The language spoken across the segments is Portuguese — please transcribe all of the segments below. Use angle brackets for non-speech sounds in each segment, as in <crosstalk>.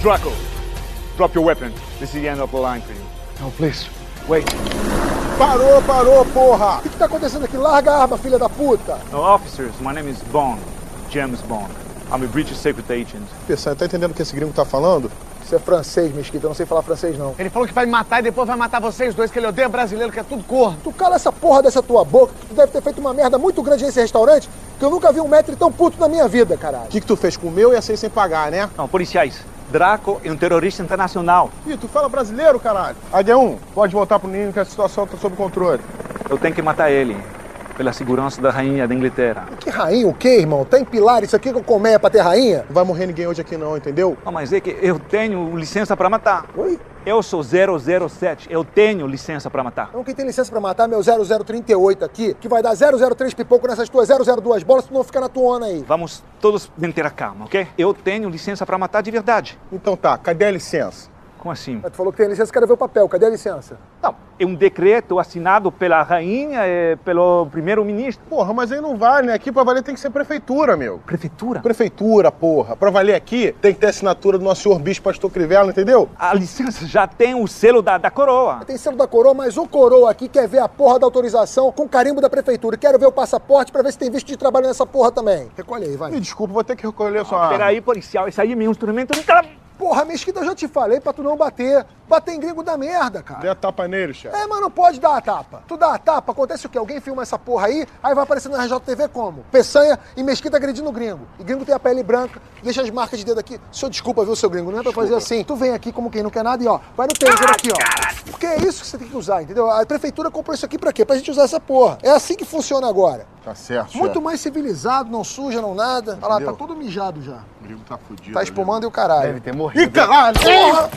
Draco, drop your weapon. This is the end of the line for you. No, please. Wait. Parou, parou, porra! O que, que tá acontecendo aqui? Larga a arma, filha da puta! No, officers, my name is Bond, James Bond. I'm a British secret agent. Pessoal, tá entendendo o que esse gringo tá falando? Isso é francês, Mesquita, eu não sei falar francês não. Ele falou que vai me matar e depois vai matar vocês dois, que ele odeia brasileiro, que é tudo corno. Tu cala essa porra dessa tua boca, tu deve ter feito uma merda muito grande nesse restaurante, que eu nunca vi um metro tão puto na minha vida, caralho. O que, que tu fez com o meu e aceito sem pagar, né? Não, policiais. Draco é um terrorista internacional. Ih, tu fala brasileiro, caralho. AD1, pode voltar pro ninho que a situação tá sob controle. Eu tenho que matar ele. Pela segurança da rainha da Inglaterra. Que rainha o quê, irmão? Tá em pilar isso aqui com colmeia pra ter rainha? Não vai morrer ninguém hoje aqui não, entendeu? Não, mas é que eu tenho licença para matar. Oi? Eu sou 007, eu tenho licença para matar. Então quem tem licença pra matar é meu 0038 aqui, que vai dar 003 pipoco nessas tuas 002 bolas, tu não fica na tuona aí. Vamos todos manter a calma, ok? Eu tenho licença para matar de verdade. Então tá, cadê a licença? Como assim? Tu falou que tem licença, quero ver o papel, cadê a licença? Não, é um decreto assinado pela rainha e pelo primeiro-ministro. Porra, mas aí não vale, né? Aqui pra valer tem que ser prefeitura, meu. Prefeitura? Prefeitura, porra. Pra valer aqui tem que ter assinatura do nosso senhor bispo pastor Crivella, entendeu? A licença já tem o selo da, da coroa. Tem selo da coroa, mas o coroa aqui quer ver a porra da autorização com carimbo da prefeitura. Quero ver o passaporte pra ver se tem visto de trabalho nessa porra também. Recolhe aí, vai. Me desculpa, vou ter que recolher sua arma. Peraí, policial, esse aí é meu instrumento. Não tá... Porra, Mesquita, eu já te falei pra tu não bater. Bater em gringo da merda, cara. Dê a tapa nele, chefe. É, mas não pode dar a tapa. Tu dá a tapa, acontece o quê? Alguém filma essa porra aí, aí vai aparecer no RJTV como? Peçanha e Mesquita agredindo o gringo. E gringo tem a pele branca, deixa as marcas de dedo aqui. Senhor, desculpa, viu, seu gringo? Não é pra fazer assim. Tu vem aqui como quem não quer nada e ó, vai no taser aqui, ó. Porque é isso que você tem que usar, entendeu? A prefeitura comprou isso aqui pra quê? Pra gente usar essa porra. É assim que funciona agora. Tá certo, Muito mais civilizado, não suja, não nada. Olha lá, tá Entendeu? todo mijado já. O gringo tá fudido. Tá espumando e o caralho. Deve ter morrido. Ih, caralho! Porra!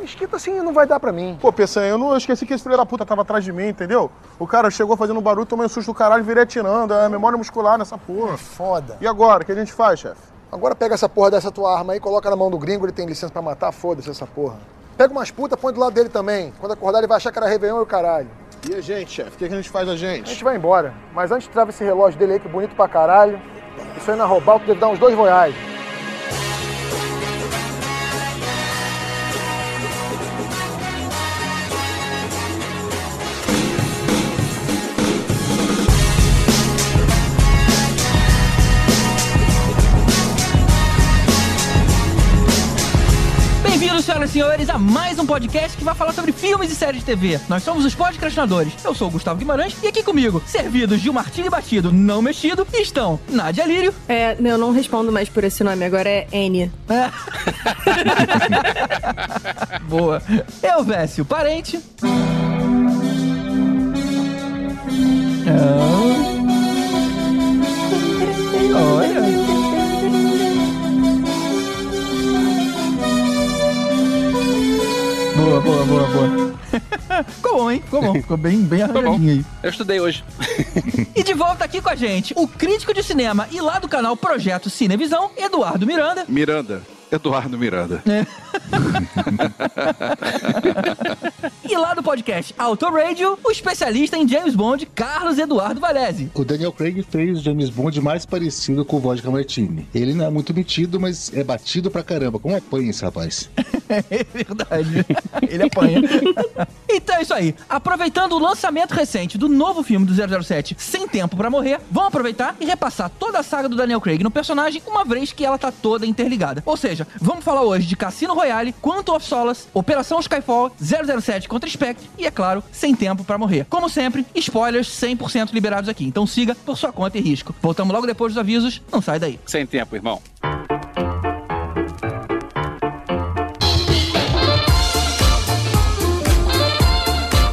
Mesquita assim não vai dar pra mim. Pô, Peçanha, eu não eu esqueci que esse filho da puta tava atrás de mim, entendeu? O cara chegou fazendo um barulho, tomei um susto do caralho e virei atirando. É memória muscular nessa porra. Foda. E agora, o que a gente faz, chefe? Agora pega essa porra dessa tua arma aí, coloca na mão do gringo, ele tem licença pra matar, foda-se essa porra. Pega umas putas, põe do lado dele também. Quando acordar, ele vai achar que era Réveillon e o caralho. E a gente, chefe? O que, que a gente faz a A gente? gente vai embora. Mas antes trava esse relógio dele aí, que bonito pra caralho. Isso aí na roubar, tu deve dar uns dois reais. Senhores, a mais um podcast que vai falar sobre filmes e séries de TV. Nós somos os podcastinadores. Eu sou o Gustavo Guimarães e aqui comigo, servidos de um martini batido não mexido, estão Nádia Lírio. É, eu não respondo mais por esse nome, agora é N. <laughs> Boa. Eu, Vécio, parente. Ah. Olha. Boa, boa, boa. <laughs> Ficou bom, hein? Ficou bom. Ficou bem, bem arranjadinho aí. Eu estudei hoje. <laughs> E de volta aqui com a gente, o crítico de cinema e lá do canal Projeto Cinevisão, Eduardo Miranda. Miranda. Eduardo Miranda. <laughs> E lá do podcast Auto Radio, o especialista em James Bond, Carlos Eduardo Valese. O Daniel Craig fez o James Bond mais parecido com o Vodka Martini. Ele não é muito metido, mas é batido pra caramba. Como apanha esse rapaz? É verdade. Ele apanha. então é isso aí. Aproveitando o lançamento recente do novo filme do 007, Sem Tempo pra Morrer, vamos aproveitar e repassar toda a saga do Daniel Craig no personagem, uma vez que ela tá toda interligada. Ou seja, vamos falar hoje de Cassino Royale, Quantum of Solace, Operação Skyfall, 007 contra Spectre e, é claro, Sem Tempo pra Morrer. Como sempre, spoilers 100% liberados aqui. Então siga por sua conta e risco. Voltamos logo depois dos avisos. Não sai daí. Sem tempo, irmão.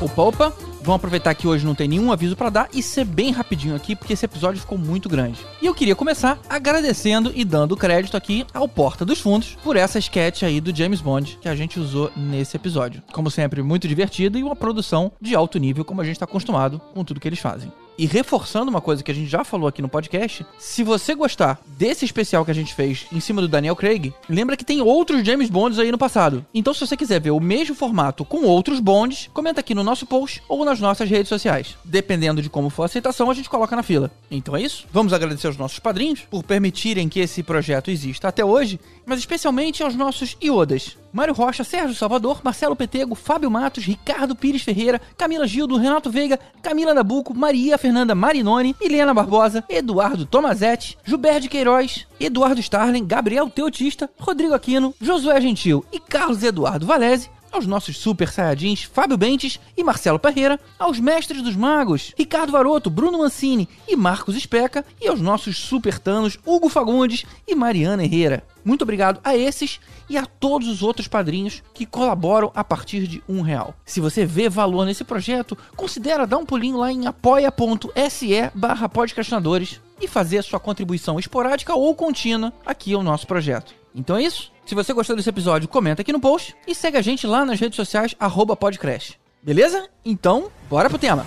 Opa, opa. Vamos aproveitar que hoje não tem nenhum aviso pra dar e ser bem rapidinho aqui, porque esse episódio ficou muito grande. E eu queria começar agradecendo e dando crédito aqui ao Porta dos Fundos por essa sketch aí do James Bond que a gente usou nesse episódio. Como sempre, muito divertido e uma produção de alto nível, como a gente está acostumado com tudo que eles fazem. E reforçando uma coisa que a gente já falou aqui no podcast, se você gostar desse especial que a gente fez em cima do Daniel Craig, lembra que tem outros James Bonds aí no passado. Então se você quiser ver o mesmo formato com outros Bonds, comenta aqui no nosso post ou nas nossas redes sociais. Dependendo de como for a aceitação, a gente coloca na fila. Então é isso. Vamos agradecer aos nossos padrinhos por permitirem que esse projeto exista até hoje, mas especialmente aos nossos iodas. Mário Rocha, Sérgio Salvador, Marcelo Petego, Fábio Matos, Ricardo Pires Ferreira, Camila Gildo, Renato Veiga, Camila Nabuco, Maria Fernanda Marinoni, Helena Barbosa, Eduardo Tomazetti, Gilberto Queiroz, Eduardo Starling, Gabriel Teotista, Rodrigo Aquino, Josué Gentil e Carlos Eduardo Valese, aos nossos super saiyajins Fábio Bentes e Marcelo Parreira, aos mestres dos magos Ricardo Varoto, Bruno Mancini e Marcos Especa e aos nossos super tanos Hugo Fagundes e Mariana Herrera. Muito obrigado a esses e a todos os outros padrinhos que colaboram a partir de um real. Se você vê valor nesse projeto, considera dar um pulinho lá em apoia.se barra podcastinadores e fazer sua contribuição esporádica ou contínua aqui ao nosso projeto. Então é isso. Se você gostou desse episódio, comenta aqui no post e segue a gente lá nas redes sociais, podcast. Beleza? Então, bora pro tema.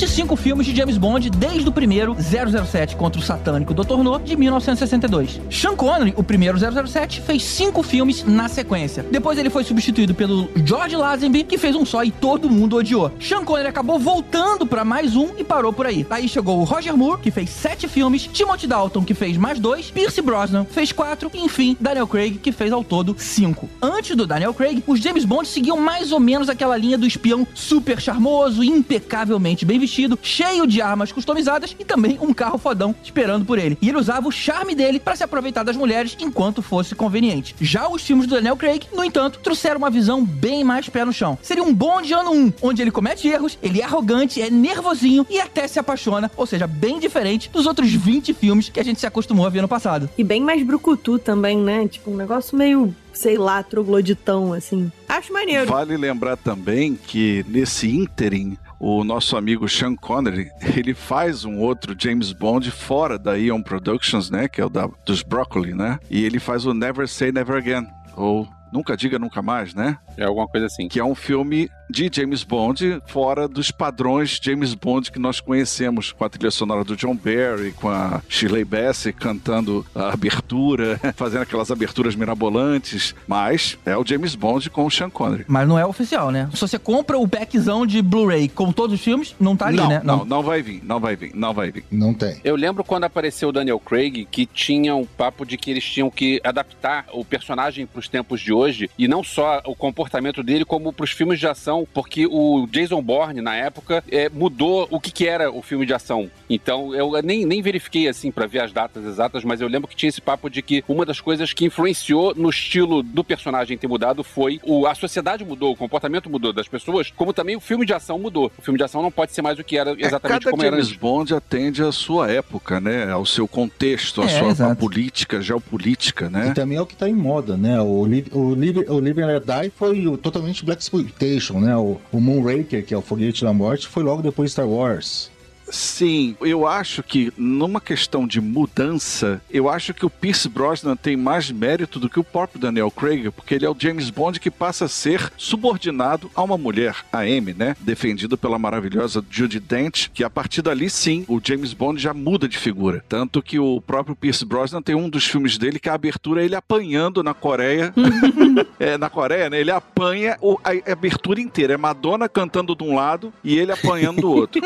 25 filmes de James Bond desde o primeiro 007 contra o satânico Dr. No de 1962. Sean Connery, o primeiro 007, fez cinco filmes na sequência. Depois ele foi substituído pelo George Lazenby, que fez um só e todo mundo odiou. Sean Connery acabou voltando para mais um e parou por aí. Aí chegou o Roger Moore, que fez sete filmes, Timothy Dalton, que fez mais dois, Pierce Brosnan fez quatro e, enfim, Daniel Craig, que fez ao todo cinco. Antes do Daniel Craig, os James Bond seguiam mais ou menos aquela linha do espião super charmoso, impecavelmente bem vestido, cheio de armas customizadas e também um carro fodão esperando por ele. E ele usava o charme dele para se aproveitar das mulheres enquanto fosse conveniente. Já os filmes do Daniel Craig, no entanto, trouxeram uma visão bem mais pé no chão. Seria um Bond ano 1, onde ele comete erros, ele é arrogante, é nervosinho e até se apaixona, ou seja, bem diferente dos outros 20 filmes que a gente se acostumou a ver no passado. E bem mais brucutu também, né? Tipo, um negócio meio, sei lá, trogloditão, assim. Acho maneiro. Vale lembrar também que nesse ínterim, o nosso amigo Sean Connery, ele faz um outro James Bond fora da Eon Productions, né? Que é o da, dos Broccoli, né? E ele faz o Never Say Never Again, ou Nunca Diga Nunca Mais, né? É alguma coisa assim. Que é um filme de James Bond fora dos padrões James Bond que nós conhecemos, com a trilha sonora do John Barry, com a Shirley Bassey cantando a abertura, <laughs> fazendo aquelas aberturas mirabolantes, mas é o James Bond com o Sean Connery. Mas não é oficial, né? Se você compra o packzão de Blu-ray com todos os filmes, não tá ali, não, né? Não, não vai vir, não vai vir, não vai vir. Não tem. Eu lembro quando apareceu o Daniel Craig que tinha um papo de que eles tinham que adaptar o personagem para os tempos de hoje e não só o comportamento dele, como para os filmes de ação, porque o Jason Bourne, na época, é, mudou o que, que era o filme de ação. Então, eu nem, nem verifiquei assim para ver as datas exatas, mas eu lembro que tinha esse papo de que uma das coisas que influenciou no estilo do personagem ter mudado foi o, a sociedade mudou, o comportamento mudou das pessoas, como também o filme de ação mudou. O filme de ação não pode ser mais o que era exatamente é, cada como era James. Bond atende à sua época, né? Ao seu contexto, à É, sua política, geopolítica, né? E também é o que tá em moda, né? O, Live, o, and Let Die foi totalmente Black Exploitation, né? O, o Moonraker, que é o Foguete da Morte, foi logo depois de Star Wars. Sim, eu acho que numa questão de mudança, eu acho que o Pierce Brosnan tem mais mérito do que o próprio Daniel Craig, porque ele é o James Bond que passa a ser subordinado a uma mulher, a Amy, né? Defendido pela maravilhosa Judy Dent, que a partir dali sim, o James Bond já muda de figura. Tanto que o próprio Pierce Brosnan tem um dos filmes dele que a abertura é ele apanhando na Coreia. <laughs> é, na Coreia, né? Ele apanha a abertura inteira. É Madonna cantando de um lado e ele apanhando do outro.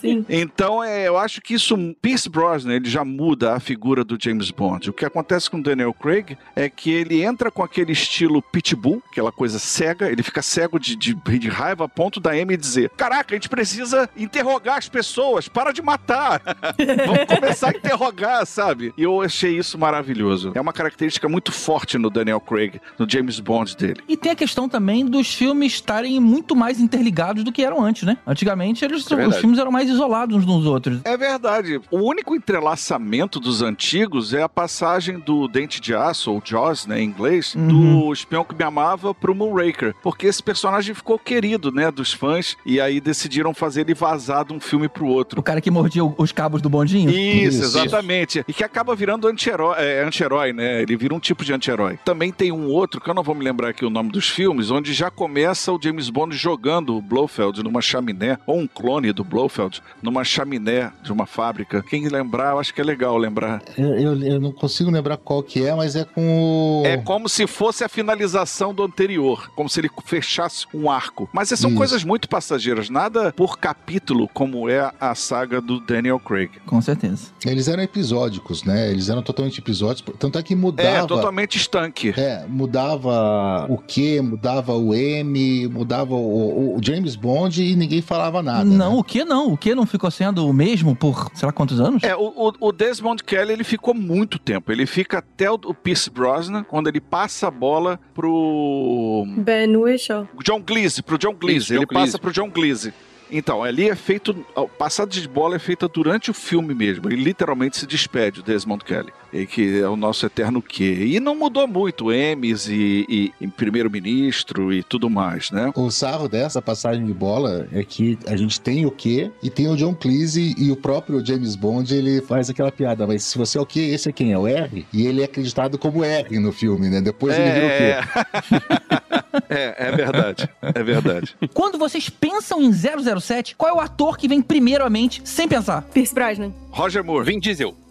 Sim. Então, é, eu acho que isso, Pierce Brosnan, ele já muda a figura do James Bond. O que acontece com o Daniel Craig é que ele entra com aquele estilo pitbull, aquela coisa cega, ele fica cego de, de, de raiva a ponto da Amy dizer: Caraca, a gente precisa interrogar as pessoas, para de matar. <laughs> Vamos começar a interrogar, sabe? E eu achei isso maravilhoso. É uma característica muito forte no Daniel Craig, no James Bond dele. E tem a questão também dos filmes estarem muito mais interligados do que eram antes, né? Antigamente eles, É os filmes eram mais isolados uns dos outros. É verdade. O único entrelaçamento dos antigos é a passagem do Dente de Aço, ou Jaws, né, em inglês, Uhum. do espião que me amava pro Moonraker. Porque esse personagem ficou querido, né, dos fãs, e aí decidiram fazer ele vazar de um filme pro outro. O cara que mordia os cabos do bondinho? Isso, Isso. exatamente. E que acaba virando anti-herói, é, anti-herói, né? Ele vira um tipo de anti-herói. Também tem um outro, que eu não vou me lembrar aqui o nome dos filmes, onde já começa o James Bond jogando o Blofeld numa chaminé, ou um clone do Blofeld, numa chaminé de uma fábrica. Quem lembrar, eu acho que é legal lembrar. Eu, eu- eu não consigo lembrar qual que é, mas é com o... É como se fosse a finalização do anterior, como se ele fechasse um arco. Mas são Isso. coisas muito passageiras, nada por capítulo, como é a saga do Daniel Craig. Com certeza. Eles eram episódicos, né? Eles eram totalmente episódicos. Tanto é que mudava... É, totalmente estanque. É, mudava o Q, mudava o M, mudava o, o James Bond e ninguém falava nada. não, né? o que não? O que não ficou sendo o mesmo por sei lá quantos anos? É, o, o- Desmond Kelly ele ficou muito tempo. Ele fica até o, o Pierce Brosnan, quando ele passa a bola pro Ben Whishaw. John Cleese, pro John Cleese. Isso, ele John passa pro John Cleese. Então, ali é feito. A passada de bola é feita durante o filme mesmo. Ele literalmente se despede, o Desmond Kelly. E que é o nosso eterno Q. E não mudou muito, M's e, e- primeiro-ministro e tudo mais, né? O sarro dessa passagem de bola é que a gente tem o Q e tem o John Cleese e o próprio James Bond ele faz aquela piada, mas se você é o Q, esse é quem? É o R? E ele é acreditado como R no filme, né? Depois ele vira o Q. <laughs> É, é verdade. É verdade. Quando vocês pensam em 007, qual é o ator que vem primeiro à mente sem pensar? Pierce Brosnan. Roger Moore. Vin Diesel. <laughs>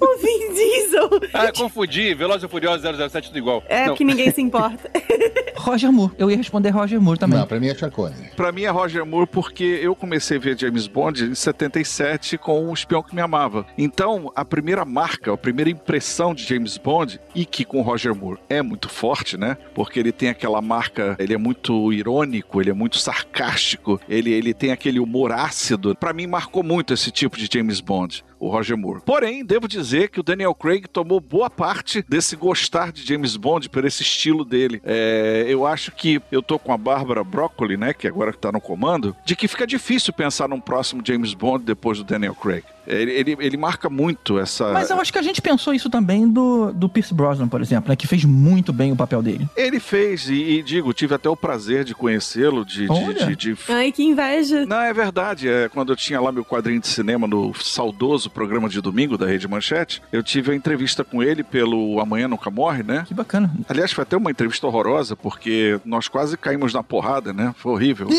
O Vin Diesel. Ah, confundi. Velozes e Furiosos 007 tudo igual. É, Não. porque ninguém se importa. <laughs> Roger Moore. Eu ia responder Roger Moore também. Não, pra mim é Connery. Pra mim é Roger Moore porque eu comecei a ver James Bond em 77 com o Espião que Me Amava. Então, a primeira marca, a primeira impressão de James Bond, e que com Roger Moore é muito forte, né? Porque ele tem aquela marca, ele é muito irônico, ele é muito sarcástico, ele, ele tem aquele humor ácido. Pra mim, marcou muito esse tipo de James Bond. response. O Roger Moore. Porém, devo dizer que o Daniel Craig tomou boa parte desse gostar de James Bond por esse estilo dele. É, eu acho que eu tô com a Bárbara Broccoli, né, que agora tá no comando, de que fica difícil pensar num próximo James Bond depois do Daniel Craig. Ele, ele, ele marca muito essa. Mas eu acho que a gente pensou isso também do, do Pierce Brosnan, por exemplo, né? Que fez muito bem o papel dele. Ele fez, e, e digo, tive até o prazer de conhecê-lo, de, de, de- de Ai, que inveja. Não, é verdade. É, quando eu tinha lá meu quadrinho de cinema no saudoso programa de domingo da Rede Manchete, eu tive a entrevista com ele pelo Amanhã Nunca Morre, né? Que bacana. Aliás, foi até uma entrevista horrorosa, porque nós quase caímos na porrada, né? Foi horrível. <laughs>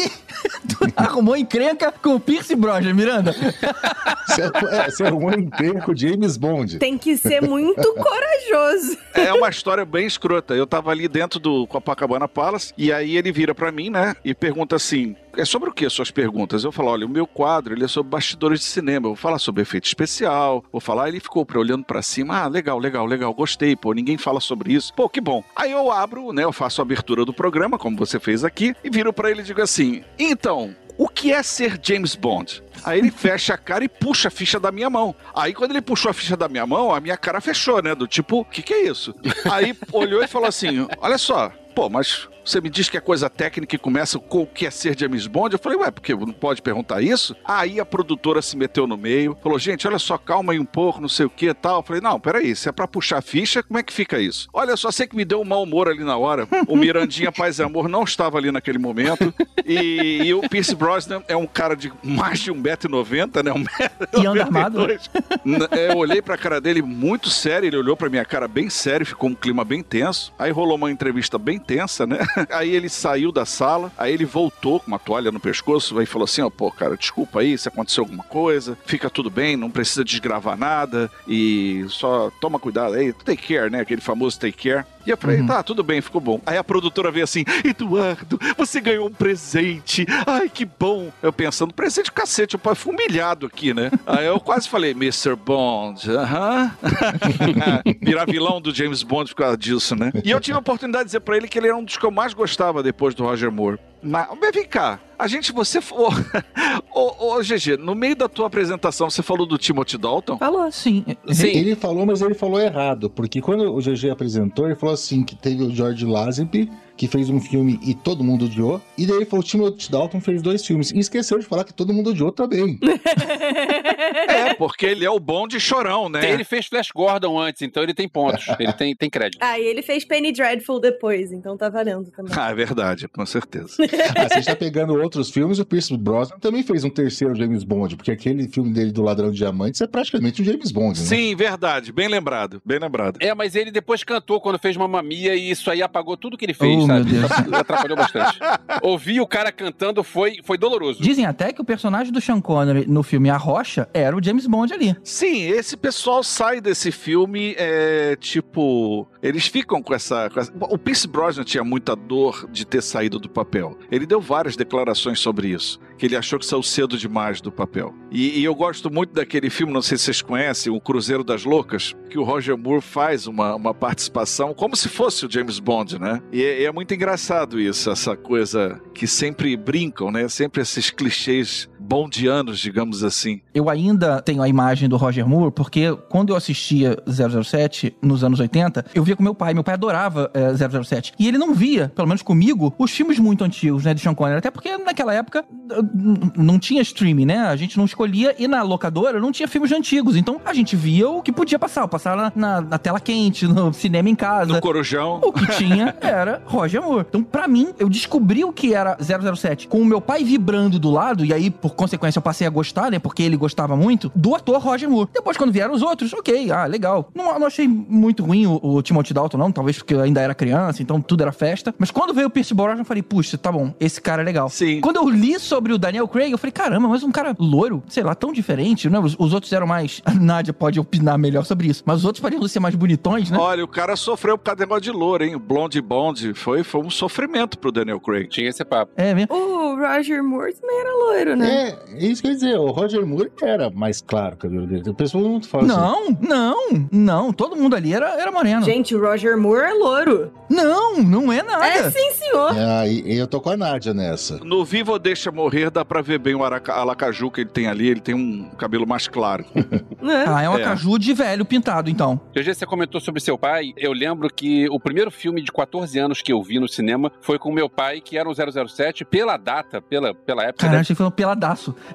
Tu arrumou encrenca com o Pierce Brosnan, Miranda. <laughs> Você, é, você arrumou um emprego com o James Bond. Tem que ser muito <laughs> corajoso. É uma história bem escrota. Eu tava ali dentro do Copacabana Palace, e aí ele vira pra mim, né? E pergunta assim: é sobre o que suas perguntas? Eu falo: olha, o meu quadro ele é sobre bastidores de cinema. Eu vou falar sobre efeito especial, vou falar. Ele ficou pra olhando pra cima: ah, legal, legal, legal, gostei, pô, ninguém fala sobre isso. Pô, que bom. Aí eu abro, né? Eu faço a abertura do programa, como você fez aqui, e viro pra ele e digo assim: então. O que é ser James Bond? Aí ele <laughs> fecha a cara e puxa a ficha da minha mão. Aí quando ele puxou a ficha da minha mão, a minha cara fechou, né? Do tipo, o que, que é isso? Aí olhou e falou assim: olha só, pô, mas você me diz que é coisa técnica e começa com o que é ser James Bond? Eu falei, ué, porque não pode perguntar isso? Aí a produtora se meteu no meio, falou, gente, olha só, calma aí um pouco, não sei o que e tal. Eu falei, não, peraí, se é pra puxar ficha, como é que fica isso? Olha só, sei que me deu um mau humor ali na hora. O Mirandinha Paz e Amor não estava ali naquele momento. E, e o Pierce Brosnan é um cara de mais de 1,90m, né? E anda armado. 1,92m. N- é, Eu olhei pra cara dele muito sério, ele olhou pra minha cara bem sério, ficou um clima bem tenso. Aí rolou uma entrevista bem tensa, né? Aí ele saiu da sala, aí ele voltou com uma toalha no pescoço, aí falou assim, ó, pô, cara, desculpa aí se aconteceu alguma coisa, fica tudo bem, não precisa desgravar nada e só toma cuidado aí, take care, né, aquele famoso take care. E eu falei, tá, tudo bem, ficou bom. Aí a produtora veio assim, Eduardo, você ganhou um presente. Ai, que bom. Eu pensando, presente cacete, eu fui humilhado aqui, né? Aí eu quase falei, Mr. Bond, aham. <laughs> Virar vilão do James Bond por causa disso, né? E eu tive a oportunidade de dizer pra ele que ele era um dos que eu mais gostava depois do Roger Moore. Mas, mas vem cá, a gente, você. <laughs> Ô, ô, ô, GG, no meio da tua apresentação, você falou do Timothy Dalton? Falou, sim. Sim. Ele falou, mas ele falou errado, porque quando o GG apresentou, ele falou assim: que teve o George Lazenby, que fez um filme e todo mundo odiou. E daí ele falou: Timothy Dalton fez dois filmes. E esqueceu de falar que todo mundo odiou também. <laughs> é, porque ele é o bom de chorão, né? Ele fez Flash Gordon antes, então ele tem pontos. <laughs> ele tem, tem crédito. Ah, e ele fez Penny Dreadful depois, então tá valendo também. Ah, é verdade, com certeza. <laughs> ah, você está pegando outros filmes, o Pierce Brosnan também fez um terceiro James Bond, porque aquele filme dele do Ladrão de Diamantes é praticamente um James Bond, né? Sim, verdade. Bem lembrado, bem lembrado. É, mas ele depois cantou quando fez Mamma Mia e isso aí apagou tudo que ele fez, oh, sabe? Atrapalhou bastante. <laughs> Ouvir o cara cantando foi, foi doloroso. Dizem até que o personagem do Sean Connery no filme A Rocha era o James Bond ali. Sim, esse pessoal sai desse filme, é, tipo... Eles ficam com essa, com essa... O Pierce Brosnan tinha muita dor de ter saído do papel. Ele deu várias declarações sobre isso que ele achou que saiu cedo demais do papel. E, e, eu gosto muito daquele filme, não sei se vocês conhecem, O Cruzeiro das Loucas, que o Roger Moore faz uma, uma participação como se fosse o James Bond, né? E, e é muito engraçado isso, essa coisa que sempre brincam, né? Sempre esses clichês bondianos, digamos assim. Eu ainda tenho a imagem do Roger Moore, porque quando eu assistia 007 nos anos 80, eu via com meu pai. Meu pai adorava é, 007. E ele não via, pelo menos comigo, os filmes muito antigos, né, de Sean Connery. Até porque naquela época não tinha streaming, né? A gente não escolhia e na locadora não tinha filmes antigos. Então a gente via o que podia passar. Passava na, na tela quente, no cinema em casa. No Corujão. O que tinha era Roger Moore. Então, pra mim, eu descobri o que era 007 com o meu pai vibrando do lado, e aí, por consequência, eu passei a gostar, né? Porque ele gostava muito, do ator Roger Moore. Depois, quando vieram os outros, ok, ah, legal. Não, não achei muito ruim o, o Timothy Dalton, não. Talvez porque eu ainda era criança, então tudo era festa. Mas quando veio o Pierce Brosnan, eu falei, puxa, tá bom, esse cara é legal. Sim. Quando eu li sobre o Daniel Craig, eu falei, caramba, mas um cara loiro, sei lá, tão diferente, né? Os, os outros eram mais. A <laughs> Nádia pode opinar melhor sobre isso. Mas os outros podiam ser mais bonitões, né? Olha, o cara sofreu por causa do negócio de louro, hein? O Blonde Bond foi, foi um sofrimento pro Daniel Craig. Tinha esse papo. É mesmo? O Roger Moore também era loiro, né? É, isso quer dizer, o Roger Moore era mais claro o cabelo dele. O pessoal não fala Não, assim. não, não. Todo mundo ali era, era moreno. Gente, o Roger Moore é louro. Não, não é nada. É sim, senhor. É, e eu tô com a Nádia nessa. No Vivo Deixa Morrer dá pra ver bem o araca, alacaju que ele tem ali. Ele tem um cabelo mais claro. <laughs> é. Ah, é um acaju de velho pintado, então. GG, você comentou sobre seu pai. Eu lembro que o primeiro filme de 14 anos que eu vi no cinema foi com meu pai, que era o 007, pela data, pela, pela época. Caralho, achei que foi um peladaço. <laughs>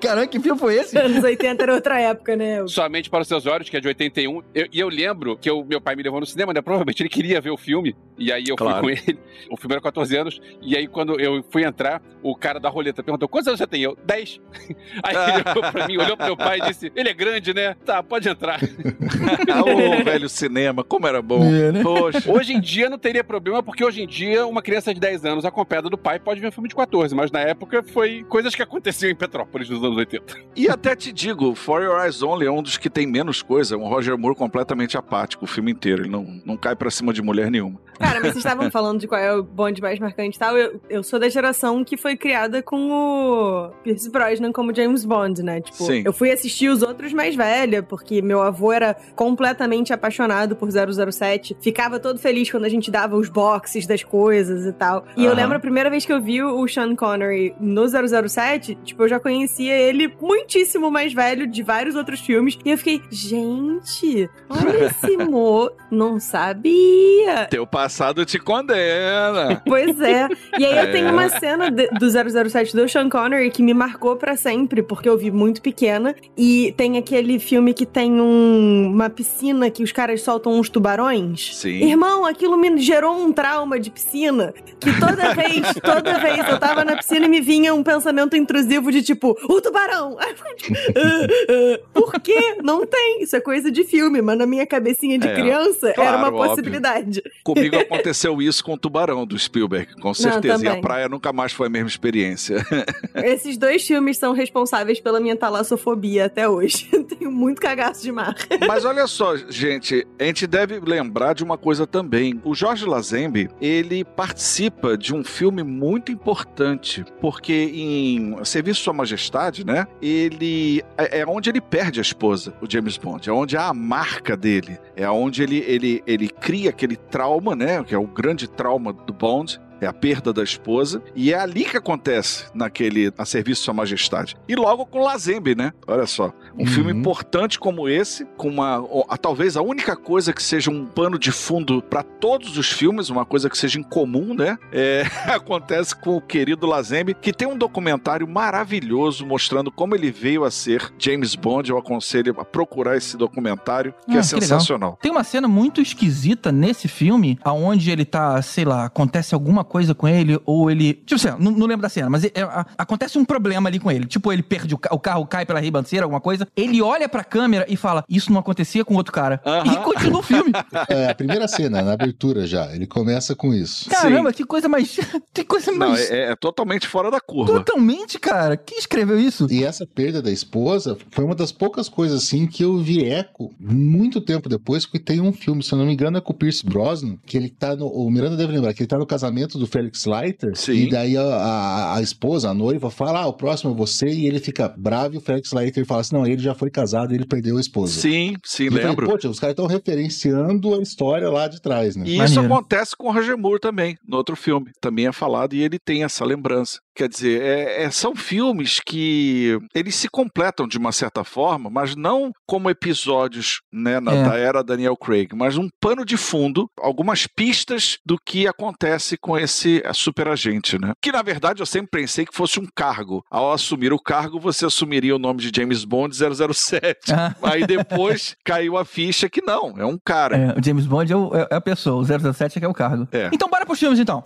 Caramba, que filme foi esse? Anos 80 era outra época, né? Somente para os seus olhos, que é de 81. Eu, e eu lembro que eu, meu pai me levou no cinema, né? Provavelmente ele queria ver o filme. E aí eu claro. fui com ele. O filme era 14 anos. E aí quando eu fui entrar, o cara da roleta perguntou: quantos anos você tem? Eu, 10. <laughs> Aí ele olhou pra mim, olhou pro meu pai e disse: ele é grande, né? Tá, pode entrar. <laughs> ah, o velho cinema, como era bom. É, né? Poxa. Hoje em dia não teria problema, porque hoje em dia uma criança de 10 anos acompanhada do pai pode ver um filme de 14. Mas na época foi coisas que aconteciam em Petrópolis nos anos 80. E até te digo, For Your Eyes Only é um dos que tem menos coisa. Um Roger Moore completamente apático o filme inteiro. Ele não, não cai pra cima de mulher nenhuma. Cara, mas vocês estavam falando de qual é o bonde mais marcante e tal. Eu, eu sou da geração que foi criada com o Pierce Brosnan como James Bond, né? Tipo, Sim. eu fui assistir os outros mais velha, porque meu avô era completamente apaixonado por 007. Ficava todo feliz quando a gente dava os boxes das coisas e tal. E eu lembro a primeira vez que eu vi o Sean Connery no 007, tipo, eu já conhecia ele muitíssimo mais velho de vários outros filmes. E eu fiquei, gente, olha <laughs> esse mo... Não sabia. Teu passado te condena. Pois é. E aí eu tenho uma cena de, do 007 do Sean Connery que me marcou para sempre, porque eu vi muito pequena. E tem aquele filme que tem um, uma piscina que os caras soltam uns tubarões. Sim. Irmão, aquilo me gerou um trauma de piscina. Que toda <laughs> vez, toda vez. Eu tava na piscina e me vinha um pensamento intrusivo de tipo, o tubarão! Tipo, "Ah, ah." Por quê? Não tem. Isso é coisa de filme, mas na minha cabecinha de É, criança era claro, uma óbvio. possibilidade. Comigo <laughs> aconteceu isso com o Tubarão do Spielberg, com certeza. E a também. praia nunca mais foi a mesma experiência. <laughs> Esses dois filmes são responsáveis pela minha talassofobia até hoje. Eu <laughs> Tenho muito cagaço de mar. Mas olha só, <laughs> gente, a gente deve lembrar de uma coisa também. O Jorge Lazenby, ele participa de um filme muito importante, porque em Serviço de Sua Majestade, né, ele é é onde ele perde a esposa, o James Bond, é onde há a marca dele, é onde ele, ele, ele cria aquele trauma, né, que é o grande trauma do Bond, é a perda da esposa, e é ali que acontece naquele a serviço de Sua Majestade. E logo com Lazembe, né? Olha só, um filme importante como esse, com uma a- talvez a única coisa que seja um pano de fundo para todos os filmes, uma coisa que seja em comum, né? É, <laughs> acontece com o querido Lazembe, que tem um documentário maravilhoso mostrando como ele veio a ser James Bond. Eu aconselho a procurar esse documentário, que Ah, é que sensacional. Tem uma cena muito esquisita nesse filme, aonde ele tá, sei lá, acontece alguma coisa com ele, ou ele. Tipo assim, não, não lembro da cena, mas é- é- acontece um problema ali com ele. Tipo, ele perde o, ca- o carro, cai pela ribanceira, alguma coisa. Ele olha pra câmera e fala: Isso não acontecia com outro cara. E continua o filme. <laughs> É, a primeira cena, na abertura já. Ele começa com isso. Caramba, que coisa mais. <laughs> Que coisa Não, mais. é, é totalmente fora da curva. Totalmente, cara. Quem escreveu isso? E essa perda da esposa foi uma das poucas coisas assim que eu vi eco muito tempo depois, porque tem um filme, se eu não me engano, é com o Pierce Brosnan, que ele tá no. O Miranda deve lembrar que ele tá no casamento do Felix Leiter. Sim. E daí a, a, a esposa, a noiva, fala: Ah, o próximo é você, e ele fica bravo e o Felix Leiter fala assim: Não, ele já foi casado ele perdeu a esposa. Sim, sim, E eu falei, lembro. Poxa, os caras estão referenciando a história lá de trás, né? E isso acontece com o Roger Moore também, no outro filme. Também é falado e ele tem essa lembrança. Quer dizer, é- é- são filmes que eles se completam de uma certa forma, mas não como episódios né, na- É. da era Daniel Craig, mas um pano de fundo, algumas pistas do que acontece com esse eh, superagente, né? Que na verdade eu sempre pensei que fosse um cargo. Ao assumir o cargo, você assumiria o nome de James Bond 007. Ah. <laughs> Aí depois caiu a ficha que não, é um cara. É, o James Bond é, o- é a pessoa, o 007 é que é o cargo. É. Então bora pros filmes, então.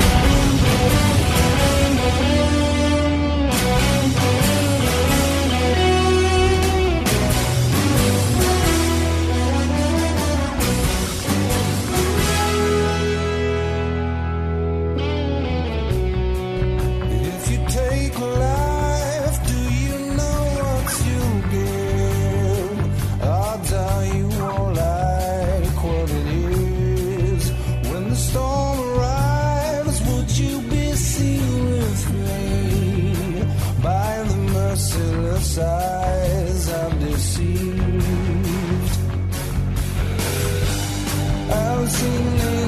If eyes I'm deceived? I've seen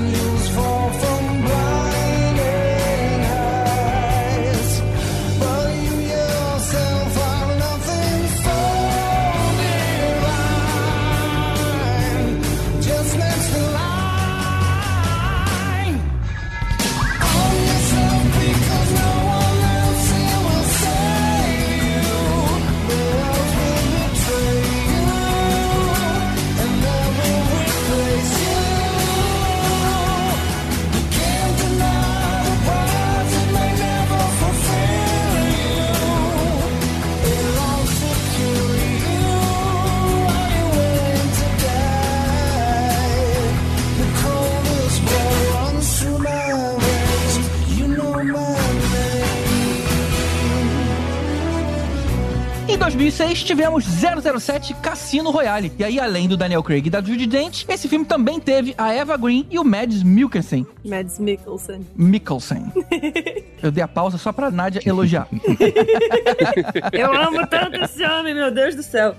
2006 tivemos 007 Cassino Royale. E aí, além do Daniel Craig e da Judy Dent, esse filme também teve a Eva Green e o Mads Mikkelsen. Mads Mikkelsen. Mikkelsen. Eu dei a pausa só pra Nádia elogiar. <laughs> Eu amo tanto esse homem, meu Deus do céu.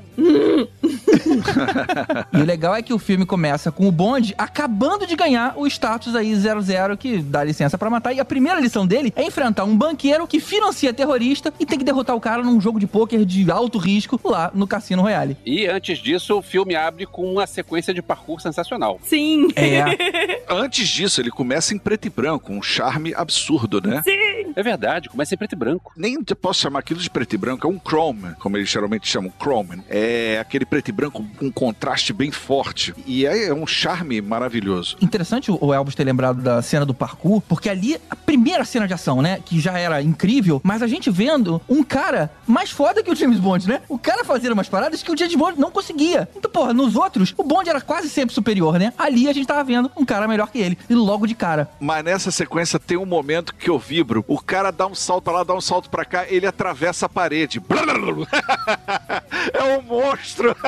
E o legal é que o filme começa com o Bond acabando de ganhar o status aí 00 que dá licença pra matar. E a primeira lição dele é enfrentar um banqueiro que financia terrorista e tem que derrotar o cara num jogo de pôquer de alto risco lá no Cassino Royale. E antes disso, o filme abre com uma sequência de parkour sensacional. Sim. É. <laughs> Antes disso, ele começa em preto e branco, um charme absurdo, né? Sim. É verdade, começa em preto e branco. Nem posso chamar aquilo de preto e branco, é um chrome, como eles geralmente chamam chrome. É aquele preto e branco com um contraste bem forte. E é, é um charme maravilhoso. Interessante o Elvis ter lembrado da cena do parkour, porque ali, a primeira cena de ação, né? Que já era incrível, mas a gente vendo um cara mais foda que o James Bond, né? O cara fazendo umas paradas que o James Bond não conseguia. Então, porra, nos outros, o Bond era quase sempre superior, né? Ali a gente tava vendo um cara melhor que ele. E logo de cara. Mas nessa sequência tem um momento que eu vibro. O cara dá um salto pra lá, dá um salto pra cá, ele atravessa a parede. <laughs> é um monstro. <laughs> o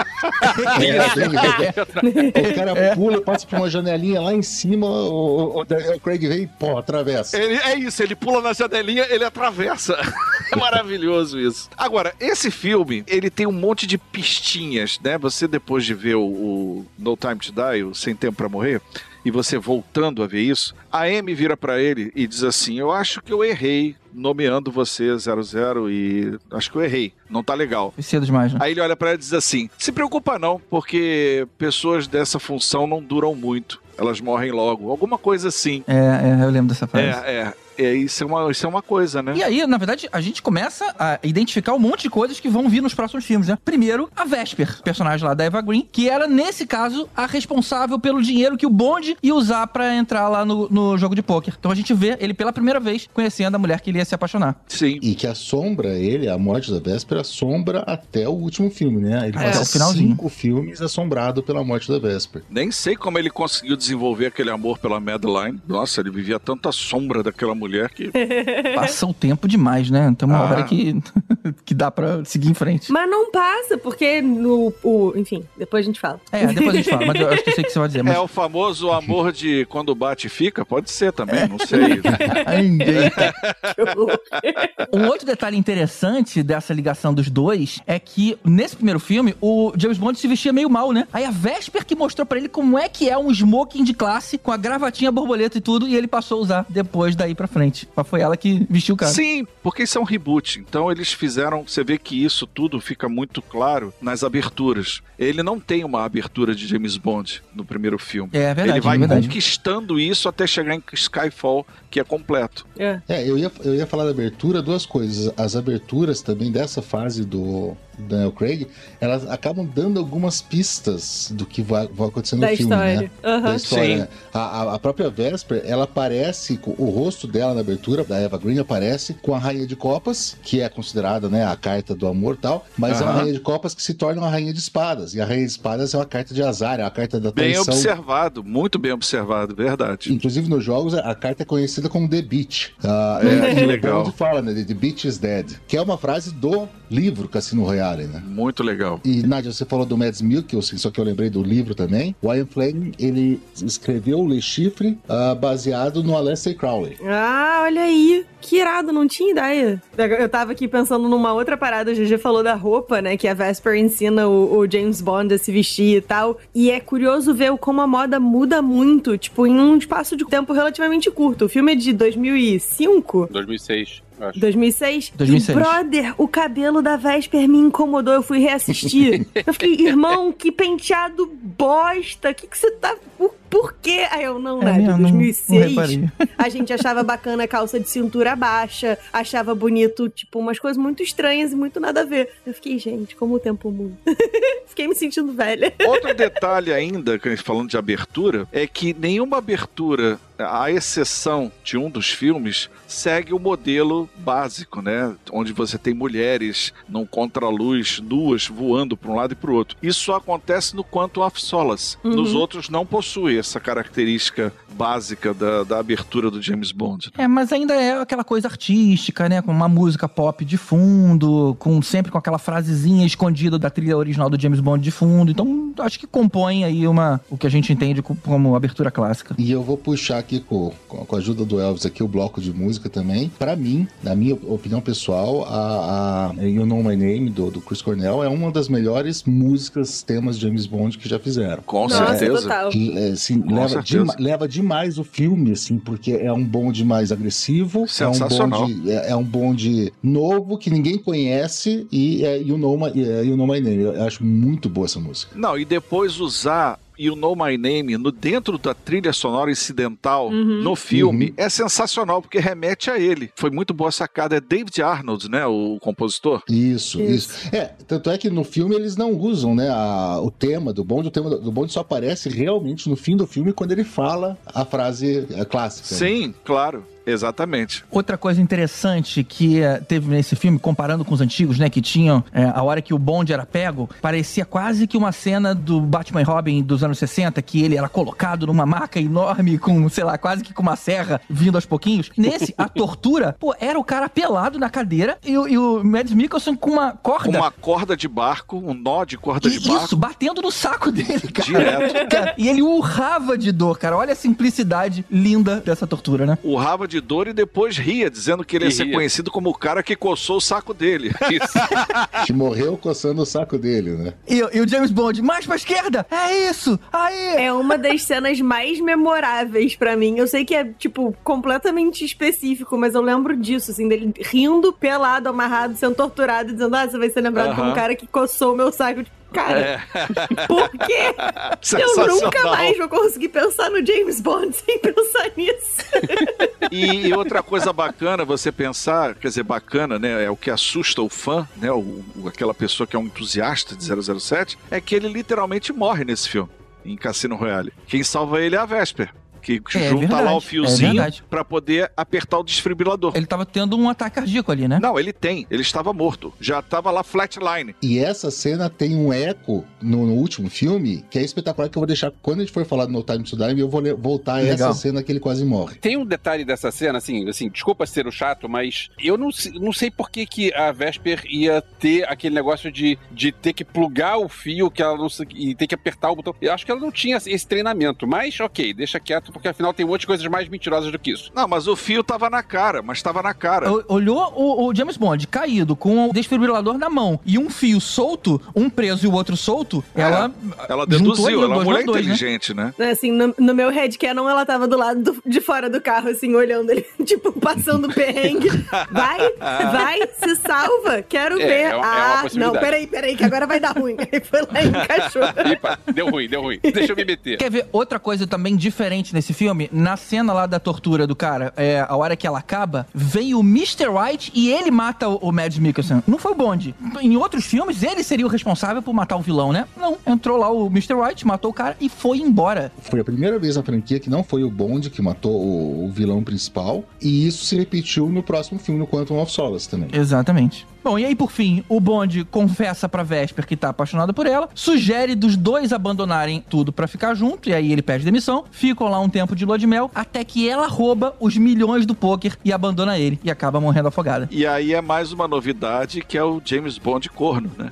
cara pula, passa por uma janelinha lá em cima, o, o Daniel Craig vem e, pô, atravessa. Ele, é isso, ele pula na janelinha, ele atravessa. <laughs> É maravilhoso isso. Agora, esse filme, ele tem um monte de pistinhas, né? Você, depois de ver o, o No Time to Die, o Sem Tempo pra Morrer, e você voltando a ver isso, a Amy vira pra ele e diz assim: Eu acho que eu errei nomeando você 00 e acho que eu errei. Não tá legal. Foi cedo demais, né? Aí ele olha pra ela e diz assim: Se preocupa não, porque pessoas dessa função não duram muito. Elas morrem logo. Alguma coisa assim. É, é, eu lembro dessa frase. É, é. É, isso, é uma, isso é uma coisa, né? E aí, na verdade, a gente começa a identificar um monte de coisas que vão vir nos próximos filmes, né? Primeiro, a Vesper, personagem lá da Eva Green, que era, nesse caso, a responsável pelo dinheiro que o Bond ia usar pra entrar lá no, no jogo de pôquer. Então a gente vê ele pela primeira vez conhecendo a mulher que ele ia se apaixonar. Sim. E que assombra ele, a morte da Véspera, assombra até o último filme, né? Ele É, passa o finalzinho. cinco filmes assombrado pela morte da Véspera. Nem sei como ele conseguiu desenvolver aquele amor pela Madeline. Nossa, ele vivia tanta sombra daquela mulher que. <laughs> Passa o tempo demais, né? Tem uma Ah. hora que, <laughs> que dá pra seguir em frente. Mas não passa, porque no. O, enfim, depois a gente fala. É, depois a gente fala, mas eu acho que eu sei o que você vai dizer. Mas... É o famoso amor de quando bate e fica? Pode ser também, não sei. <laughs> Um outro detalhe interessante dessa ligação dos dois é que nesse primeiro filme o James Bond se vestia meio mal, né? Aí a Vesper que mostrou pra ele como é que é um smoking de classe com a gravatinha borboleta e tudo e ele passou a usar depois daí pra frente. Mas foi ela que vestiu o cara. Sim, porque isso é um reboot. Então eles fizeram. Você vê que isso tudo fica muito claro nas aberturas. Ele não tem uma abertura de James Bond no primeiro filme. É verdade, Ele vai é verdade. conquistando isso até chegar em Skyfall, que é completo. É. É, eu ia, eu ia falar da abertura, duas coisas. As aberturas também dessa fase do Daniel Craig, elas acabam dando algumas pistas do que vai, vai acontecer no Da filme, história. né? Aham. Da história. Né? A, a- própria Vesper, ela aparece, com- o rosto dela na abertura, da Eva Green, aparece com a Rainha de Copas, que é considerada né, a carta do amor e tal, mas é uma. Rainha de Copas que se torna uma Rainha de Espadas. E a Rainha de Espadas é uma carta de azar, é uma carta da Bem traição. observado, muito bem observado, verdade. Inclusive nos jogos, a carta é conhecida como The Beach. Ah, É, <laughs> o legal. Bond fala, né? The Beach is dead. Que é uma frase do livro Cassino Royale, né? Muito legal. E, Nádia, você falou do Mads Mikkelsen, só que eu lembrei do livro também. O Ian Fleming, ele escreveu Le Chiffre ah, baseado no Aleister Crowley. Ah, olha aí. Que irado, não tinha ideia. Eu tava aqui pensando numa outra parada, o GG falou da roupa, né? Que a Vesper ensina o, o James Bond a se vestir e tal. E é curioso ver o como a moda muda muito, tipo, em um espaço de tempo relativamente curto. O filme é de 2005? 2006, eu acho. 2006? 2006. E, brother, o cabelo da Vesper me incomodou, eu fui reassistir. <laughs> eu fiquei, irmão, que penteado bosta, que que você tá... Por, por quê? Aí eu, não, É né, mesmo, não- não 2006... reparei. <laughs> a gente achava bacana a calça de cintura baixa, achava bonito, tipo, umas coisas muito estranhas e muito nada a ver. Eu fiquei, gente, como o tempo muda. <laughs> fiquei me sentindo velha. Outro detalhe ainda, que a gente falando de abertura, é que nenhuma abertura, à exceção de um dos filmes, segue o modelo básico, né? Onde você tem mulheres num contraluz, nuas, voando para um lado e para o outro. Isso só acontece no Quantum of Solace. Uhum. Nos outros não possui essa característica básica da, da abertura do James Bond. É, mas ainda é aquela coisa artística, né? Com uma música pop de fundo, com sempre com aquela frasezinha escondida da trilha original do James Bond de fundo. Então, acho que compõe aí uma o que a gente entende co- como abertura clássica. E eu vou puxar aqui com, com com a ajuda do Elvis aqui o bloco de música também. Pra mim, na minha opinião pessoal, a, a You Know My Name do, do Chris Cornell é uma das melhores músicas, temas de James Bond que já fizeram. Com Nossa, certeza. total. É, assim, Com leva, certeza. dema- leva demais o filme, assim, porque é um bonde mais agressivo, é um Sensacional. bonde, é, é um bonde novo que ninguém conhece e é You Know My, é, you know My Name. Eu acho muito boa essa música. Não, e depois usar You Know My Name no dentro da trilha sonora incidental Uhum. no filme é sensacional, porque remete a ele. Foi muito boa sacada. É David Arnold, né? O compositor. Isso, isso, É, tanto é que no filme eles não usam, né, a- o tema do bonde. O tema do bonde só aparece realmente no fim do filme quando ele fala a frase clássica. né? Sim, claro. Exatamente. Outra coisa interessante que eh, teve nesse filme, comparando com os antigos, né? Que tinham eh, a hora que o bonde era pego, parecia quase que uma cena do Batman e Robin dos anos 60, que ele era colocado numa maca enorme, com, sei lá, quase que com uma serra vindo aos pouquinhos. Nesse, a tortura, pô, era o cara pelado na cadeira e, o- e o Mads Mikkelsen com uma corda. Uma corda de barco, um nó de corda de Isso, barco. batendo no saco dele, cara. Direto. Cara, E ele urrava de dor, cara. Olha a simplicidade linda dessa tortura, né? Urrava de dor e depois ria, dizendo que ele ia E ser ria. conhecido como o cara que coçou o saco dele. <laughs> <laughs> Que morreu coçando o saco dele, né? E, e o James Bond, mais pra esquerda! É isso! Aí! É uma das cenas mais memoráveis pra mim. Eu sei que é, tipo, completamente específico, mas eu lembro disso, assim, dele rindo, pelado, amarrado, sendo torturado, dizendo, ah, você vai ser lembrado como um cara que coçou o meu saco. Tipo, Cara, É. <laughs> por quê? Eu nunca mais vou conseguir pensar no James Bond <laughs> sem pensar nisso. E, e outra coisa bacana você pensar, quer dizer, bacana, né? É o que assusta o fã, né? O- aquela pessoa que é um entusiasta de 007, é que ele literalmente morre nesse filme, em Cassino Royale. Quem salva ele é a Vesper. Que É junta lá verdade, o é fiozinho verdade. pra poder apertar o desfibrilador. Ele tava tendo um ataque cardíaco ali, né? Não, ele tem. Ele estava morto. Já estava lá flatline. E essa cena tem um eco no, no último filme que é espetacular, que eu vou deixar. Quando a gente for falar do No Time to Die, eu vou voltar a Legal. essa cena que ele quase morre. Tem um detalhe dessa cena, assim, assim, desculpa ser o chato, mas eu não, não sei por que, que a Vesper ia ter aquele negócio de, de ter que plugar o fio que ela não e ter que apertar o botão. Eu acho que ela não tinha esse treinamento, mas ok, deixa quieto, porque afinal tem um monte de coisas mais mentirosas do que isso. Não, mas o fio tava na cara, mas tava na cara. O- Olhou o, o James Bond caído com o desfibrilador na mão e um fio solto, um preso e o outro solto, ela. Ela ali deduziu, ela é uma mulher dois, né? inteligente, né? Assim, no, no meu headcanon, ela tava do lado do- de fora do carro, assim, olhando ele, <laughs> tipo, passando perrengue. Vai, vai, se salva, quero É, ver. é é ah, não, peraí, peraí, que agora vai dar ruim. <laughs> Aí foi lá e encaixou. Epa, deu ruim, deu ruim. Deixa eu me meter. Quer ver outra coisa também diferente nesse filme? Na cena lá da tortura do cara, é, a hora que ela acaba, vem o Mr. White e ele mata o, o Mads Mikkelsen. Não foi o Bond. Em outros filmes, ele seria o responsável por matar o vilão, né? Não. Entrou lá o Mr. White, matou o cara e foi embora. Foi a primeira vez na franquia que não foi o Bond que matou o, o vilão principal, e isso se repetiu no próximo filme, no Quantum of Solace também. Exatamente. Bom, e aí por fim, o Bond confessa pra Vesper que tá apaixonado por ela, sugere dos dois abandonarem tudo pra ficar junto, e aí ele pede demissão, ficam lá um tempo de lua de mel, até que ela rouba os milhões do poker e abandona ele, e acaba morrendo afogada. E aí é mais uma novidade que é o James Bond corno, né?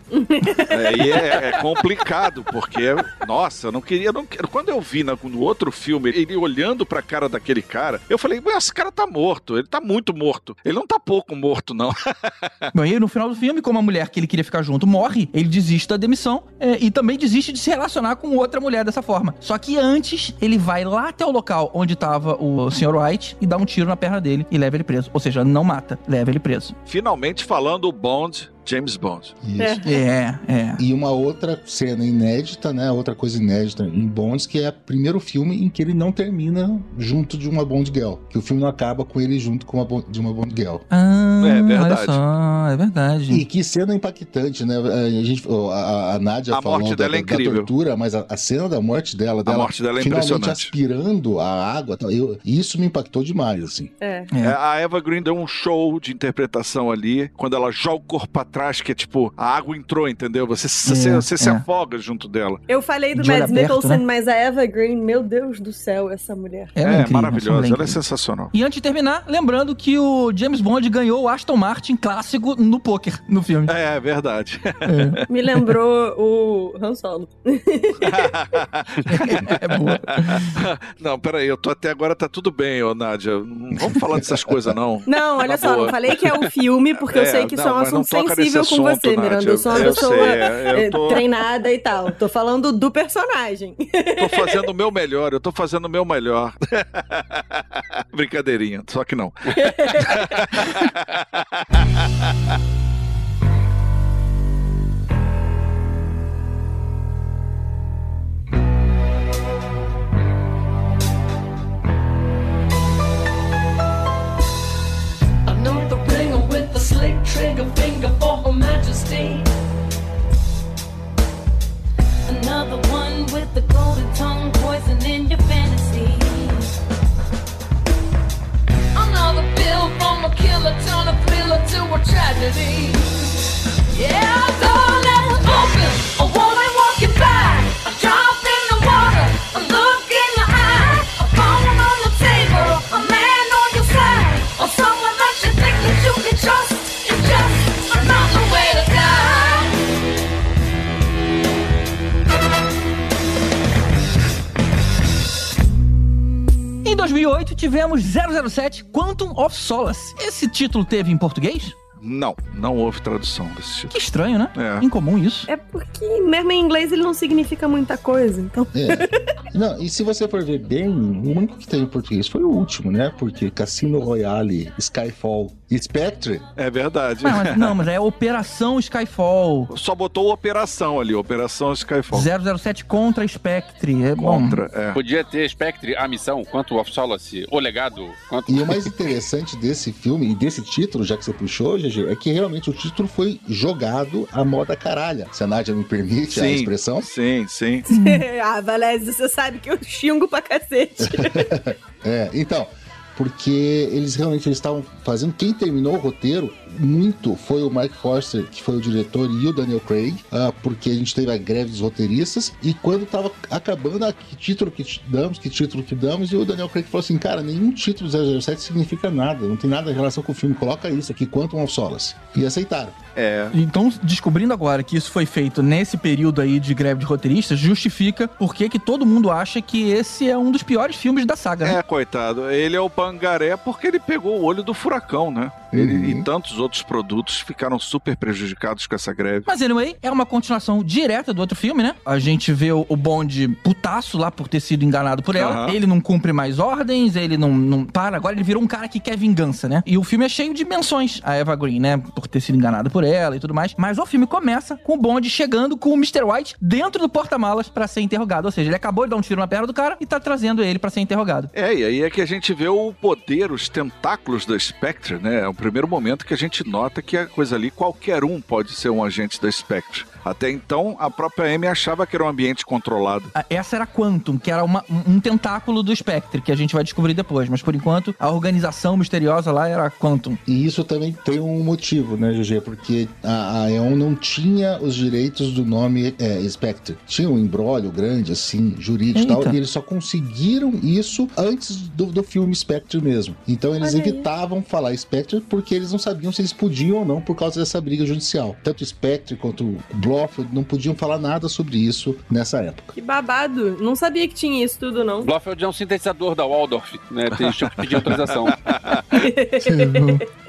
Aí <laughs> é, é complicado, porque, nossa, eu não queria. Não, quero- quando eu vi na- no outro filme, ele olhando pra cara daquele cara, eu falei, "Ué, esse cara tá morto, ele tá muito morto. Ele não tá pouco morto, não. <laughs> Bom, e no final do filme, como a mulher que ele queria ficar junto morre, ele desiste da demissão é, e também desiste de se relacionar com outra mulher dessa forma. Só que antes, ele vai lá até o local onde tava o Sr. White e dá um tiro na perna dele e leva ele preso. Ou seja, não mata, leva ele preso. Finalmente falando o Bond, James Bond. Isso. É, é. E uma outra cena inédita, né? Outra coisa inédita em Bonds, que é o primeiro filme em que ele não termina junto de uma Bond Girl. Que o filme não acaba com ele junto com uma Bond- de uma Bond Girl. Ah, É verdade. olha só, é verdade. E que cena impactante, né? A, gente, a, a Nádia A falou morte da, dela é da incrível. tortura, mas a, a cena da morte dela, dela morte dela é finalmente impressionante. aspirando a água, eu, isso me impactou demais, assim. É. É. É, a Eva Green deu um show de interpretação ali, quando ela joga o corpo pra trás, que é tipo, a água entrou, entendeu? Você, você, você se é. afoga junto dela. Eu falei do De Mads Mikkelsen, né? mas a Eva Green, meu Deus do céu, essa mulher. Ela é incrível, essa maravilhosa, ela é incrível. sensacional. E antes de terminar, lembrando que o James Bond ganhou o Aston Martin clássico no poker no filme. É, é verdade. Me lembrou o Han Solo. <laughs> É boa. Não, peraí, eu tô até agora, tá tudo bem, ô Nádia. Não vamos falar dessas coisas, não. Não, olha Na só, boa. eu falei que é o filme, porque eu É, sei que isso é não, um não assunto toca incrível com assunto, você, Miranda. Eu sou uma eu pessoa sei, é, é, tô... treinada e tal. Tô falando do personagem. <laughs> Tô fazendo o meu melhor, eu tô fazendo o meu melhor. <laughs> Brincadeirinha, só que não. <laughs> slick Another one with the golden tongue, poison in your fantasy. Another bill from a killer, turn a thriller to a tragedy. Yeah, open, a 2008 tivemos 007 Quantum of Solace. Esse título teve em português? Não, não houve tradução desse Que título. estranho, né? É. Incomum isso. É porque, mesmo em inglês, ele não significa muita coisa. Então, É. Não, e se você for ver bem, o único que teve em português foi o último, né? Porque Cassino Royale, Skyfall Spectre. É verdade. Não, mas, não, mas é Operação Skyfall. Só botou operação ali, Operação Skyfall. 007 contra Spectre. É bom. Contra, é. Podia ter Spectre, a missão, quanto of Solace, o legado, quanto... E o mais interessante desse filme e desse título, já que você puxou, GG, é que realmente o título foi jogado à moda caralha. Se a Nádia me permite a Sim. expressão. Sim, sim. <laughs> ah, Valézio, você sabe que eu xingo pra cacete. <laughs> É, então, porque eles realmente estavam fazendo. Quem terminou o roteiro muito foi o Mike Forster, que foi o diretor, e o Daniel Craig, ah, porque a gente teve a greve dos roteiristas. E quando tava acabando, ah, que título que damos, que título que damos, e o Daniel Craig falou assim: cara, nenhum título 007 significa nada, não tem nada em relação com o filme, coloca isso aqui, Quantum of Solace. E aceitaram. É. Então, descobrindo agora que isso foi feito nesse período aí de greve de roteiristas, justifica por que que todo mundo acha que esse é um dos piores filmes da saga, né? É, coitado. Ele é o pangaré porque ele pegou o olho do furacão, né? Ele e tantos outros produtos ficaram super prejudicados com essa greve. Mas anyway, é uma continuação direta do outro filme, né? A gente vê o Bond putaço lá por ter sido enganado por ela. Aham. Ele não cumpre mais ordens, ele não, não para. Agora ele virou um cara que quer vingança, né? E o filme é cheio de menções a Eva Green, né? Por ter sido enganado por ela e tudo mais. Mas o filme começa com o Bond chegando com o Mr. White dentro do porta-malas pra ser interrogado. Ou seja, ele acabou de dar um tiro na perna do cara e tá trazendo ele pra ser interrogado. É, e aí é que a gente vê o poder, os tentáculos da Spectre, né? É o primeiro momento que a gente nota que a coisa ali, qualquer um pode ser um agente da Spectre. Até então, a própria Amy achava que era um ambiente controlado. Ah, Essa era Quantum, que era uma- um tentáculo do Spectre, que a gente vai descobrir depois. Mas por enquanto, a organização misteriosa lá era Quantum. E isso também tem um motivo, né, GG? Porque a, a E.ON não tinha os direitos do nome é, Spectre. Tinha um embrólio grande, assim, jurídico e tal, e eles só conseguiram isso antes do, do filme Spectre mesmo. Então eles Olha aí. evitavam falar Spectre porque eles não sabiam se eles podiam ou não por causa dessa briga judicial. Tanto o Spectre quanto o Blofeld não podiam falar nada sobre isso nessa época. Que babado. Não sabia que tinha isso tudo, não. Blofeld é um sintetizador da Waldorf, né? Tem tinha que pedir autorização. <laughs>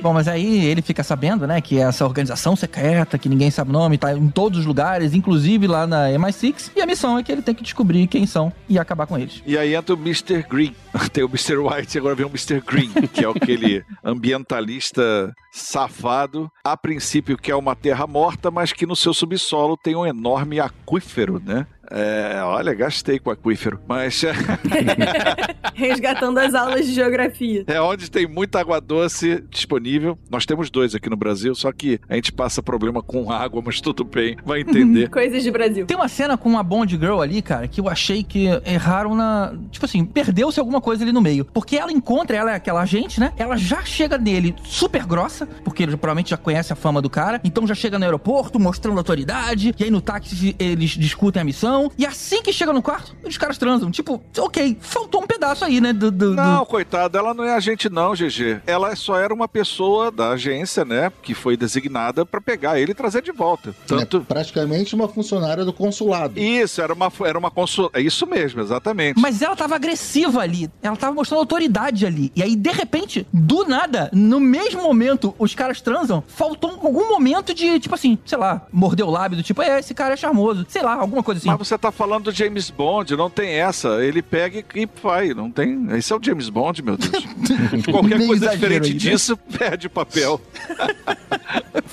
Bom, mas aí ele fica sabendo, né, que essa organização secreta, que ninguém sabe o nome, tá em todos os lugares, inclusive lá na MI6, e a missão é que ele tem que descobrir quem são e acabar com eles. E aí entra o Mr. Green. <laughs> Tem o Mr. White e agora vem o Mr. Green, que é aquele ambientalista safado, a princípio que é uma terra morta, mas que no seu subsolo tem um enorme aquífero, né? É, olha, gastei com aquífero, mas <laughs> Resgatando as aulas de geografia. é onde tem muita água doce disponível. Nós temos dois aqui no Brasil, só que a gente passa problema com água, mas tudo bem, vai entender. <laughs> Coisas de Brasil. Tem uma cena com uma Bond Girl ali, cara, que eu achei que erraram na. Tipo assim, perdeu-se alguma coisa ali no meio. Porque ela encontra, ela é aquela agente, né? Ela já chega nele super grossa, porque ele provavelmente já conhece a fama do cara. Então já chega no aeroporto, mostrando autoridade. E aí no táxi eles discutem a missão. E assim que chega no quarto, os caras transam. Tipo, ok, faltou um pedaço aí, né? Do, do- do- Não, coitada, ela não é agente não, GG. Ela só era uma pessoa da agência, né, que foi designada pra pegar ele e trazer de volta. Tanto É praticamente uma funcionária do consulado. Isso, era uma era uma consul... é isso mesmo, exatamente. Mas ela tava agressiva ali. Ela tava mostrando autoridade ali. E aí, de repente, do nada, no mesmo momento, os caras transam. Faltou algum momento de, tipo assim, sei lá, morder o lábio do tipo, é, esse cara é charmoso. Sei lá, alguma coisa assim. Mas você tá falando do James Bond, não tem essa. Ele pega e vai, não tem. Esse é o James Bond, meu Deus. <laughs> Qualquer Nem coisa diferente aí, né? disso perde o papel. <laughs>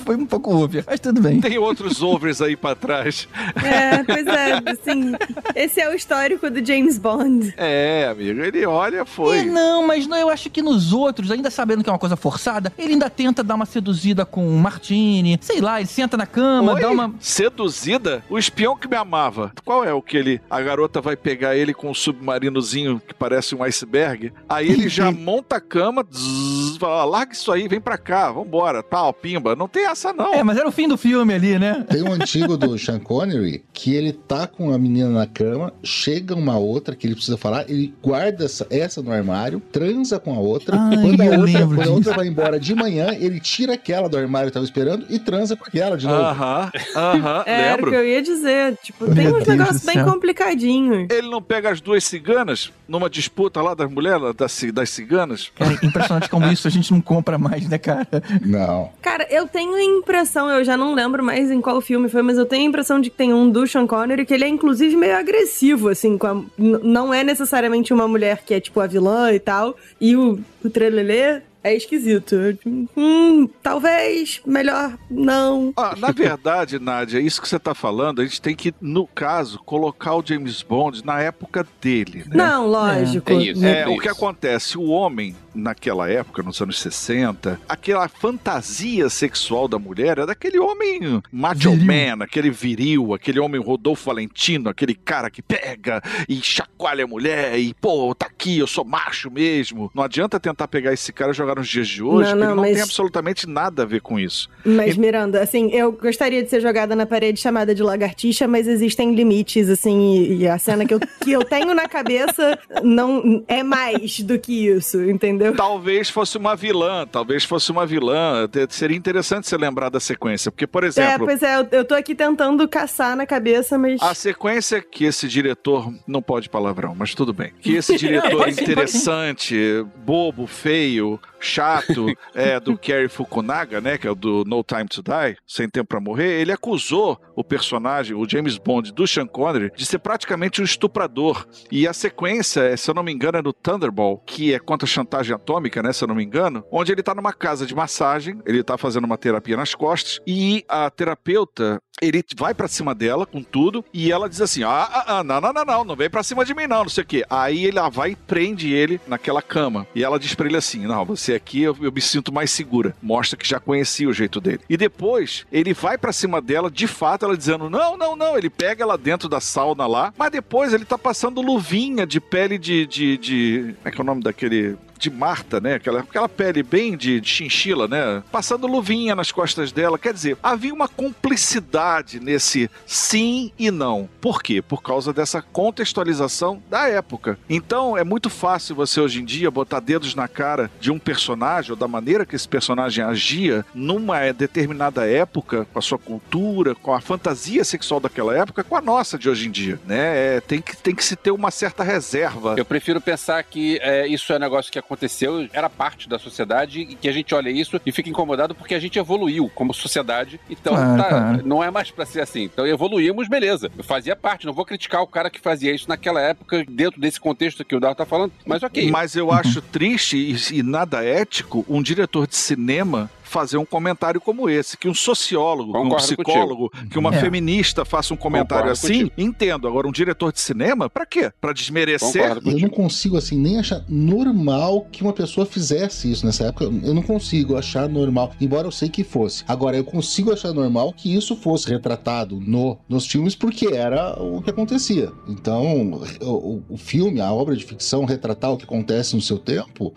Foi um pouco over, mas tudo bem. Tem outros overs aí pra trás. É, pois é, assim, esse é o histórico do James Bond. É, amigo, ele olha, É, foi. não, mas não, eu acho que nos outros, ainda sabendo que é uma coisa forçada, ele ainda tenta dar uma seduzida com o Martini. Sei lá, ele senta na cama, Oi? dá uma. Seduzida? O espião que me amava. Qual é? O que ele. A garota vai pegar ele com um submarinozinho que parece um iceberg. Aí ele já monta a cama, zzz, fala, larga isso aí, vem pra cá, vambora, tal, pimba. Não tem essa, não. É, mas era o fim do filme ali, né? Tem um antigo do Sean Connery que ele tá com a menina na cama, chega uma outra que ele precisa falar, ele guarda essa, essa no armário, transa com a outra. Ai, quando a eu outra, lembro quando a outra vai embora de manhã, ele tira aquela do armário que tava esperando e transa com aquela de novo. Aham, aham, <laughs> É, Era o lembro. que eu ia dizer. Tipo, tem uns Deus negócios do bem céu. complicadinhos. Ele não pega as duas ciganas numa disputa lá das mulheres, das, das ciganas? Cara, impressionante como isso a gente não compra mais, né, cara? Não. Cara, eu tenho a impressão, eu já não lembro mais em qual filme foi, mas eu tenho a impressão de que tem um do Sean Connery que ele é inclusive meio agressivo, assim, com a- não é necessariamente uma mulher que é tipo a vilã e tal, e o, o trelelê é esquisito. Hum, talvez, melhor não. Ah, na <laughs> verdade, Nádia, isso que você tá falando, a gente tem que, no caso, colocar o James Bond na época dele, né? Não, lógico. É isso. É, É o que acontece, o homem, naquela época, nos anos 60, aquela fantasia sexual da mulher era daquele homem macho Viril. man, aquele viril, aquele homem Rodolfo Valentino, aquele cara que pega e chacoalha a mulher e, pô, tá aqui, eu sou macho mesmo. Não adianta tentar pegar esse cara e jogar nos dias de hoje, Não, não, ele não mas- tem absolutamente nada a ver com isso. Mas, Miranda, assim, eu gostaria de ser jogada na parede chamada de lagartixa, mas existem limites, assim, e, e a cena que eu, que eu tenho na cabeça não é mais do que isso, entendeu? Talvez fosse uma vilã, talvez fosse uma vilã. Seria interessante você lembrar da sequência, porque, por É, exemplo, pois é, eu, eu tô aqui tentando caçar na cabeça, mas. A sequência que esse diretor. Não pode palavrão, mas tudo bem. Que esse diretor <laughs> interessante, bobo, feio, chato, <laughs> é, do Kerry Fukunaga, né? Que é o do No Time to Die, Sem Tempo pra Morrer, ele acusou o personagem, o James Bond, do Sean Connery, de ser praticamente um estuprador. E a sequência, é, se eu não me engano, é do Thunderball, que é contra a chantagem atômica, né? Se eu não me engano, onde ele tá numa casa de massagem, ele tá fazendo uma terapia nas costas, e a terapeuta ele vai pra cima dela com tudo e ela diz assim: ah, ah, ah, não, não, não, não, não vem pra cima de mim, não, não sei o quê. Aí ele vai e prende ele naquela cama. E ela diz pra ele assim: não, você aqui eu, eu me sinto mais segura. Mostra que já conhecia o jeito dele. E depois ele vai pra cima dela, de fato, ela dizendo: não, não, não. Ele pega ela dentro da sauna lá, mas depois ele tá passando luvinha de pele de. de, de como é que é o nome daquele de Marta, né? Aquela, aquela pele bem de, de chinchila, né? Passando luvinha nas costas dela. Quer dizer, havia uma cumplicidade nesse sim e não. Por quê? Por causa dessa contextualização da época. Então, é muito fácil você hoje em dia botar dedos na cara de um personagem ou da maneira que esse personagem agia numa determinada época, com a sua cultura, com a fantasia sexual daquela época, com a nossa de hoje em dia, né? É, tem, que, tem que se ter uma certa reserva. Eu prefiro pensar que é, isso é um negócio que aconteceu, era parte da sociedade e que a gente olha isso e fica incomodado porque a gente evoluiu como sociedade. Então, Claro, tá, claro. não é mais pra ser assim. Então, evoluímos, beleza. Eu fazia parte, não vou criticar o cara que fazia isso naquela época, dentro desse contexto que o Dal tá falando, mas ok. Mas eu acho triste e, e nada ético um diretor de cinema fazer um comentário como esse, que um sociólogo, que um Concordo psicólogo, que uma É. feminista faça um comentário Concordo assim, contigo. entendo. Agora, um diretor de cinema, pra quê? Pra desmerecer? Concordo. Eu não consigo, assim, nem achar normal que uma pessoa fizesse isso nessa época. Eu não consigo achar normal, embora eu sei que fosse. Agora, eu consigo achar normal que isso fosse retratado no, nos filmes, porque era o que acontecia. Então, o, o filme, a obra de ficção, retratar o que acontece no seu tempo,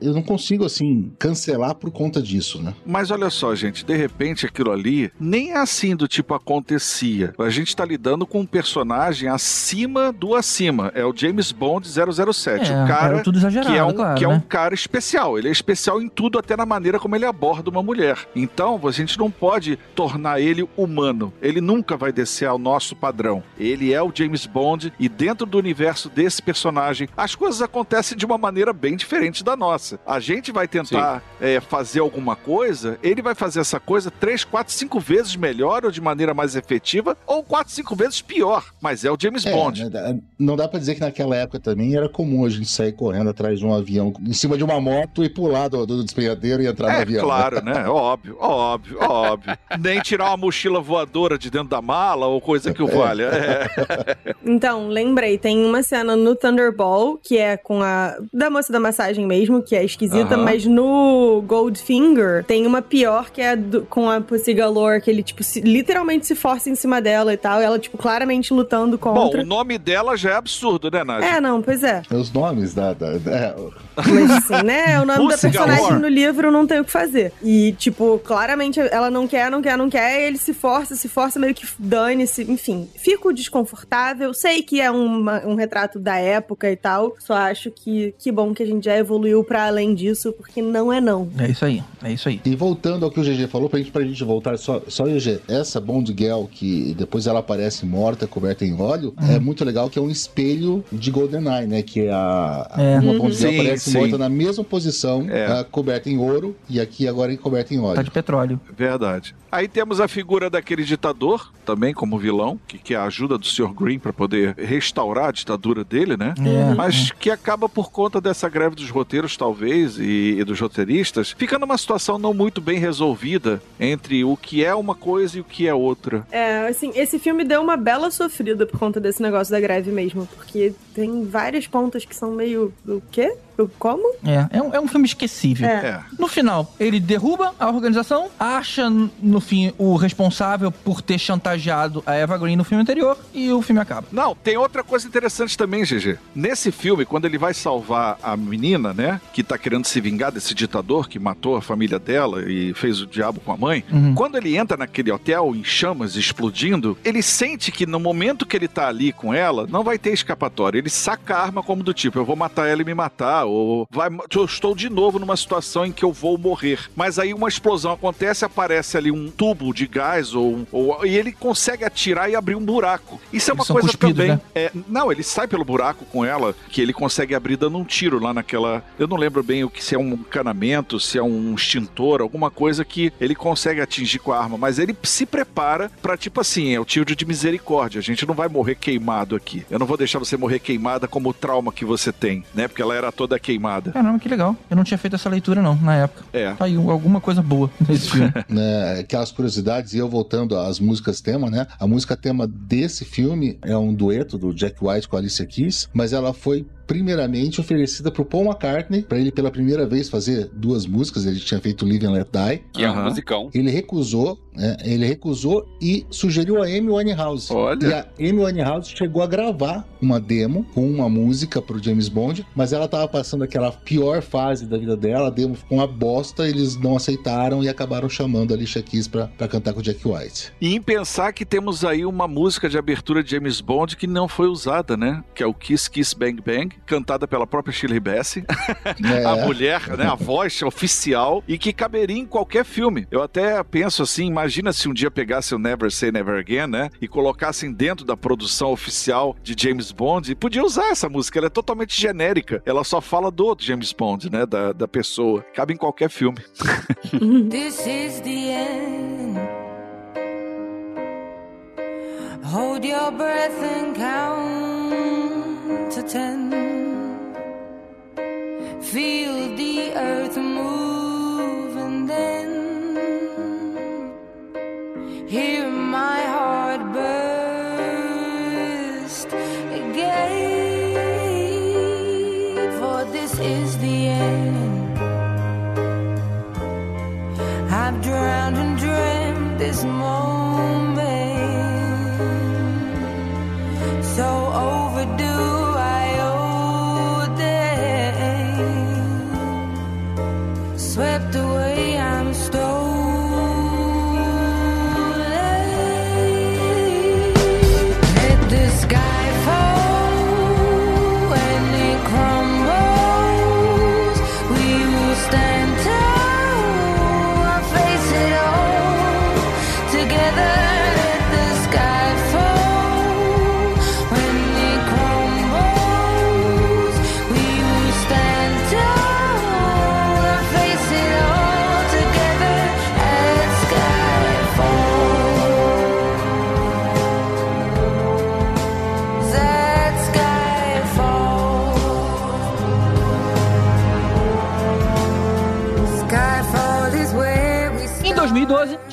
eu não consigo, assim, cancelar por conta disso, né? Mas olha só, gente, de repente aquilo ali nem é assim do tipo acontecia. A gente tá lidando com um personagem acima do acima. É o James Bond 007. É, o cara era tudo exagerado, que é um, claro, que é né? um cara especial. Ele é especial em tudo, até na maneira como ele aborda uma mulher. Então, a gente não pode tornar ele humano. Ele nunca vai descer ao nosso padrão. Ele é o James Bond e dentro do universo desse personagem, as coisas acontecem de uma maneira bem diferente da nossa. A gente vai tentar é, fazer alguma coisa, ele vai fazer essa coisa três, quatro, cinco vezes melhor ou de maneira mais efetiva, ou quatro, cinco vezes pior. Mas é o James É, Bond. né, dá- não dá pra dizer que naquela época também era comum a gente sair correndo atrás de um avião, em cima de uma moto e pular do, do despenhadeiro e entrar no É avião. né? claro, né? <laughs> Óbvio, óbvio, óbvio. Nem tirar uma mochila voadora de dentro da mala ou coisa que o valha. É. <laughs> Então, lembrei, tem uma cena no Thunderball, que é com a. da moça da massagem mesmo, que é esquisita, mas no Goldfinger, Galore. Tem uma pior que é do- com a Pussy Galore, que ele, tipo, se- literalmente se força em cima dela e tal. E ela, tipo, claramente lutando Bom, contra. o nome dela já é absurdo, né, Nádia? É, não, pois é. Os nomes da. da, da- Mas assim, né? O nome da personagem Galore. no livro não tem o que fazer. E, tipo, claramente ela não quer, não quer, não quer, e ele se força, se força, meio que dane-se, enfim. Fico desconfortável. Sei que é uma- um retrato da época e tal. Só acho que que bom que a gente já evoluiu pra além disso, porque não é não. É isso aí, é isso aí. E voltando ao que o GG falou, pra gente, pra gente voltar só, só o GG, essa Bond Girl que depois ela aparece morta, coberta em óleo, é muito legal que é um espelho de GoldenEye, né? Que é a, a- É. uma Uhum. Bond Girl Sim, aparece sim. morta na mesma posição, É. ah, coberta em ouro, e aqui agora em coberta em Tá óleo. de petróleo. Verdade. Aí temos a figura daquele ditador, também como vilão, que quer a ajuda do Sr. Green para poder restaurar a ditadura dele, né? É. Mas que acaba por conta dessa greve dos roteiros, talvez, e, e dos roteiristas, fica numa situação não muito bem resolvida entre o que é uma coisa e o que é outra. É, assim, esse filme deu uma bela sofrida por conta desse negócio da greve mesmo, porque tem várias pontas que são meio. O quê? Como? É, é um, é um filme esquecível. É. É. No final, ele derruba a organização, acha no fim o responsável por ter chantageado a Eva Green no filme anterior e o filme acaba. Não, tem outra coisa interessante também, GG. Nesse filme, quando ele vai salvar a menina, né, que tá querendo se vingar desse ditador que matou a família dela e fez o diabo com a mãe, Uhum. quando ele entra naquele hotel em chamas, explodindo, ele sente que no momento que ele tá ali com ela, não vai ter escapatória. Ele saca a arma como do tipo, eu vou matar ela e me matar, ou vai, eu estou de novo numa situação em que eu vou morrer. Mas aí uma explosão acontece, aparece ali um tubo de gás, ou, ou- e ele consegue atirar e abrir um buraco. Isso é Eles uma são coisa cuspidos, também. né? É, não, ele sai pelo buraco com ela, que ele consegue abrir dando um tiro lá naquela. Eu não lembro bem o que se é um encanamento, se é um extintor, alguma coisa que ele consegue atingir com a arma, mas ele se prepara pra tipo assim, é o tiro de misericórdia. A gente não vai morrer queimado aqui. Eu não vou deixar você morrer queimada como o trauma que você tem, né? Porque ela era toda queimada. Caramba, que legal. Eu não tinha feito essa leitura, não, na época. É. Tá aí alguma coisa boa nesse filme. <laughs> né, aquelas curiosidades, e eu voltando às músicas tema, né? A música tema desse filme é um dueto do Jack White com a Alicia Keys, mas ela foi primeiramente oferecida pro Paul McCartney, para ele pela primeira vez fazer duas músicas, ele tinha feito Live and Let Die. Que é um musicão. Ele recusou, né? ele recusou e sugeriu a Amy Winehouse. Olha. E a Amy Winehouse chegou a gravar uma demo com uma música pro James Bond, mas ela tava passando aquela pior fase da vida dela, a demo ficou uma bosta, eles não aceitaram e acabaram chamando a Alicia Keys pra, pra cantar com o Jack White. E em pensar que temos aí uma música de abertura de James Bond que não foi usada, né? Que é o Kiss Kiss Bang Bang, cantada pela própria Shirley Bassey. <laughs> É. a mulher, né, a voz oficial e que caberia em qualquer filme. Eu até penso assim, imagina se um dia pegasse o Never Say Never Again, né, e colocassem dentro da produção oficial de James Bond, e podia usar essa música, ela é totalmente genérica, ela só fala do James Bond, né, da, da pessoa. Cabe em qualquer filme. <laughs> This is the end. Hold your breath and count ten. Feel the earth move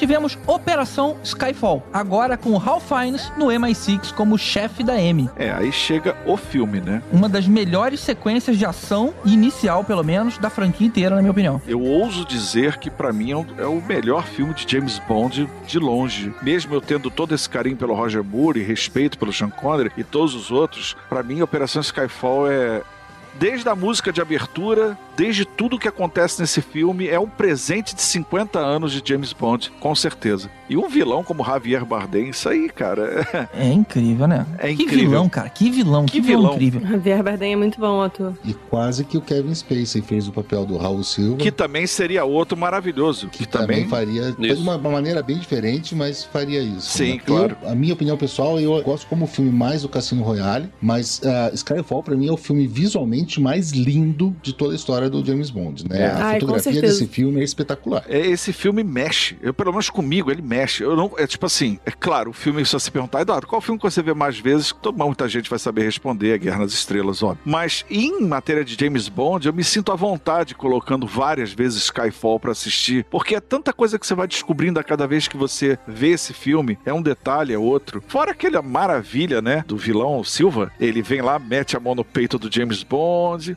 tivemos Operação Skyfall, agora com o Ralph Fiennes no MI6 como chefe da M. É, aí chega o filme, né? Uma das melhores sequências de ação, inicial pelo menos, da franquia inteira, na minha opinião. Eu ouso dizer que pra mim é o- é o melhor filme de James Bond de longe. Mesmo eu tendo todo esse carinho pelo Roger Moore e respeito pelo Sean Connery e todos os outros, pra mim Operação Skyfall é desde a música de abertura, desde tudo que acontece nesse filme, é um presente de 50 anos de James Bond, com certeza. E um vilão como Javier Bardem, isso aí, cara, é, É incrível, né? É Que incrível. vilão, cara. Que vilão. Que, Que vilão, vilão. incrível. Javier Bardem é muito bom ator. E quase que o Kevin Spacey fez o papel do Raul Silva. que também seria outro maravilhoso, que, que também, também faria de Isso. uma, uma maneira bem diferente, mas faria isso. Sim, né? claro. Eu- a minha opinião pessoal, eu gosto como filme mais do Cassino Royale, mas ah, Skyfall pra mim é o filme visualmente mais lindo de toda a história do James Bond, né? A Ai, fotografia desse filme é espetacular. É, esse filme mexe. Eu, pelo menos comigo, ele mexe. Eu não, é tipo assim, é claro, o filme, se você perguntar, Eduardo, qual filme que você vê mais vezes? Todo, muita gente vai saber responder, é Guerra nas Estrelas, óbvio. Mas em matéria de James Bond, eu me sinto à vontade colocando várias vezes Skyfall pra assistir, porque é tanta coisa que você vai descobrindo a cada vez que você vê esse filme. É um detalhe, é outro. Fora aquela maravilha, né, do vilão o Silva, ele vem lá, mete a mão no peito do James Bond,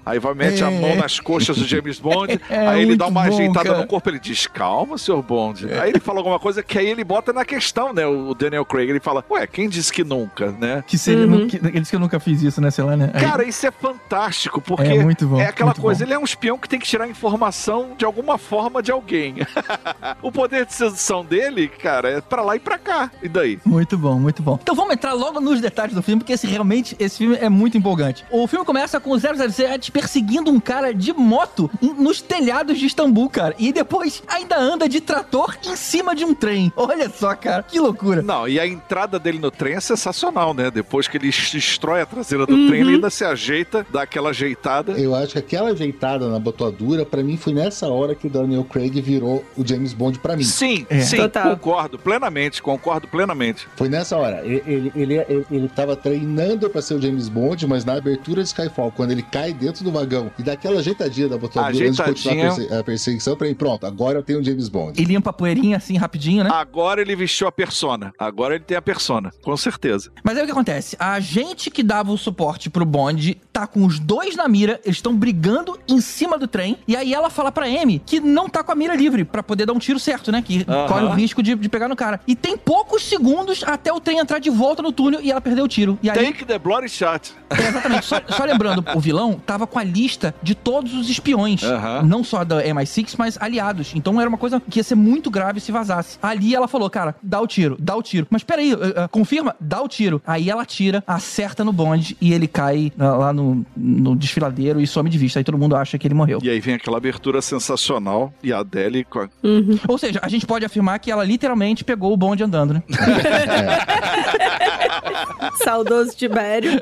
aí vai, mete a É. mão nas coxas do James Bond, <laughs> É aí ele dá uma bom, ajeitada cara. no corpo, ele diz, calma, senhor Bond. Aí ele fala alguma coisa que aí ele bota na questão, né, o Daniel Craig, ele fala, ué, quem disse que nunca, né? Que seria. Uhum. que- ele disse que eu nunca fiz isso, né? Sei lá, né? Aí- Cara, isso é fantástico, porque É muito bom, é aquela muito coisa, bom. ele é um espião que tem que tirar informação de alguma forma de alguém. <laughs> o poder de sedução dele, cara, é pra lá e pra cá. E daí? Muito bom, muito bom. Então vamos entrar logo nos detalhes do filme, porque esse, realmente esse filme é muito empolgante. O filme começa com o 007 perseguindo um cara de moto nos telhados de Istambul, cara. E depois ainda anda de trator em cima de um trem. Olha só, cara, que loucura. Não, e a entrada dele no trem é sensacional, né? Depois que ele destrói a traseira do trem, ele ainda se ajeita, dá aquela ajeitada. Eu acho que aquela ajeitada na botoadura, pra mim, foi nessa hora que o Daniel Craig virou o James Bond pra mim. Sim, É. sim, Total. concordo plenamente, concordo plenamente. Foi nessa hora. Ele, ele, ele, ele, treinando pra ser o James Bond, mas na abertura de Skyfall, quando ele cai dentro do vagão e dá aquela ajeitadinha da botoadura antes de continuar a, perse- a perseguição, pra mim, pronto, agora eu tenho o James Bond. E limpa a poeirinha assim rapidinho, né? Agora ele vestiu a persona. Agora ele tem a persona, com certeza. Mas aí o que acontece? A gente que dava o suporte pro bonde tá com os dois na mira, eles estão brigando em cima do trem, e aí ela fala pra Amy que não tá com a mira livre pra poder dar um tiro certo, né? Que corre o risco de, de pegar no cara. E tem poucos segundos até o trem entrar de volta no túnel e ela perdeu o tiro. E aí, Take the bloody shot. é, exatamente, só, só lembrando, o vilão tava com a lista de todos os espiões, Aham. não só da MI6, mas aliados. Então era uma coisa que ia ser muito grave se vazasse. Ali ela falou, cara, dá o tiro, dá o tiro. Mas peraí, eh, eh, confirma, dá o tiro. Aí ela tira, acerta no bonde e ele cai ah, lá no, no desfiladeiro e some de vista. Aí todo mundo acha que ele morreu. E aí vem aquela abertura sensacional e a Adele com a... Ou seja, a gente pode afirmar que ela literalmente pegou o bonde andando, né? <laughs> Saudoso Tibério. <laughs>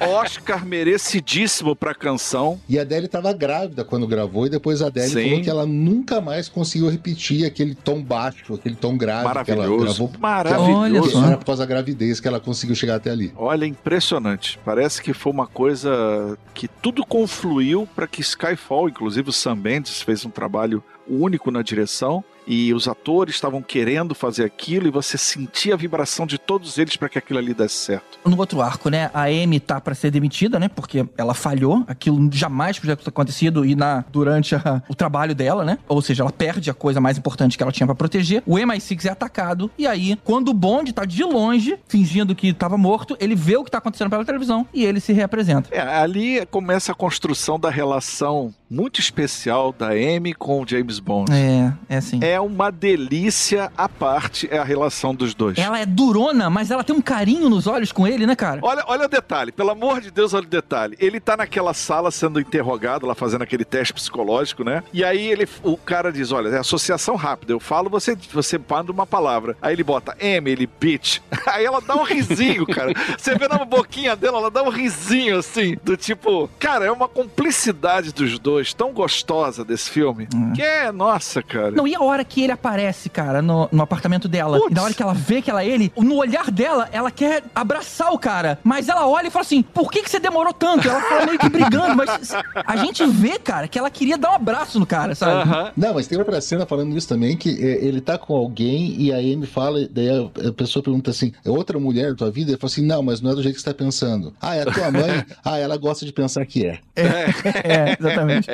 Oscar merecidíssimo pra canção. E a Adele tava grávida quando gravou, e depois a Adele Sim. falou que ela nunca mais conseguiu repetir aquele tom baixo, aquele tom grave que ela Maravilhoso. gravou. Olha Maravilhoso. Era por causa da gravidez que ela conseguiu chegar até ali. Olha, impressionante. Parece que foi uma coisa que tudo confluiu para que Skyfall, inclusive o Sam Mendes fez um trabalho único na direção e os atores estavam querendo fazer aquilo e você sentia a vibração de todos eles para que aquilo ali desse certo. No outro arco, né, a Amy tá pra ser demitida, né, porque ela falhou, aquilo jamais podia ter acontecido e na durante a- o trabalho dela, né? Ou seja, ela perde a coisa mais importante que ela tinha pra proteger. O MI6 é atacado e aí, quando o Bond tá de longe, fingindo que tava morto, ele vê o que tá acontecendo pela televisão e ele se reapresenta. É, ali começa a construção da relação muito especial da Amy com o James Bond. É, é assim. É uma delícia à parte é a relação dos dois. Ela é durona, mas ela tem um carinho nos olhos com ele, né, cara? Olha, olha o detalhe, pelo amor de Deus, olha o detalhe. Ele tá naquela sala sendo interrogado, lá fazendo aquele teste psicológico, né? E aí ele, o cara diz: Olha, é associação rápida. Eu falo, você, você manda uma palavra. Aí ele bota M, ele bitch. <laughs> Aí ela dá um risinho, cara. Você vê na boquinha dela, ela dá um risinho assim, do tipo, cara, é uma cumplicidade dos dois tão gostosa desse filme. Que é, nossa, cara. Não, e a hora que ele aparece, cara, no, no apartamento dela, e na hora que ela vê que ela é ele, no olhar dela, ela quer abraçar o cara. Mas ela olha e fala assim: por que, que você demorou tanto? Ela fala meio que brigando, mas a gente vê, cara, que ela queria dar um abraço no cara, sabe? Não, mas tem outra cena falando isso também, que é, ele tá com alguém e a Amy fala, daí a, pessoa pergunta assim, é outra mulher da tua vida? Ele fala assim, não, mas não é do jeito que você tá pensando. Ah, é a tua mãe? <laughs> ah, ela gosta de pensar que é. É, <laughs> exatamente.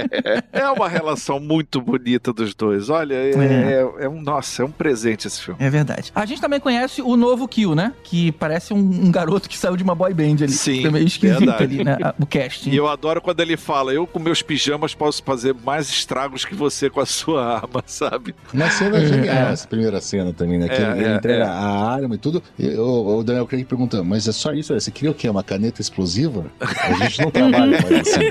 É uma relação muito bonita dos dois. Olha, é, É. é- é um, nossa, é um presente esse filme. É verdade. A gente também conhece o novo Kill, né? Que parece um, um garoto que saiu de uma boy band ali. Sim, meio esquisito verdade. ali, né? a- O casting. E eu adoro quando ele fala: Eu com meus pijamas posso fazer mais estragos que você com a sua arma, <laughs> sabe? Uma cena É, genial, é. essa primeira cena também, né? Que É, ele é, entrega é. a arma e tudo. E o, o Daniel Craig pergunta, mas é só isso? Você queria o quê? Uma caneta explosiva? A gente não trabalha mais assim. <laughs>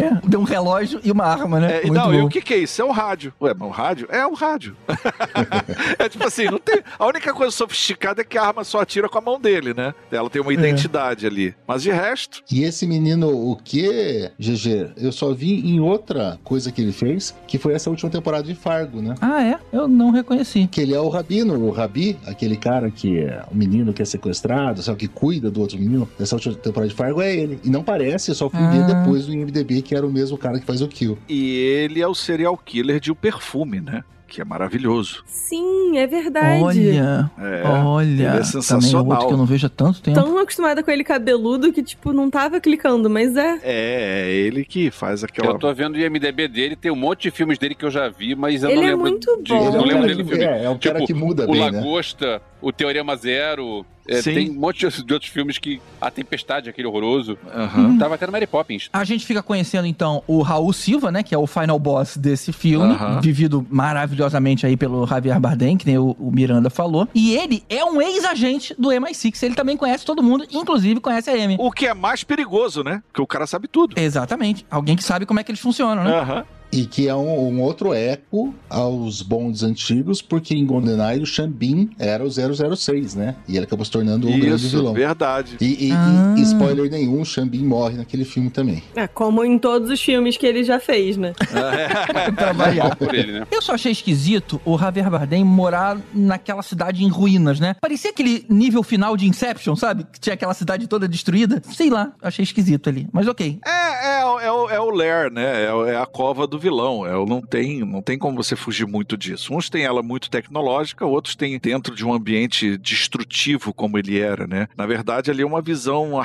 É, deu um relógio e uma arma, né? É, e Muito não, e bom. o que, que é isso? É o rádio. Ué, mas o rádio? É o rádio. <laughs> é tipo assim, não tem. A única coisa sofisticada é que a arma só atira com a mão dele, né? Ela tem uma identidade ali. Mas de resto. E esse menino, o que, GG? Eu só vi em outra coisa que ele fez, que foi essa última temporada de Fargo, né? Ah, é? Eu não reconheci. Que ele é o Rabino, o Rabi, aquele cara que é o menino que é sequestrado, sabe, que cuida do outro menino. Nessa última temporada de Fargo é ele. E não parece, eu só fui ver Ah. depois do IMDB que era o mesmo cara que faz o Kill. E ele é o serial killer de O Perfume, né? Que é maravilhoso. Sim, é verdade. Olha, É, olha. ele é Também é sensacional. outro que eu não vejo há tanto tempo. Tão acostumada com ele cabeludo que, tipo, não tava clicando, mas é. É, é ele que faz aquela. Eu tô vendo o IMDB dele, tem um monte de filmes dele que eu já vi, mas eu Ele não é lembro. muito de, bom. eu Ele é não lembro cara dele é, é um cara tipo, que muda o bem, né? Lagosta, o Teorema Zero. É, tem um monte de de outros filmes que. A Tempestade, aquele horroroso. Aham. Tava até no Mary Poppins. A gente fica conhecendo então o Raul Silva, né, que é o final boss desse filme, Aham. vivido maravilhosamente aí pelo Javier Bardem, que nem o, o Miranda falou. E ele é um ex-agente do MI6, ele também conhece todo mundo, inclusive conhece a Amy. O que é mais perigoso, né? Porque o cara sabe tudo. Exatamente. Alguém que sabe como é que eles funcionam, né? Aham. E que é um, um outro eco aos bondes antigos, porque em GoldenEye o Xambin era o 006, né? E ele acabou se tornando o grande Isso, vilão. verdade. E, e- Ah. e spoiler nenhum, o Xambin morre naquele filme também. É, como em todos os filmes que ele já fez, né? <laughs> <laughs> Por ele, né? Eu só achei esquisito o Javier Bardem morar naquela cidade em ruínas, né? Parecia aquele nível final de Inception, sabe? Que tinha aquela cidade toda destruída. Sei lá, achei esquisito ali. Mas ok. É, é, o- é, o, é o lair, né? É, é a cova do vilão. É, o- não, tem, não tem como você fugir muito disso. Uns têm ela muito tecnológica, outros têm dentro de um ambiente destrutivo como ele era, né? Na verdade, ali é uma visão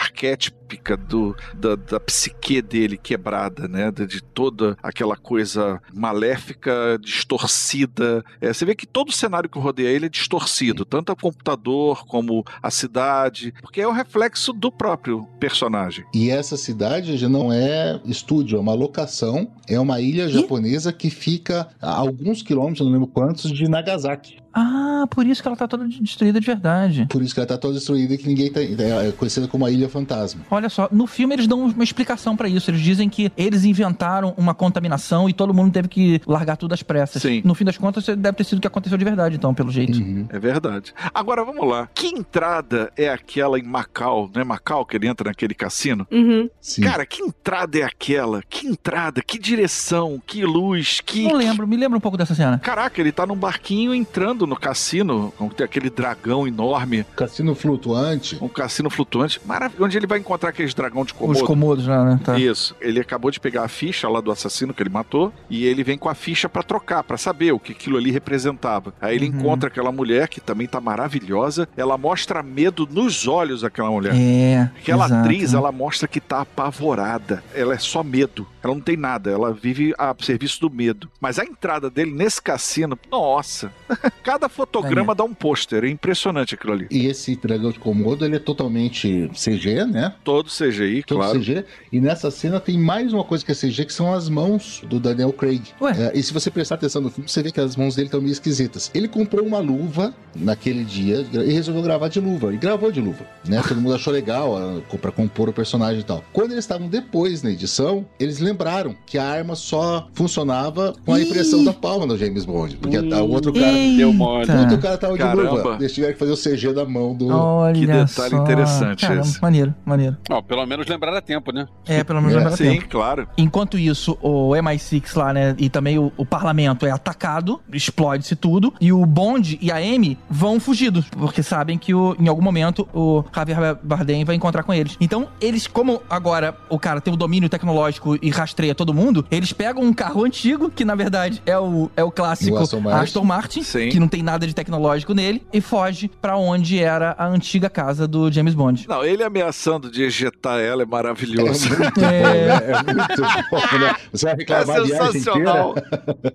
do, da, da psique dele quebrada, né? De, de toda aquela coisa maléfica, distorcida. É, você vê que todo o cenário que rodeia ele é distorcido, tanto o computador como a cidade, porque é o reflexo do próprio personagem. E essa cidade já não é estúdio, é uma locação. É uma ilha japonesa que fica a alguns quilômetros, não lembro quantos, de Nagasaki. Ah, por isso que ela tá toda destruída de verdade. Por isso que ela tá toda destruída e que ninguém tá. É conhecida como a Ilha Fantasma. Olha só, no filme eles dão uma explicação pra isso. Eles dizem que eles inventaram uma contaminação e todo mundo teve que largar tudo às pressas. Sim. No fim das contas, deve ter sido o que aconteceu de verdade, então, pelo jeito. É verdade. Agora vamos lá. Que entrada é aquela em Macau? Não é Macau que ele entra naquele cassino? Uhum. Cara, que entrada é aquela? Que entrada? Que direção? Que luz? Que. Não lembro, me lembra um pouco dessa cena. Caraca, ele tá num barquinho entrando no cassino, com tem aquele dragão enorme. Cassino flutuante. Um cassino flutuante. Maravilhoso. Onde ele vai encontrar aqueles dragão de komodo. Os comodos lá, né? Tá. Isso. Ele acabou de pegar a ficha lá do assassino que ele matou e ele vem com a ficha pra trocar, pra saber o que aquilo ali representava. Aí ele Uhum. encontra aquela mulher que também tá maravilhosa. Ela mostra medo nos olhos daquela mulher. É. Aquela exato, atriz, ela mostra que tá apavorada. Ela é só medo. Ela não tem nada. Ela vive a serviço do medo. Mas a entrada dele nesse cassino, nossa. <laughs> Cada fotograma dá um pôster. É impressionante aquilo ali. E esse dragão de Komodo, ele é totalmente CG, né? Todo CGI, Todo claro. CG. E nessa cena tem mais uma coisa que é CG, que são as mãos do Daniel Craig. É, e se você prestar atenção no filme, você vê que as mãos dele estão meio esquisitas. Ele comprou uma luva naquele dia e resolveu gravar de luva. E gravou de luva, né? Todo mundo achou legal pra compor o personagem e tal. Quando eles estavam depois na edição, eles lembraram que a arma só funcionava com a impressão da palma do James Bond. Porque o outro cara... Deu Puta, o cara tava de Caramba. luva. Eles tiveram que fazer o CG da mão do. Olha Que detalhe só. interessante Caramba, esse. Maneiro, maneiro. Pelo menos lembrar a tempo, né? É, pelo menos É, lembra Sim, tempo. claro. Enquanto isso, o MI6 lá, né, e também o, o parlamento é atacado, explode-se tudo, e o Bond e a Amy vão fugidos, porque sabem que o- em algum momento o Javier Bardem vai encontrar com eles. Então, eles, como agora o cara tem o domínio tecnológico e rastreia todo mundo, eles pegam um carro antigo, que na verdade é o, é o clássico O Aston Martin. Aston Martin, Sim. que não tem nada de tecnológico nele, e foge pra onde era a antiga casa do James Bond. Não, ele ameaçando de ejetar ela é É maravilhoso. muito <laughs> bom, né? É muito bom, né? Você vai É reclamar viagem sensacional.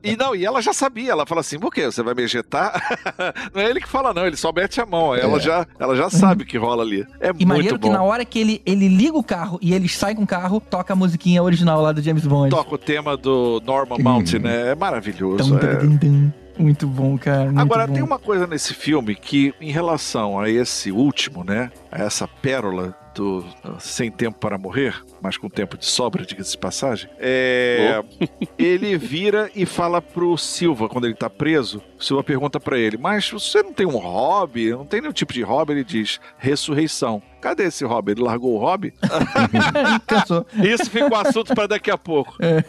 E não, e ela já sabia, ela fala assim, por quê? Você vai me ejetar? <laughs> Não é ele que fala, não, ele só mete a mão. Ela, É. já, ela já sabe o que rola ali. É E muito maneiro que bom. na hora que ele, ele liga o carro e eles saem com o carro, toca a musiquinha original lá do James Bond. Toca o tema do Norman Mountain, né? É maravilhoso. Tum, é. tum, tum, tum. Muito bom, cara. muito Agora, bom. tem uma coisa nesse filme que, em relação a esse último, né? A essa pérola do uh, Sem Tempo para Morrer, mas com tempo de sobra, diga-se de passagem, é, <laughs> ele vira e fala pro Silva, quando ele tá preso, o Silva pergunta pra ele, mas você não tem um hobby? Não tem nenhum tipo de hobby? Ele diz, ressurreição. Cadê esse hobby? Ele largou o hobby? <laughs> Isso fica um assunto pra daqui a pouco. É.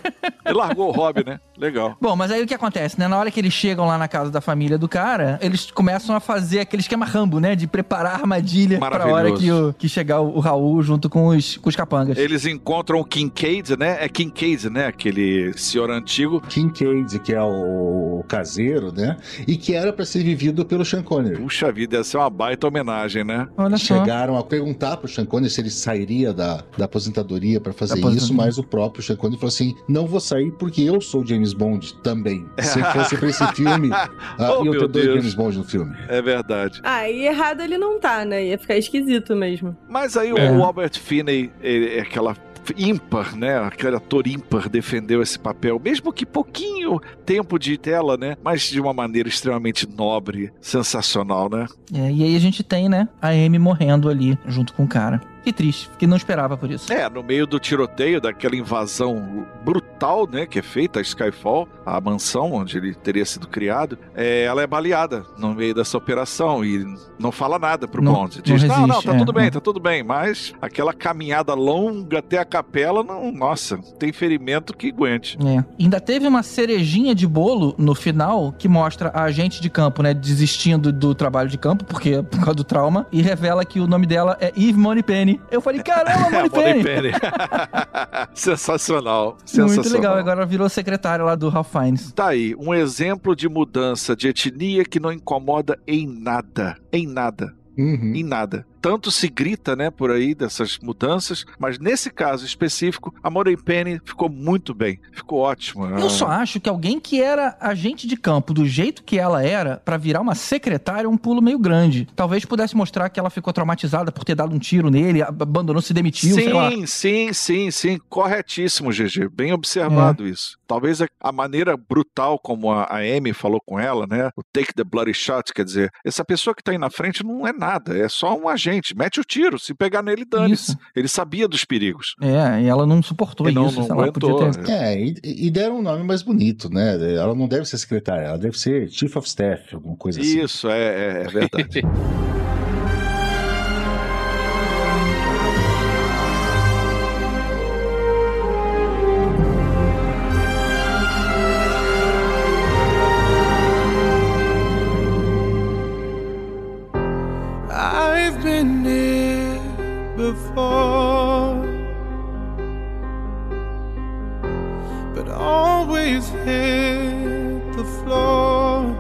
Ele largou o hobby, né? Legal. Bom, mas aí o que acontece, né? Na hora que eles chegam lá na casa da família do cara, eles começam a fazer aquele esquema Rambo, né? De preparar a armadilha pra hora que, o, que chegar o, o Raul junto com os, com os capangas. Eles encontram o Kincaid, né? É Kincaid, né? Aquele senhor antigo. Kincaid, que é o, o caseiro, né? E que era pra ser vivido pelo Sean Connery. Puxa vida, ia ser uma baita homenagem, né? Olha só. Chegaram a perguntar pro Sean Connery se ele sairia da, da aposentadoria pra fazer aposentadoria. isso, mas o próprio Sean Connery falou assim: não vou sair porque eu sou James Bond também. <laughs> Se fosse pra esse filme, <laughs> ah, Oh, eu tenho dois. James Bond no filme. É verdade. Ah, e errado ele não tá, né? Ia ficar esquisito mesmo. Mas aí É. o Albert Finney, ele- é aquela ímpar, né? Aquele ator ímpar defendeu esse papel, mesmo que pouquinho tempo de tela, né? Mas de uma maneira extremamente nobre, sensacional, né? É, e aí a gente tem, né, a Amy morrendo ali junto com o cara. Que triste, que não esperava por isso. É, no meio do tiroteio, daquela invasão brutal, né, que é feita, a Skyfall, a mansão onde ele teria sido criado, é, ela é baleada no meio dessa operação e não fala nada pro Não- Bond. não Diz, não, não, resiste, tá é, tudo bem, é. tá tudo bem, mas aquela caminhada longa até a capela, não, nossa, tem ferimento que aguente. É. Ainda teve uma cerejinha de bolo no final que mostra a agente de campo, né, desistindo do trabalho de campo, porque <laughs> por causa do trauma, e revela que o nome dela é Eve Moneypenny. Eu falei, caramba, <laughs> É, a Moneypenny! Moneypenny. sensacional, sensacional. Muito legal, agora virou secretária lá do Ralph Fiennes. Tá aí, um exemplo de mudança de etnia que não incomoda em nada. Em nada. Uhum. Em nada. Tanto se grita, né, por aí dessas mudanças, mas nesse caso específico, a Morey Penny ficou muito bem. Ficou ótima. Eu só acho que alguém que era agente de campo do jeito que ela era, pra virar uma secretária, é um pulo meio grande. Talvez pudesse mostrar que ela ficou traumatizada por ter dado um tiro nele, ab- abandonou, se demitiu, sei lá. Sim, sim, sim, sim. Corretíssimo, GG. Bem observado É. isso. Talvez a, maneira brutal como a, a Amy falou com ela, né? O take the bloody shot, quer dizer, essa pessoa que tá aí na frente não é nada, é só um agente. Mete o tiro, se pegar nele, dane-se. Isso. Ele sabia dos perigos. É, e ela não suportou E não- isso, não podia aguentou. ter... É, e, e deram um nome mais bonito, né? Ela não deve ser secretária, ela deve ser Chief of Staff, alguma coisa assim. Isso, é, é, é verdade. <laughs> before, but always hit the floor.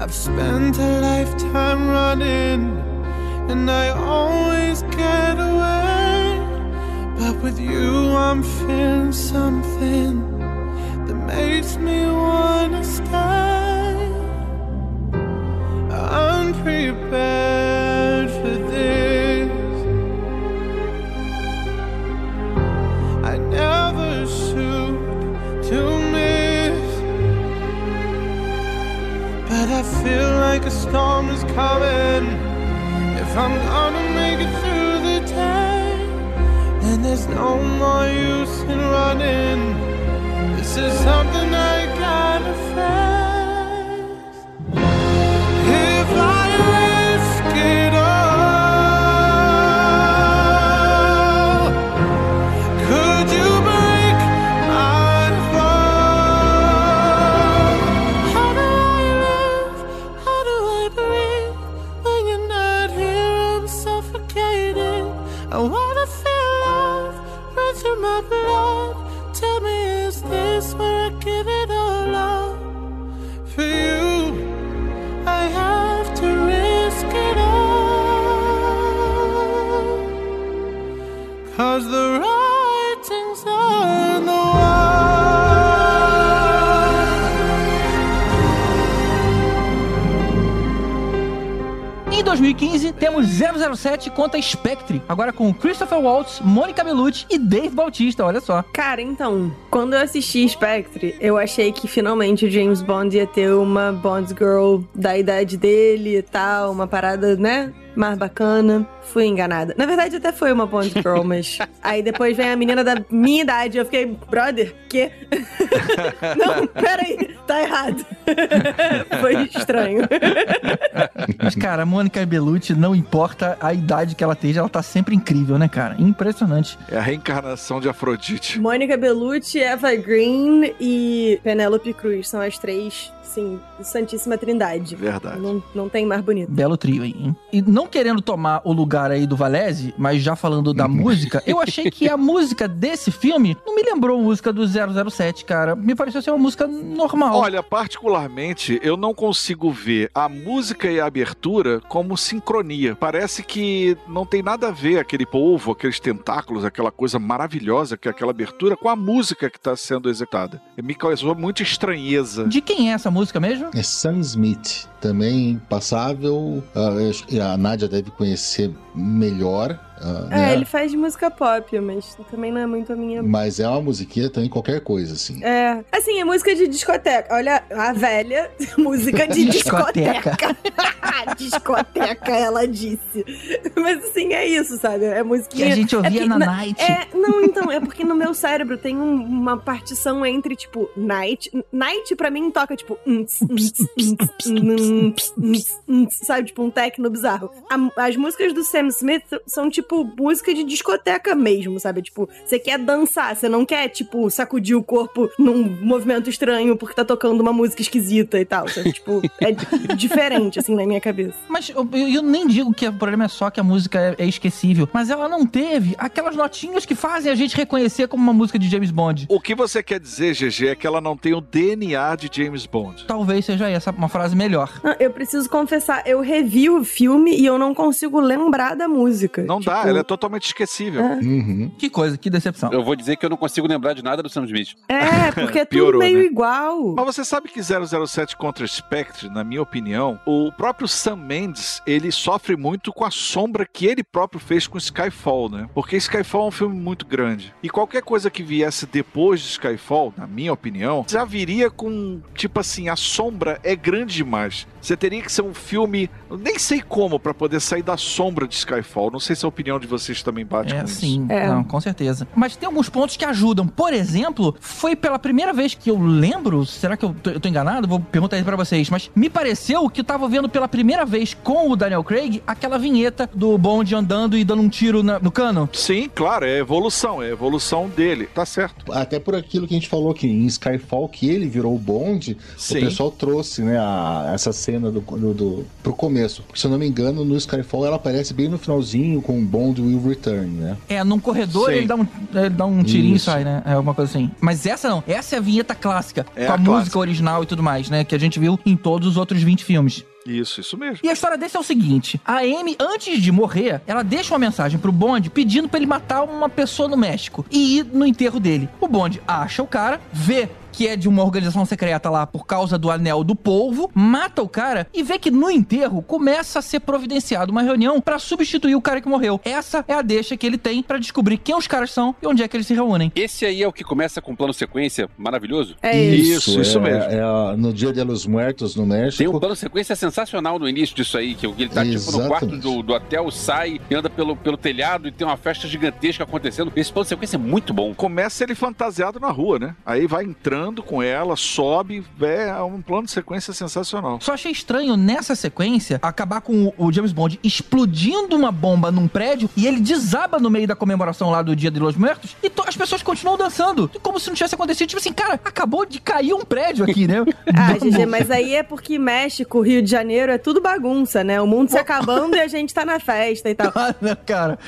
I've spent a lifetime running, and I always get away. But with you, I'm feeling something that makes me wanna stay unprepared feel like a storm is coming. If I'm gonna make it through the day, then there's no more use in running. This is something I gotta face. 2015, temos 007 contra Spectre, agora com Christopher Waltz, Mônica Bellucci e Dave Bautista, olha só. Cara, então, quando eu assisti Spectre, eu achei que finalmente o James Bond ia ter uma Bond Girl da idade dele e tal, uma parada, né? Mais bacana. Fui enganada. Na verdade, até foi uma Bond Girl, mas. <laughs> Aí depois vem a menina da minha idade. Eu fiquei, brother, quê? <laughs> Não, peraí, tá errado. <laughs> foi estranho. Mas, cara, a Mônica Bellucci, não importa a idade que ela esteja, ela tá sempre incrível, né, cara? Impressionante. É a reencarnação de Afrodite. Mônica Bellucci, Eva Green e Penélope Cruz são as três, sim, Santíssima Trindade. Verdade. Não, não tem mais bonito. Belo trio aí, hein? E não querendo tomar o lugar aí do Valese, mas já falando da música, eu achei que a <laughs> música desse filme não me lembrou a música do 007, cara. Me pareceu ser uma música normal. Olha, particularmente, eu não consigo ver a música e a abertura como sincronia. Parece que não tem nada a ver aquele polvo, aqueles tentáculos, aquela coisa maravilhosa que é aquela abertura com a música que está sendo executada. Me causou muita estranheza. De quem é essa música mesmo? É Sam Smith, também passável. Ah, que a Nádia deve conhecer melhor. Ah, É, né? ele faz música pop, mas também não é muito a minha. Mas é uma musiquinha também, qualquer coisa, assim. É, assim, é música de discoteca. Olha, a velha <laughs> música de Discoteca. discoteca. <laughs> discoteca, ela disse. Mas assim, é isso, sabe? É musiquinha. Que a gente ouvia é porque na night. É, não, então, é porque no meu cérebro tem um- uma partição entre, tipo, night. Night pra mim toca, tipo. Sabe, tipo, um techno bizarro. A- as músicas do Sam Smith são, tipo, música de discoteca mesmo, sabe? Tipo, você quer dançar, você não quer, tipo, sacudir o corpo num movimento estranho porque tá tocando uma música esquisita e tal. Sabe? Tipo, é di- <laughs> diferente, assim, na minha cabeça. Mas eu, eu- nem digo que o problema é só que a música é, é esquecível, mas ela não teve aquelas notinhas que fazem a gente reconhecer como uma música de James Bond. O que você quer dizer, GG, é que ela não tem o DNA de James Bond. Talvez seja essa uma frase melhor. Eu preciso confessar, eu revi o filme e eu não consigo lembrar da música. Não dá, Tipo, ela é totalmente esquecível. É. Uhum. Que coisa, que decepção. Eu vou dizer que eu não consigo lembrar de nada do Sam Smith. É, <laughs> <laughs> porque é tudo Piorou, meio né? igual. Mas você sabe que 007 contra Spectre, na minha opinião, o próprio Sam Mendes, ele sofre muito com a sombra que ele próprio fez com Skyfall, né? Porque Skyfall é um filme muito grande. E qualquer coisa que viesse depois de Skyfall, na minha opinião, já viria com, tipo assim, a sombra é grande demais. Você teria que ser um filme, nem sei como, pra poder sair da sombra de Skyfall. Não sei se a opinião de vocês também bate É, com isso. sim. É. Não, com certeza. Mas tem alguns pontos que ajudam. Por exemplo, foi pela primeira vez que eu lembro, será que eu tô, eu tô enganado? Vou perguntar isso pra vocês, mas me pareceu que eu tava vendo pela primeira vez com o Daniel Craig aquela vinheta do Bond andando e dando um tiro na- no cano. Sim, claro, é evolução, é evolução dele, tá certo. Até por aquilo que a gente falou que em Skyfall, que ele virou o Bond, Sim. o pessoal trouxe, né, a- essa cena do, do, do- pro começo. Porque, se eu não me engano, no Skyfall ela aparece bem no finalzinho com o Bond Will Return, né? É, num corredor Sim. ele dá um, ele dá um tirinho Isso. e sai, né? É alguma coisa assim. Mas essa não. Essa é a vinheta clássica. É com a, a música clássica. original e tudo mais, né? Que a gente viu em todos os outros 20 filmes. Isso, isso mesmo. E a história desse é o seguinte: a Amy, antes de morrer, ela deixa uma mensagem pro Bond pedindo pra ele matar uma pessoa no México e ir no enterro dele. O Bond acha o cara, vê que é de uma organização secreta lá por causa do anel do polvo, mata o cara e vê que no enterro começa a ser providenciada uma reunião pra substituir o cara que morreu. Essa é a deixa que ele tem pra descobrir quem os caras são e onde é que eles se reúnem. Esse aí é o que começa com plano sequência maravilhoso? É isso. Isso, isso é, mesmo. É, no Dia de los Muertos, no México. Tem um plano sequência sensacional no início disso aí, que ele tá tipo no quarto Exatamente. do, do hotel, sai, e anda pelo, pelo telhado e tem uma festa gigantesca acontecendo. Esse plano sequência é muito bom. Começa ele fantasiado na rua, né? Aí vai entrando lutando com ela, sobe, é um plano de sequência sensacional. Só achei estranho nessa sequência acabar com o, James Bond explodindo uma bomba num prédio e ele desaba no meio da comemoração lá do Dia de Los Muertos e as pessoas continuam dançando, como se não tivesse acontecido. Tipo assim, cara, acabou de cair um prédio aqui, né? <laughs> Ah, GG, mas aí é porque México, Rio de Janeiro, é tudo bagunça, né? O mundo se acabando e a gente tá na festa e tal. <laughs> Ah, não, cara,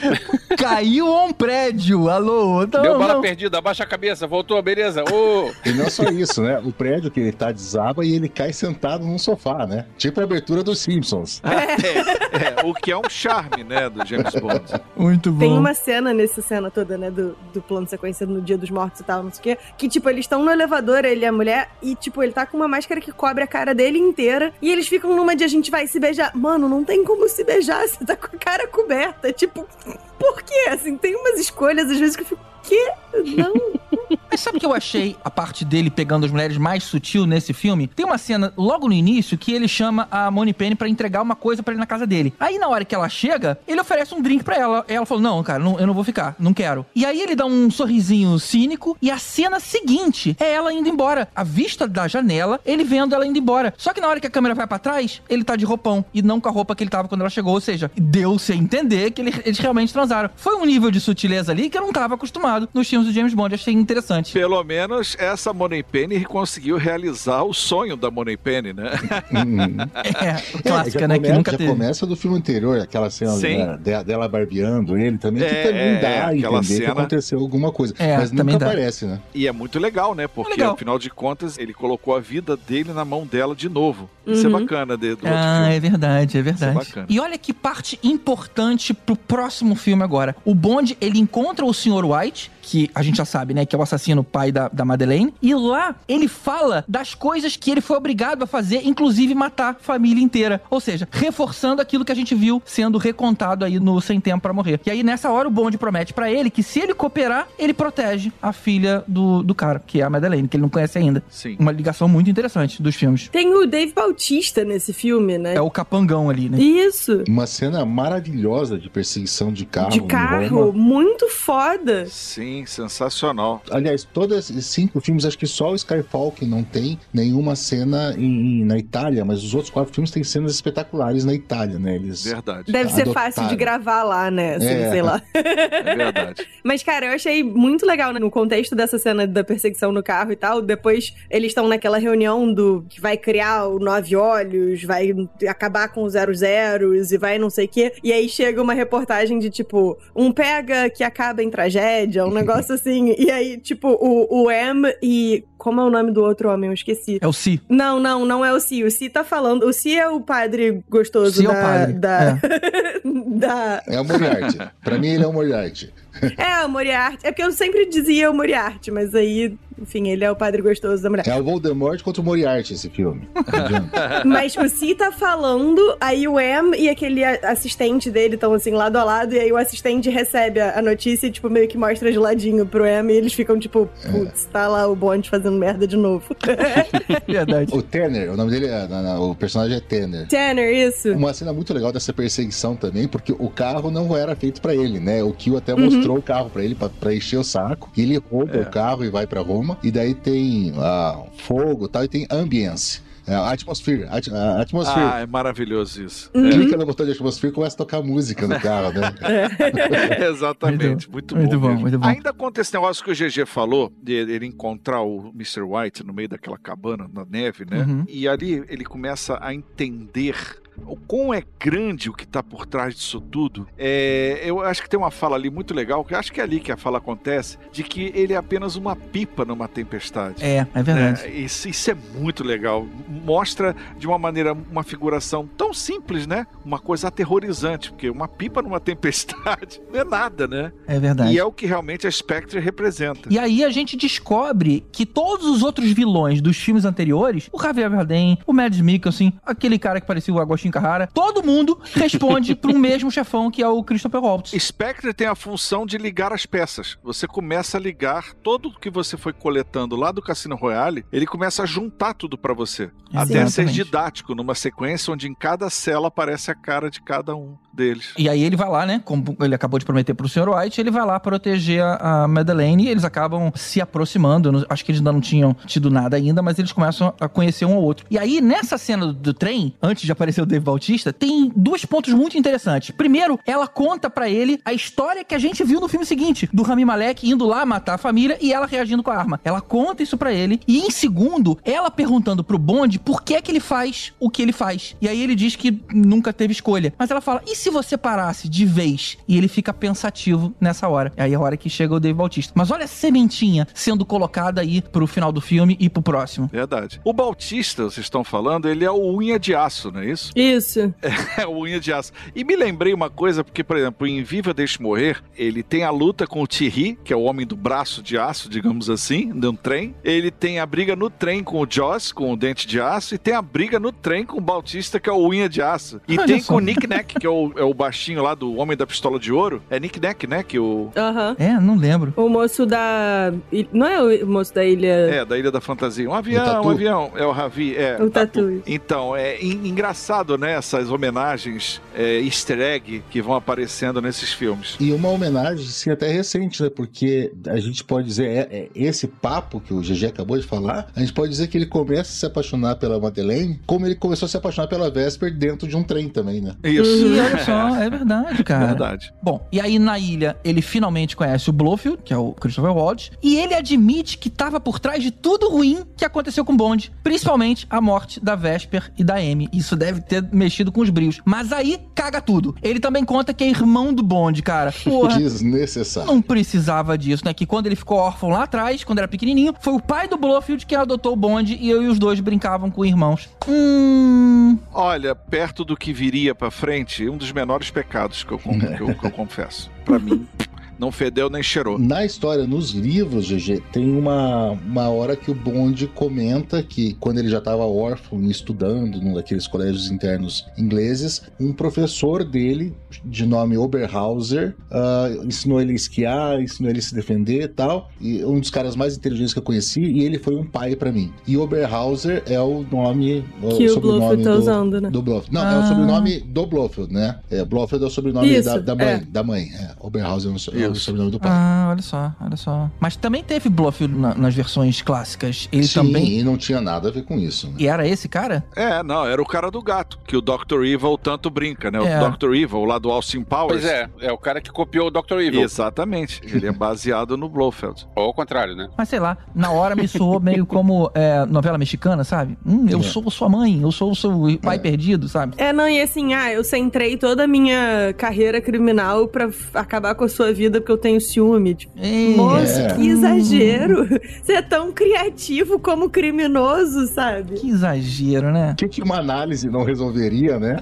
caiu um prédio, alô? Não, Deu bala não. perdida, abaixa a cabeça, voltou, beleza. Ô, E não só isso, né? O prédio que ele tá desaba e ele cai sentado num sofá, né? Tipo a abertura dos Simpsons. É, o que é um charme, né, do James Bond. Muito bom. Tem uma cena nessa cena toda, né, do, do plano de sequência no Dia dos Mortos e tal, não sei o quê, que, tipo, eles estão no elevador, ele e a mulher, e, tipo, ele tá com uma máscara que cobre a cara dele inteira, e eles ficam numa de a gente vai se beijar. Mano, não tem como se beijar, você tá com a cara coberta. Tipo, por quê? Assim, tem umas escolhas, às vezes, que eu fico, quê? Não. Mas sabe o que eu achei a parte dele pegando as mulheres mais sutil nesse filme? Tem uma cena logo no início que ele chama a Moni Penny pra entregar uma coisa pra ele na casa dele. Aí na hora que ela chega, ele oferece um drink pra ela. Ela falou: "Não, cara, não- eu não vou ficar, não quero". E aí ele dá um sorrisinho cínico e a cena seguinte é ela indo embora. A vista da janela, ele vendo ela indo embora. Só que na hora que a câmera vai pra trás, ele tá de roupão e não com a roupa que ele tava quando ela chegou, ou seja, deu-se a entender que ele- eles realmente transaram. Foi um nível de sutileza ali que eu não tava acostumado nos filmes do James Bond, achei interessante. Pelo menos essa Money Penny conseguiu realizar o sonho da Money Penny, né? <laughs> É, clássica, já né? Que começa, nunca já teve. começa do filme anterior, aquela cena né, de- dela barbeando ele também, É, que também é, dá é, a aquela entender que cena- aconteceu alguma coisa. É, mas também nunca dá. aparece, né? E é muito legal, né? Porque, legal. afinal de contas, ele colocou a vida dele na mão dela de novo. Isso é Uhum. bacana de, do outro Ah, filme. é verdade, é Isso é verdade. bacana. e olha que parte importante pro próximo filme agora. O Bond, ele encontra o Sr. White, que a gente já sabe, né, que é o assassino pai da, da Madeleine, e lá ele fala das coisas que ele foi obrigado a fazer, inclusive matar a família inteira. Ou seja, reforçando aquilo que a gente viu sendo recontado aí no Sem Tempo pra Morrer. E aí nessa hora o Bond promete pra ele que se ele cooperar, ele protege a filha do, do cara, que é a Madeleine, que ele não conhece ainda. Sim. Uma ligação muito interessante dos filmes. Tem o Dave Bautista nesse filme, né? É o capangão ali, né? Isso. Uma cena maravilhosa de perseguição de carro. De em carro, Roma. muito foda. Sim, sensacional. Aliás, todos esses cinco filmes, acho que só o Skyfall que não tem nenhuma cena em- na Itália, mas os outros quatro filmes têm cenas espetaculares na Itália, né? Eles Verdade. Deve ser Adotaram. fácil de gravar lá, né? Assim, É. sei lá. <laughs> É verdade. <laughs> Mas, cara, eu achei muito legal, né? No contexto dessa cena da perseguição no carro e tal. Depois eles estão naquela reunião do que vai criar o Nove Olhos, vai acabar com os zero zeros e vai não sei o quê. E aí chega uma reportagem de tipo, um pega que acaba em tragédia, um negócio assim. E aí, tipo, o, o M e. Como é o nome do outro homem? Eu esqueci. É o Si. Não, não, não é o Si. O Si tá falando. O Si é o padre gostoso Si é o da. padre. Da, <laughs> da. É o Moriarty. pra mim, ele é o Moriarty. É, o Moriarty. É porque eu sempre dizia o Moriarty, mas aí, enfim, ele é o padre gostoso da mulher. É o Voldemort contra o Moriarty, esse filme. <laughs> Mas o Si tá falando, aí o M e aquele assistente dele estão assim, lado a lado, e aí o assistente recebe a, notícia e, tipo, meio que mostra de ladinho pro M, e eles ficam, tipo, putz, tá lá o Bond fazendo merda de novo. <laughs> Verdade. o Tanner, o nome dele é. não, não, o personagem é Tanner. Tanner, isso. Uma cena muito legal dessa perseguição também, porque o carro não era feito pra ele, né? O Kill até mostrou o carro pra ele pra, pra encher o saco. E ele rouba É. o carro e vai pra Roma. E daí tem ah, fogo e tal, e tem ambience. É, atmosphere, at, atmosphere. Ah, é maravilhoso isso. Clica no botão de atmosfera e começa a tocar música no carro, né? É, <laughs> <laughs> exatamente. Muito, muito bom. bom, mesmo. muito bom. Ainda conta esse negócio que o GG falou, de ele encontrar o Mr. White no meio daquela cabana na neve, né? Uhum. E ali ele começa a entender o quão é grande o que está por trás disso tudo. É, eu acho que tem uma fala ali muito legal, que acho que é ali que a fala acontece, de que ele é apenas uma pipa numa tempestade. É, é verdade. É, isso, isso é muito legal. Mostra de uma maneira uma figuração tão simples, né? Uma coisa aterrorizante, porque uma pipa numa <laughs> tempestade não é nada, né? É verdade. E é o que realmente a Spectre representa. E aí a gente descobre que todos os outros vilões dos filmes anteriores, o Javier Bardem, o Mads Mikkelsen, aquele cara que parecia o Agostinho Carrara. Todo mundo responde para um mesmo chefão que é o Christopher Waltz. Spectre tem a função de ligar as peças. Você começa a ligar todo o que você foi coletando lá do Cassino Royale, ele começa a juntar tudo pra você. Até ser Exatamente. didático, numa sequência onde em cada cela aparece a cara de cada um deles. E aí ele vai lá, né? Como ele acabou de prometer pro Sr. White, ele vai lá proteger a, Madeleine e eles acabam se aproximando. Acho que eles ainda não tinham tido nada ainda, mas eles começam a conhecer um ao outro. E aí, nessa cena do, do trem, antes de aparecer o Dave Bautista, tem dois pontos muito interessantes. Primeiro, ela conta pra ele a história que a gente viu no filme seguinte, do Rami Malek indo lá matar a família e ela reagindo com a arma. Ela conta isso pra ele. E em segundo, ela perguntando pro Bond por que é que ele faz o que ele faz. E aí ele diz que nunca teve escolha. Mas ela fala: e se você parasse de vez? E ele fica pensativo nessa hora. Aí é a hora que chega o Dave Bautista. Mas olha a sementinha sendo colocada aí pro final do filme e pro próximo. Verdade. O Bautista, vocês estão falando, ele é o unha de aço, não é isso? Isso. É o unha de aço. E me lembrei uma coisa, porque, por exemplo, em Viva Deixe Morrer, ele tem a luta com o Thierry, que é o homem do braço de aço, digamos assim, de um trem. Ele tem a briga no trem com o Joss, com o dente de aço, e tem a briga no trem com o Bautista, que é o unha de aço. E Olha tem só. com o Nick Nack, que é o, é o baixinho lá do Homem da Pistola de Ouro. É Nick Nack, né? Que o. Aham. É, não lembro. O moço da. Não é o moço da ilha. É, da Ilha da Fantasia. Um avião, um avião. É o Ravi. É, O Tatu. Então, é en- engraçado, né? Essas homenagens é, easter egg que vão aparecendo nesses filmes. E uma homenagem, sim, até recente, né? Porque a gente pode dizer, é, é esse papo que o GG acabou de falar, a gente pode dizer que ele começa a se apaixonar pela Madeleine, como ele começou a se apaixonar pela Vesper dentro de um trem também, né? Isso. E olha só, é verdade, cara. Verdade. Bom, e aí na ilha ele finalmente conhece o Blofeld, que é o Christopher Waltz, e ele admite que tava por trás de tudo ruim que aconteceu com Bond, principalmente a morte da Vesper e da Amy. Isso deve ter mexido com os brios. Mas aí caga tudo. Ele também conta que é irmão do Bond, cara. <laughs> Porra. Desnecessário. Não precisava disso, né? Que quando ele ficou órfão lá atrás, quando era pequenininho, foi o pai do Blofeld que adotou o Bond e eu e os dois brincavam com irmãos. Hum. Olha, perto do que viria pra frente, um dos menores pecados que eu, <laughs> que eu- que eu confesso. Pra mim, não fedeu nem cheirou. Na história, nos livros, GG, tem uma, uma hora que o Bond comenta que quando ele já estava órfão e estudando num daqueles colégios internos ingleses, um professor dele, de nome Oberhauser, ah, ensinou ele a esquiar, ensinou ele a se defender e tal. E um dos caras mais inteligentes que eu conheci, e ele foi um pai pra mim. E Oberhauser é o nome, Que o sobrenome Blofeld tá do- usando, né? do Blofeld. Não, é o Ah. sobrenome do Blofeld, né? É, Blofeld é o sobrenome Isso, da, da mãe. é. Da mãe. É, Oberhauser é o so- é o sobrenome do pai. Ah, olha só, olha só. Mas também teve Blofeld na- nas versões clássicas. Ele Sim, também. e não tinha nada a ver com isso. Né? E era esse cara? É, não, era o cara do gato, que o Dr. Evil tanto brinca, né? O É. Dr. Evil, lá do Austin Powers. Pois é, é o cara que copiou o Dr. Evil. Exatamente. Ele é baseado no Blofeld. Ou ao contrário, né? Mas sei lá, na hora me soou meio como é, novela mexicana, sabe? Hum, eu É. sou sua mãe, eu sou o seu pai É. perdido, sabe? É, não, e assim, ah, eu centrei toda a minha carreira criminal pra f- acabar com a sua vida porque eu tenho ciúme. Tipo, É. Moço, que exagero! <laughs> Você é tão criativo como criminoso, sabe? Que exagero, né? O que, que uma análise não resolveria, né?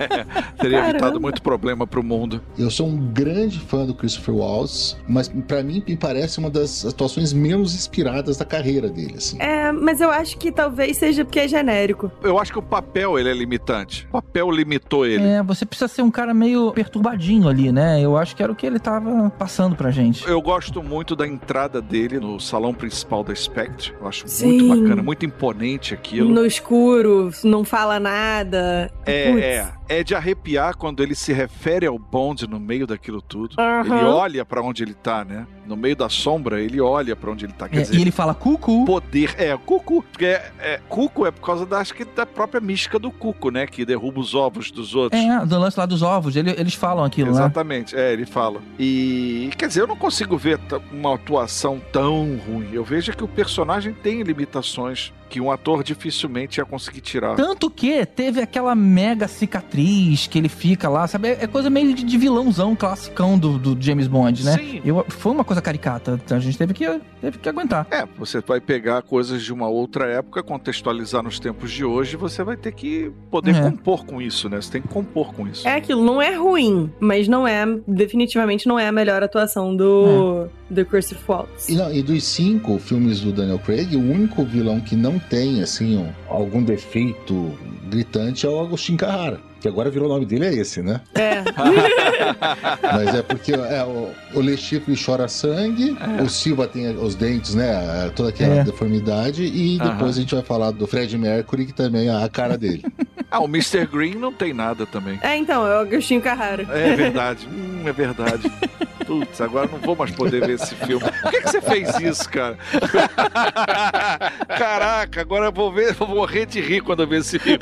<laughs> Teria Caramba. evitado muito problema pro mundo. Eu sou um grande fã do Christopher Waltz, mas pra mim me parece uma das atuações menos inspiradas da carreira dele, assim. É, mas eu acho que talvez seja porque é genérico. Eu acho que o papel ele é limitante. O papel limitou ele. É, você precisa ser um cara meio perturbadinho ali, né? Eu acho que era o que ele tava passando pra gente. Eu gosto muito da entrada dele no salão principal da Spectre. Eu acho Sim. muito bacana, muito imponente aquilo. No escuro, não fala nada. É, é. É de arrepiar quando ele se refere ao Bond no meio daquilo tudo. Ele olha pra onde ele tá, né? No meio da sombra, ele olha pra onde ele tá. Quer É, dizer, e ele fala cucu. poder. É, cuco. Porque é, é, cuco é por causa da, acho que da própria mística do cuco, né? Que derruba os ovos dos outros. É, do lance lá dos ovos, ele- eles falam aquilo, né? Exatamente, é, ele fala. E quer dizer, eu não consigo ver uma atuação tão ruim. Eu vejo que o personagem tem limitações que um ator dificilmente ia conseguir tirar. Tanto que teve aquela mega cicatriz que ele fica lá, sabe? É é coisa meio de, vilãozão classicão do, do James Bond, né? Sim. Eu, foi uma coisa caricata. A gente teve que, teve que aguentar. É, você vai pegar coisas de uma outra época, contextualizar nos tempos de hoje, você vai ter que poder É. compor com isso, né? Você tem que compor com isso. É aquilo, não é ruim, mas não é, definitivamente não é a melhor atuação do, do Christopher Waltz. E, não, e dos cinco filmes do Daniel Craig, o único vilão que não tem, assim, um- algum defeito gritante é o Agostinho Carrara. Que agora virou o nome dele, é esse, né? É. <laughs> Mas é porque é, o, o Le Chiffre chora sangue, o Silva tem os dentes, né? Toda aquela É. deformidade, e depois Aham. a gente vai falar do Fred Mercury, que também é a cara dele. <laughs> Ah, o Mr. Green não tem nada também. É, então, é o Agostinho Carrara. É verdade. Hum, é verdade. Putz, agora não vou mais poder ver esse filme. Por que, que você fez isso, cara? <laughs> Caraca, agora eu vou ver, vou morrer de rir quando eu ver esse filme.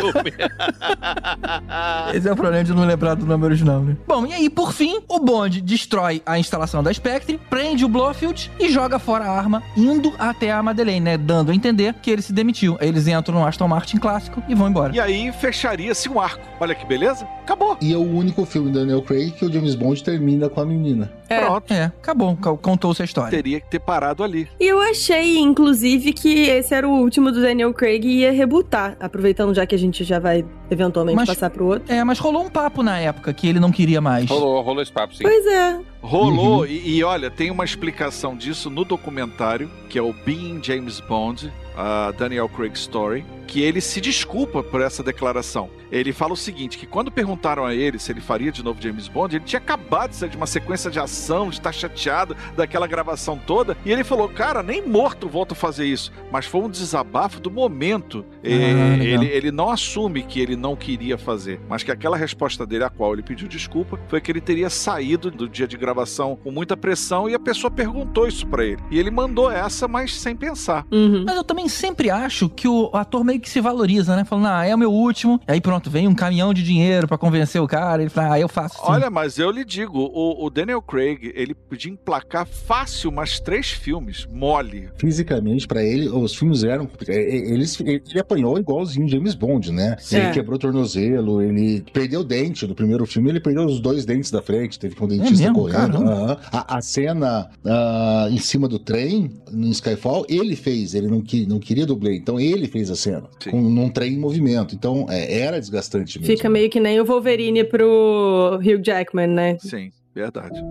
<laughs> Esse é o problema de não lembrar do nome original, né? Bom, e aí, por fim, o Bond destrói a instalação da Spectre, prende o Blofeld e joga fora a arma, indo até a Madeleine, né? Dando a entender que ele se demitiu. Aí eles entram no Aston Martin clássico e vão embora. E aí fecharia-se um arco. Olha que beleza. Acabou. E é o único filme do Daniel Craig que o James Bond termina com a menina. É. Pronto. É, acabou. Contou-se a história. Teria que ter parado ali. E eu achei, inclusive, que esse era o último do Daniel Craig e ia rebutar, aproveitando já que a gente já vai eventualmente Mas- passar pro outro. É, mas rolou um papo na época que ele não queria mais. Rolou, rolou esse papo, sim. Pois é. Rolou, e, e olha, tem uma explicação disso no documentário, que é o Being James Bond, a Daniel Craig Story, que ele se desculpa por essa declaração. Ele fala o seguinte, que quando perguntaram a ele se ele faria de novo James Bond, ele tinha acabado de sair de uma sequência de ação, de estar chateado daquela gravação toda, e ele falou, cara, nem morto volto a fazer isso. Mas foi um desabafo do momento. E Ah, legal. ele, ele não assume que ele não queria fazer, mas que aquela resposta dele, a qual ele pediu desculpa, foi que ele teria saído do dia de gravação com muita pressão e a pessoa perguntou isso pra ele. E ele mandou essa, mas sem pensar. Uhum. Mas eu também sempre acho que o ator meio que se valoriza, né? Falando, ah, é o meu último. Aí pronto, vem um caminhão de dinheiro pra convencer o cara. Ele fala, ah, eu faço sim. Olha, mas eu lhe digo, o, o Daniel Craig, ele podia emplacar fácil umas três filmes, mole. Fisicamente, pra ele, os filmes eram. Ele, ele, ele apanhou igualzinho James Bond, né? Sim. Ele quebrou o tornozelo, ele perdeu o dente. No primeiro filme, ele perdeu os dois dentes da frente, teve com o dentista mesmo? correndo. A, a cena ah, em cima do trem, no Skyfall, ele fez, ele não, que, não queria dublê, então ele fez a cena, Sim. com, num trem em movimento. Então, é, era desgastante mesmo. Fica meio que nem o Wolverine pro Hugh Jackman, né? Sim, verdade.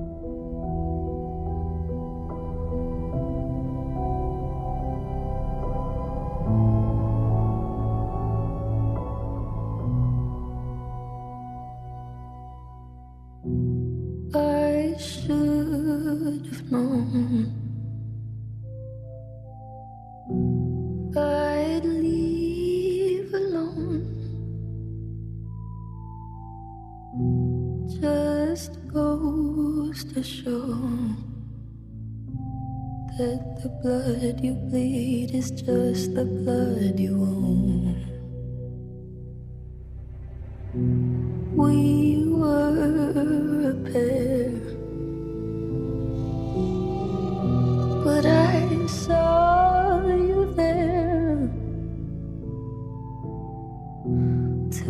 I should have known I'd leave alone. Just goes to show that the blood you bleed is just the blood you own. We were a pair, but I saw you there.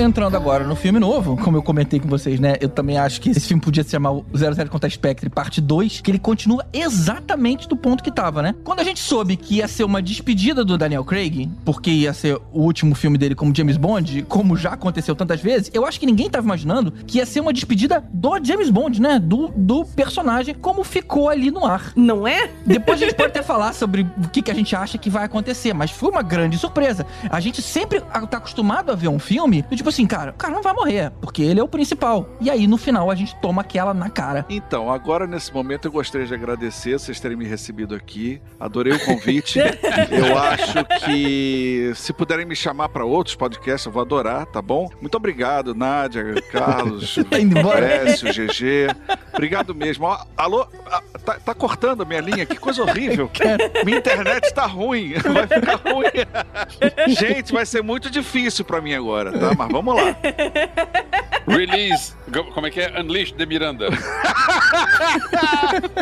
Entrando agora no filme novo, como eu comentei com vocês, né? Eu também acho que esse filme podia se chamar o 00 contra a Spectre parte 2, que ele continua exatamente do ponto que tava, né? Quando a gente soube que ia ser uma despedida do Daniel Craig, porque ia ser o último filme dele como James Bond, como já aconteceu tantas vezes, eu acho que ninguém tava imaginando que ia ser uma despedida do James Bond, né? Do, do personagem, como ficou ali no ar. Não é? Depois a gente pode até falar sobre o que, que a gente acha que vai acontecer, mas foi uma grande surpresa. A gente sempre tá acostumado a ver um filme, do tipo tipo assim, cara, o cara não vai morrer, porque ele é o principal. E aí, no final, a gente toma aquela na cara. Então, agora nesse momento eu gostaria de agradecer vocês terem me recebido aqui. Adorei o convite. <laughs> eu acho que se puderem me chamar para outros podcasts, eu vou adorar, tá bom? Muito obrigado, Nádia, Carlos, <laughs> Tá indo embora? Écio, GG. Obrigado mesmo. Ó, alô, ah, tá, tá cortando a minha linha, que coisa horrível. <laughs> Minha internet tá ruim, vai ficar ruim. Gente, vai ser muito difícil pra mim agora, tá? Mas vamos lá. <laughs> Release. Como é que é? Unleash the Miranda. <laughs>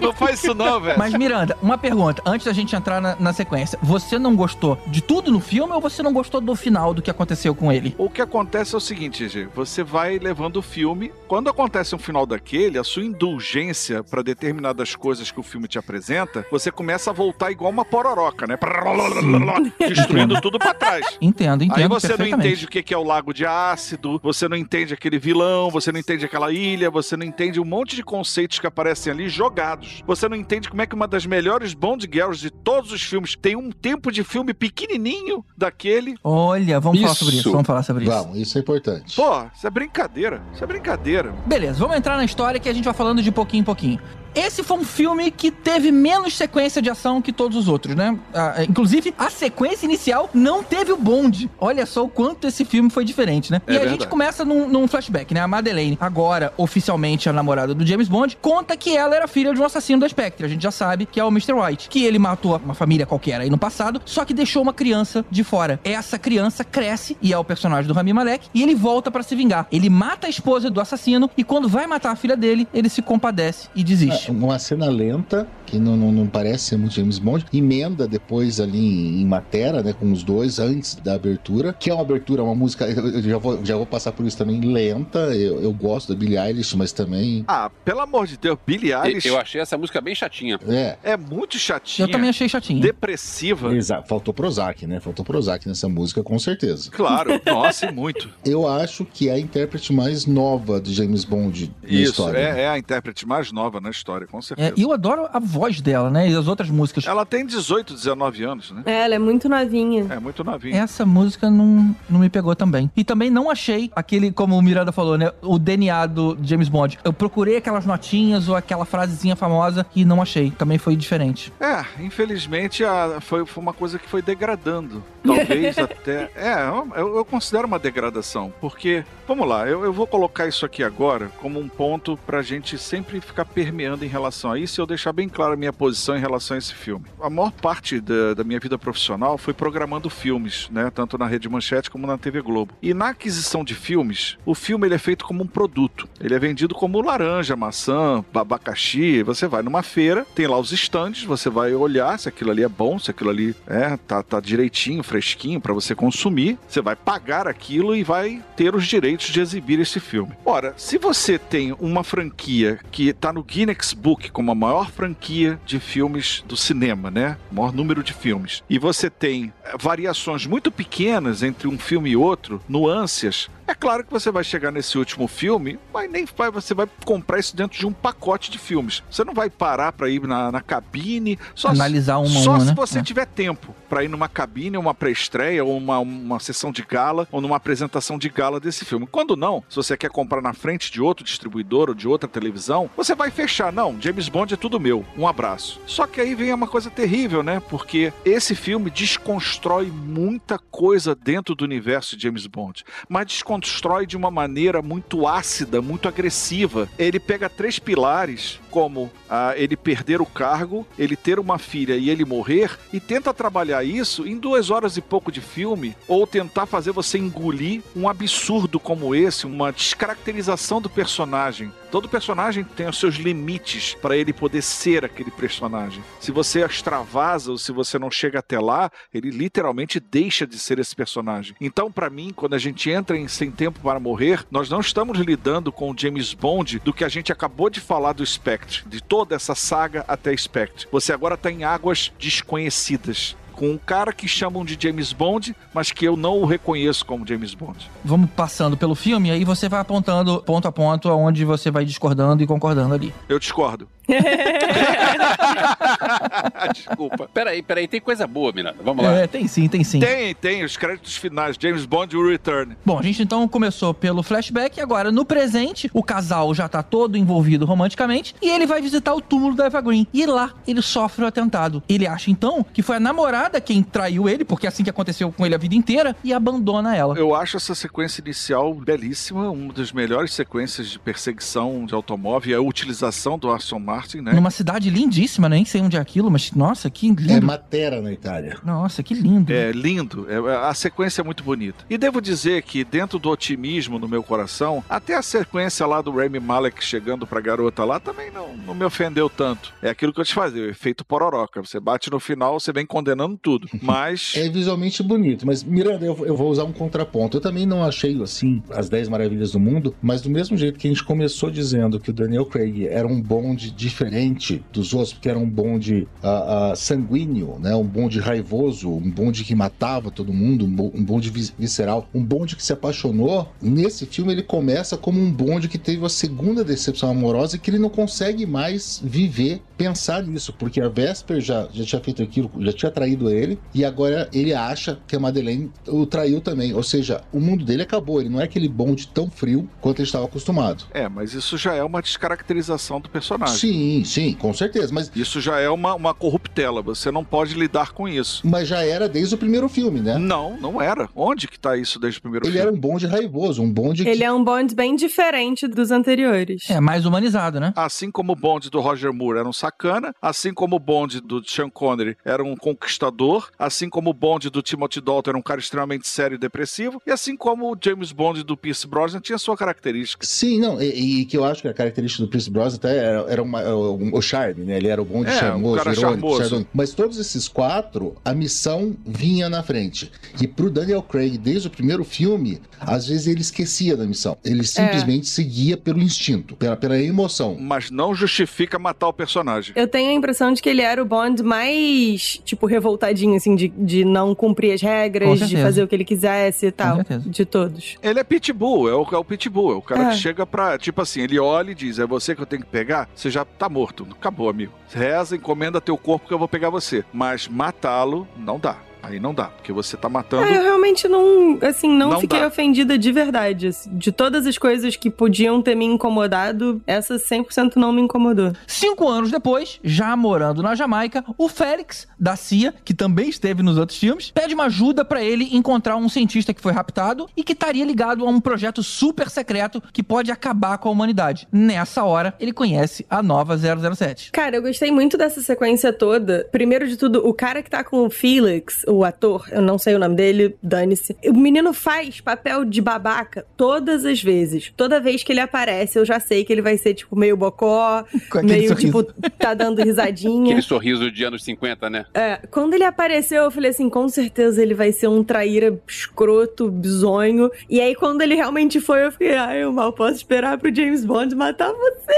Não faz isso não, velho. Mas, Miranda, uma pergunta, antes da gente entrar na, na sequência. Você não gostou de tudo no filme ou você não gostou do final do que aconteceu com ele? O que acontece é o seguinte, G, você vai levando o filme. Quando acontece um final daquele, a sua indulgência pra determinadas coisas que o filme te apresenta, você começa a voltar igual uma pororoca, né? <laughs> Destruindo tudo pra trás. Entendo, entendo Aí você não entende o que é o lago de ácido, você não entende aquele vilão, você não entende aquela ilha, você não entende um monte de conceitos que aparecem ali jogados. Você não entende como é que uma das melhores Bond Girls de todos os filmes tem um tempo de filme pequenininho daquele. Olha, vamos falar sobre isso, vamos falar sobre isso. Vamos, isso é importante. Pô, isso é brincadeira. Isso é brincadeira. Beleza, vamos entrar na história que a gente vai falando de pouquinho em pouquinho. Esse foi um filme que teve menos sequência de ação que todos os outros, né? Ah, inclusive, a sequência inicial não teve o bonde. Olha só o quanto esse filme foi diferente, né? É e a verdade. gente começa num, num flashback, né? A Madeleine, agora oficialmente a namorada do James Bond, conta que ela era filha de um assassino da Spectre. A gente já sabe que é o Mr. White. Que ele matou uma família qualquer aí no passado, só que deixou uma criança de fora. Essa criança cresce e é o personagem do Rami Malek e ele volta pra se vingar. Ele mata a esposa do assassino e quando vai matar a filha dele, ele se compadece e desiste. É, Uma cena lenta, que não, não, não parece ser muito James Bond, emenda depois ali em, em matéria, né, com os dois, antes da abertura, que é uma abertura, uma música, eu eu já vou, já vou passar por isso também, lenta, eu, eu gosto da Billie Eilish, mas também... Ah, pelo amor de Deus, Billie Eilish Eu achei essa música bem chatinha. É. é muito chatinha. Eu também achei chatinho. Depressiva. Exato, faltou Prozac, né? Faltou Prozac nessa música, com certeza. Claro, <laughs> nossa, e muito. Eu acho que é a intérprete mais nova de James Bond na Isso, história. é, é a intérprete mais nova na história, com certeza. É, e eu adoro a voz dela, né? E as outras músicas. Ela tem 18, 19 anos, né? É, ela é muito novinha. É muito novinha. Essa música não, não me pegou também. E também não achei aquele, como o Miranda falou, né? O DNA do James Bond. Eu procurei aquelas notinhas ou aquela frasezinha famosa e não achei. Também foi diferente. É, infelizmente a- foi, foi uma coisa que foi degradando. Talvez <laughs> até. É, eu, eu considero uma degradação, porque, vamos lá, eu, eu vou colocar isso aqui agora como um ponto pra gente sempre ficar permeando em relação a isso e eu deixar bem clara a minha posição em relação a esse filme. A maior parte da, da minha vida profissional foi programando filmes, né? Tanto na Rede Manchete como na TV Globo. E na aquisição de filmes, o filme ele é feito como um produto. Ele é vendido como laranja, maçã, abacaxi. Você vai numa feira, tem lá os estandes, você vai olhar se aquilo ali é bom, se aquilo ali é, tá, tá direitinho, fresquinho pra você consumir. Você vai pagar aquilo e vai ter os direitos de exibir esse filme. Ora, se você tem uma franquia que tá no Guinness Book como a maior franquia de filmes do cinema, né? O maior número de filmes. E você tem eh, variações muito pequenas entre um filme e outro, nuances. É claro que você vai chegar nesse último filme, mas nem vai, você vai comprar isso dentro de um pacote de filmes. Você não vai parar pra ir na, na cabine, só Analisar uma a só uma, se né? você É. tiver tempo pra ir numa cabine, uma pré-estreia, ou uma, uma sessão de gala, ou numa apresentação de gala desse filme. Quando não, se você quer comprar na frente de outro distribuidor ou de outra televisão, você vai fechar. Não, James Bond é tudo meu. Um abraço. Só que aí vem uma coisa terrível, né? Porque esse filme desconstrói muita coisa dentro do universo de James Bond, mas desconstrói de uma maneira muito ácida, muito agressiva. Ele pega três pilares, como ah, ele perder o cargo, ele ter uma filha e ele morrer, e tenta trabalhar isso em duas horas e pouco de filme, ou tentar fazer você engolir um absurdo como esse, uma descaracterização do personagem. Todo personagem tem os seus limites para ele poder ser aquele personagem. Se você extravasa ou se você não chega até lá, ele literalmente deixa de ser esse personagem. Então, para mim, quando a gente entra em Sem Tempo para Morrer, nós não estamos lidando com o James Bond do que a gente acabou de falar do Spectre, de toda essa saga até Spectre. Você agora está em águas desconhecidas. Com um cara que chamam de James Bond, mas que eu não o reconheço como James Bond. Vamos passando pelo filme, aí você vai apontando ponto a ponto aonde você vai discordando e concordando ali. Eu discordo. <laughs> Desculpa. Peraí, peraí, tem coisa boa, Miranda. Vamos lá. É, tem sim, tem sim. Tem, tem, os créditos finais, James Bond e o Return. Bom, a gente então começou pelo flashback e agora no presente o casal já tá todo envolvido romanticamente e ele vai visitar o túmulo da Eva Green. E lá ele sofre o atentado. Ele acha então que foi a namorada quem traiu ele, porque é assim que aconteceu com ele a vida inteira, e abandona ela. Eu acho essa sequência inicial belíssima, uma das melhores sequências de perseguição de automóvel e a utilização do Aston Martin, né? Numa cidade lindíssima, nem sei onde é aquilo, mas nossa, que lindo. É Matera na Itália. Nossa, que lindo. É lindo, é- a sequência é muito bonita. E devo dizer que, dentro do otimismo no meu coração, até a sequência lá do Rami Malek chegando pra garota lá também não, não me ofendeu tanto. É aquilo que eu te falei, o efeito pororoca. Você bate no final, você vem condenando tudo. <laughs> Mas. É visualmente bonito, mas Miranda, eu, eu vou usar um contraponto. Eu também não achei, assim, as 10 maravilhas do mundo, mas do mesmo jeito que a gente começou dizendo que o Daniel Craig era um bonde diferente dos outros, porque era um bonde ah, ah, sanguíneo, né? Um bonde raivoso, um bonde que matava todo mundo, um bo- bonde vis- visceral, um bonde que se apaixonou. Nesse filme ele começa como um bonde que teve a segunda decepção amorosa e que ele não consegue mais viver, pensar nisso, porque a Vesper já, já tinha feito aquilo, já tinha traído ele, e agora ele acha que a Madeleine o traiu também. Ou seja, o mundo dele acabou, ele não é aquele bonde tão frio quanto ele estava acostumado. É, mas isso já é uma descaracterização do personagem. Sim, sim, com certeza, mas Isso já é uma, uma corruptela, você não pode lidar com isso. mas já era desde o primeiro filme, né? Não, não era. Onde que tá isso desde o primeiro Ele filme? era um bonde raivoso, um bonde que Ele é um Bond bem diferente dos anteriores. É, mais humanizado, né? Assim como o bonde do Roger Moore era um sacana, assim como o bonde do Sean Connery era um conquistador, assim como o bonde do Timothy Dalton era um cara extremamente sério e depressivo, e assim como o James Bond do Pierce Brosnan tinha sua característica. Sim, não, e, e que eu acho que a característica do Pierce Brosnan até era, era uma- um- o charme, né? Ele era o bonde É, um charmoso, cara irônico, charmoso. Mas todos esses quatro, a missão vinha na frente. E pro Daniel Craig, desde o primeiro filme, às vezes ele esquecia da missão. Ele simplesmente seguia pelo instinto, pela, pela emoção. Mas não justifica matar o personagem. Eu tenho a impressão de que ele era o Bond mais, tipo, revoltadinho, assim, de, de não cumprir as regras, de fazer o que ele quisesse e tal. certeza. De todos. Ele é pitbull, é o, é o pitbull, é o cara É. que chega pra, tipo assim, ele olha e diz, é você que eu tenho que pegar? Você já tá morto, acabou, amigo. Reza, encomenda teu corpo que eu vou pegar você. Mas matá-lo, não dá. Aí não dá, porque você tá matando... Ah, eu realmente não, assim, não, Não fiquei dá. ofendida de verdade. assim. De todas as coisas que podiam ter me incomodado, essa 100% não me incomodou. Cinco anos depois, já morando na Jamaica, o Félix, da CIA, que também esteve nos outros filmes, pede uma ajuda pra ele encontrar um cientista que foi raptado e que estaria ligado a um projeto super secreto que pode acabar com a humanidade. Nessa hora, ele conhece a nova 007. Cara, eu gostei muito dessa sequência toda. Primeiro de tudo, o cara que tá com o Felix, o ator, eu não sei o nome dele, dane-se. O menino faz papel de babaca todas as vezes. Toda vez que ele aparece, eu já sei que ele vai ser, tipo, meio bocó, <laughs> meio, sorriso. tipo, tá dando risadinha. Aquele sorriso de anos 50, né? É, quando ele apareceu, eu falei assim, com certeza ele vai ser um traíra escroto, bizonho. E aí, quando ele realmente foi, eu fiquei, ai, eu mal posso esperar pro James Bond matar você.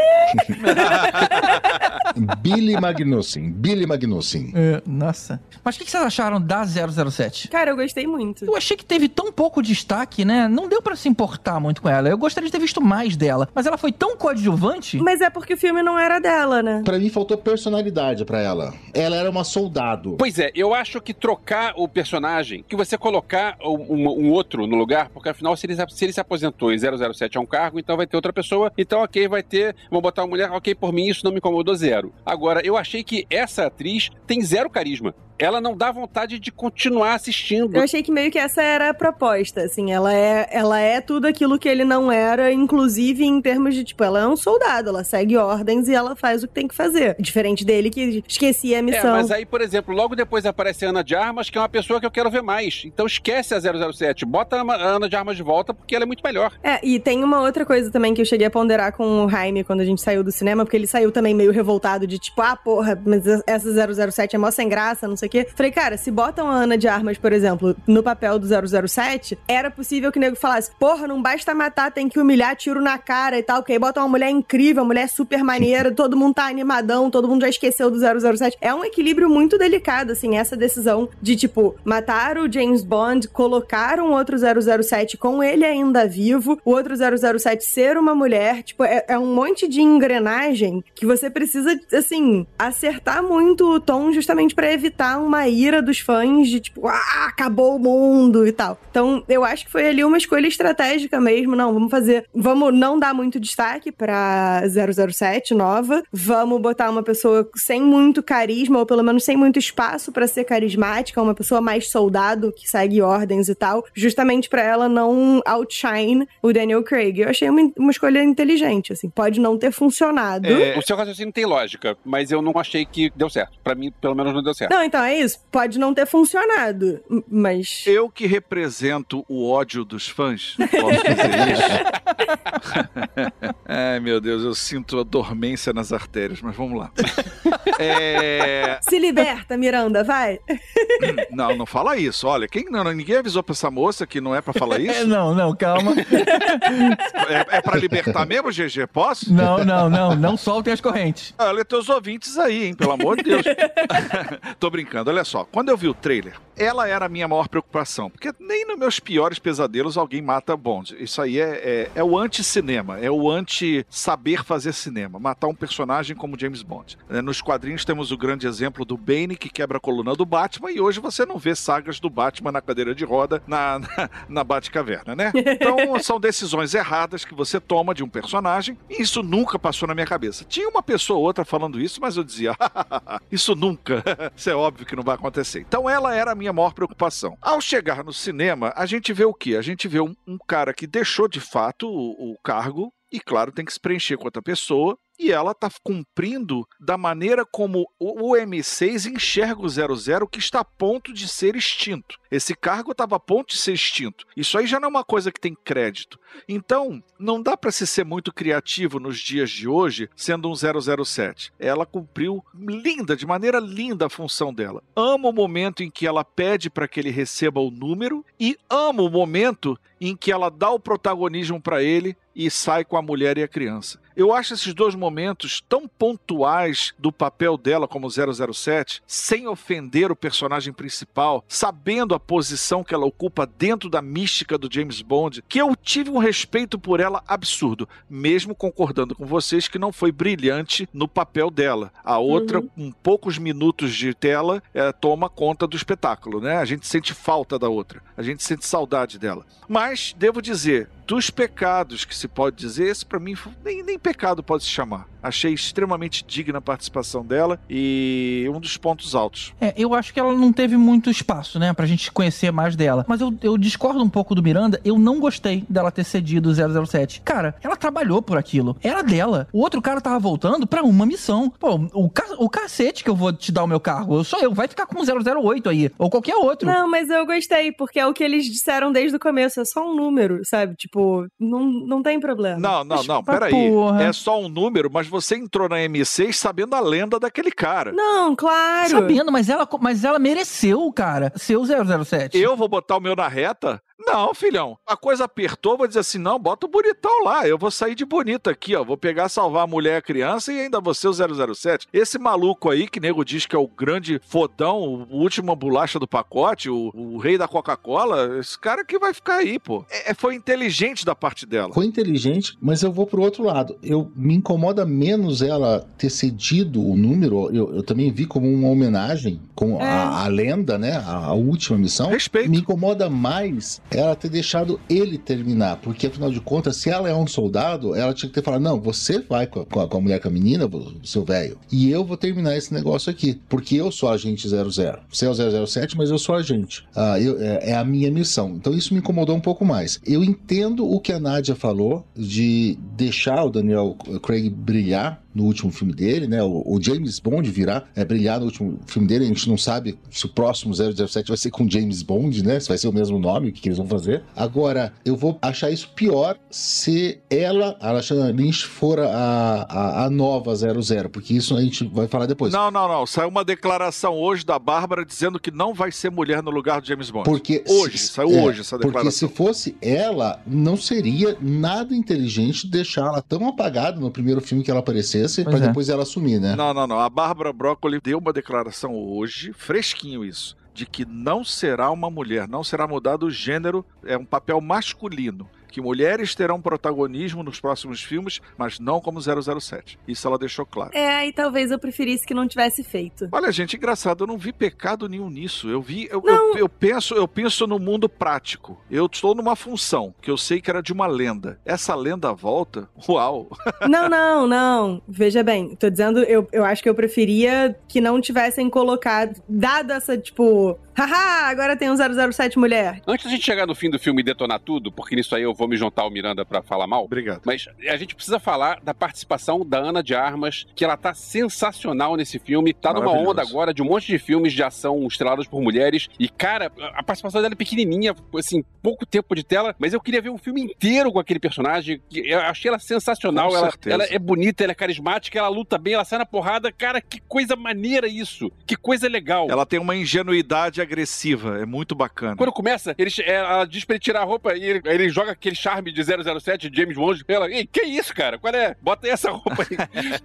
<laughs> Billy Magnussen, Billy Magnussen. É, nossa. Mas o que que vocês acharam da 007? Cara, eu gostei muito. Eu achei que teve tão pouco destaque, né? Não deu pra se importar muito com ela. Eu gostaria de ter visto mais dela. Mas ela foi tão coadjuvante. Mas é porque o filme não era dela, né? Pra mim faltou personalidade pra ela. Ela era uma soldado. Pois é, eu acho que trocar o personagem, que você colocar um, um- um outro no lugar, porque afinal, se ele, se ele se aposentou e 007 é um cargo, então vai ter outra pessoa, então ok, vai ter, vou botar uma mulher, ok, por mim isso não me incomodou zero. Agora, eu achei que essa atriz tem zero carisma. Ela não dá vontade de continuar assistindo. Eu achei que meio que essa era a proposta, assim, ela é, ela é tudo aquilo que ele não era, inclusive em termos de, tipo, ela é um soldado, ela segue ordens e ela faz o que tem que fazer. Diferente dele que esquecia a É, missão. mas aí, por exemplo, logo depois aparece a Ana de Armas, que é uma pessoa que eu quero ver mais. Então esquece a 007, bota a Ana de Armas de volta, porque ela é muito melhor. É, e tem uma outra coisa também que eu cheguei a ponderar com o Jaime quando a gente saiu do cinema, porque ele saiu também meio revoltado de tipo, ah, porra, mas essa 007 é mó sem graça, não sei sei o quê. Falei, cara, se botam a Ana de Armas, por exemplo, no papel do 007, era possível que o nego falasse, porra, não basta matar, tem que humilhar, tiro na cara e tal, que aí bota uma mulher incrível, uma mulher super maneira, todo mundo tá animadão, todo mundo já esqueceu do 007. É um equilíbrio muito delicado, assim, essa decisão de, tipo, matar o James Bond, colocar um outro 007 com ele ainda vivo, o outro 007 ser uma mulher, tipo, é, é um monte de engrenagem que você precisa, assim, acertar muito o tom justamente pra evitar uma ira dos fãs de, tipo, ah, acabou o mundo e tal. Então, eu acho que foi ali uma escolha estratégica mesmo, não, vamos fazer, vamos não dar muito destaque pra 007 nova, vamos botar uma pessoa sem muito carisma, ou pelo menos sem muito espaço pra ser carismática, uma pessoa mais soldado que segue ordens e tal, justamente pra ela não outshine o Daniel Craig. Eu achei uma, uma escolha inteligente, assim, pode não ter funcionado. É, o seu raciocínio tem lógica, mas eu não achei que deu certo. Pra mim, pelo menos, não deu certo. Não, então isso. Pode não ter funcionado, mas. Eu que represento o ódio dos fãs, posso dizer isso? <laughs> Ai, meu Deus, eu sinto a dormência nas artérias, mas vamos lá. <laughs> É... Se liberta, Miranda, vai. Não, não fala isso. Olha, quem não, ninguém avisou pra essa moça que não é pra falar isso? <laughs> não, não, calma. É, é pra libertar mesmo, GG? Posso? Não, não, não, não soltem as correntes. Olha teus ouvintes aí, hein? Pelo amor de Deus. Tô brincando, olha só. Quando eu vi o trailer, ela era a minha maior preocupação. Porque nem nos meus piores pesadelos alguém mata Bond. Isso aí é, é, é o anti-cinema, é o anti-saber fazer cinema. Matar um personagem como James Bond. É, Nos quadrinhos temos o grande exemplo do Bane, que quebra a coluna do Batman, e hoje você não vê sagas do Batman na cadeira de roda na, <laughs> na, na Batcaverna, né? Então são decisões erradas que você toma de um personagem, e isso nunca passou na minha cabeça. Tinha uma pessoa ou outra falando isso, mas eu dizia, <laughs> isso nunca. <laughs> isso é óbvio que não vai acontecer. Então ela era a minha maior preocupação. Ao chegar no cinema, a gente vê o quê? A gente vê um, um cara que deixou de fato o, o cargo. E claro, tem que se preencher com outra pessoa. E ela está cumprindo da maneira como o o M6 enxerga o 00 que está a ponto de ser extinto. Esse cargo estava a ponto de ser extinto. Isso aí já não é uma coisa que tem crédito. Então, não dá para se ser muito criativo nos dias de hoje sendo um 007. Ela cumpriu linda, de maneira linda a função dela. Amo o momento em que ela pede para que ele receba o número e amo o momento em que ela dá o protagonismo para ele e sai com a mulher e a criança. Eu acho esses dois momentos tão pontuais do papel dela como 007, sem ofender o personagem principal, sabendo a posição que ela ocupa dentro da mística do James Bond, que eu tive um respeito por ela absurdo, mesmo concordando com vocês que não foi brilhante no papel dela. A outra, com poucos minutos de tela, eh, toma conta do espetáculo, né? A gente sente falta da outra, a gente sente saudade dela. Mas, devo dizer, dos pecados que se pode dizer, esse pra mim nem, nem pecado pode se chamar. Achei extremamente digna a participação dela e um dos pontos altos. É, eu acho que ela não teve muito espaço, né, pra gente conhecer mais dela. Mas eu, eu discordo um pouco do Miranda, eu não gostei dela ter cedido o 007. Cara, ela trabalhou por aquilo. Era dela. O outro cara tava voltando pra uma missão. Pô, o, ca o cacete que eu vou te dar o meu cargo, sou eu. Vai ficar com o 008 aí, ou qualquer outro. Não, mas eu gostei, porque é o que eles disseram desde o começo, é só um número, sabe? Tipo, não, não tem problema. Não, não, não, peraí. porra. É só um número, mas você entrou na M6 sabendo a lenda daquele cara. Não, claro. Sabendo, mas ela, mas ela mereceu, cara, ser o 007. Eu vou botar o meu na reta? Não, filhão. A coisa apertou, vou dizer assim: não, bota o bonitão lá. Eu vou sair de bonito aqui, ó. Vou pegar, salvar a mulher e a criança e ainda ser o 007. Esse maluco aí, que nego diz que é o grande fodão, o última bolacha do pacote, o, o rei da Coca-Cola, esse cara que vai ficar aí, pô. É, foi inteligente da parte dela. Foi inteligente, mas eu vou pro outro lado. Eu me incomoda menos ela ter cedido o número. Eu, eu também vi como uma homenagem com a, a lenda, né? A, a última missão. Respeito. Me incomoda mais ela ter deixado ele terminar, porque afinal de contas, se ela é um soldado, ela tinha que ter falado: não, você vai com a, com a- com a mulher, com a menina, seu velho, e eu vou terminar esse negócio aqui, porque eu sou agente 00. Você é o 007, mas eu sou agente. Ah, eu- é, é a minha missão. Então isso me incomodou um pouco mais. Eu entendo o que a Nádia falou de deixar o Daniel Craig brilhar no último filme dele, né? O, o James Bond virá é, brilhar no último filme dele. A gente não sabe se o próximo 007 vai ser com James Bond, né? Se vai ser o mesmo nome, o que, que eles vão fazer. Agora, eu vou achar isso pior se ela, a Lashana Lynch, for a, a, a nova 00, porque isso a gente vai falar depois. Não, não, não. Saiu uma declaração hoje da Bárbara dizendo que não vai ser mulher no lugar do James Bond. Porque hoje, se- saiu é, hoje essa Porque declaração. se fosse ela, não seria nada inteligente deixá-la tão apagada no primeiro filme que ela aparecesse, Pois pra é. depois ela sumir, né? Não, não, não. A Bárbara Broccoli deu uma declaração hoje, fresquinho isso, de que não será uma mulher, não será mudado o gênero, é um papel masculino. Que mulheres terão protagonismo nos próximos filmes, mas não como 007. Isso ela deixou claro. É, e talvez eu preferisse que não tivesse feito. Olha, gente, engraçado, eu não vi pecado nenhum nisso. Eu vi, eu, eu, eu penso, eu penso no mundo prático. Eu estou numa função que eu sei que era de uma lenda. Essa lenda volta, <laughs> uau. Não, não, não. Veja bem, tô dizendo, eu, eu acho que eu preferia que não tivessem colocado, dado essa, tipo, haha, agora tem um 007 mulher. Antes da gente chegar no fim do filme e detonar tudo, porque nisso aí eu vou me juntar ao Miranda pra falar mal. Obrigado. Mas a gente precisa falar da participação da Ana de Armas, que ela tá sensacional nesse filme. Tá numa onda agora de um monte de filmes de ação estrelados por mulheres. E, cara, a participação dela é pequenininha, assim, pouco tempo de tela, mas eu queria ver um filme inteiro com aquele personagem. Eu achei ela sensacional. Com Ela, ela é bonita, ela é carismática, ela luta bem, ela sai na porrada. Cara, que coisa maneira isso. Que coisa legal. Ela tem uma ingenuidade agressiva, é muito bacana. Quando começa, ele, é, ela diz pra ele tirar a roupa e ele, ele joga aquele charme de 007 de James Bond. Ela, ei, que isso, cara? Qual é? Bota aí essa roupa aí.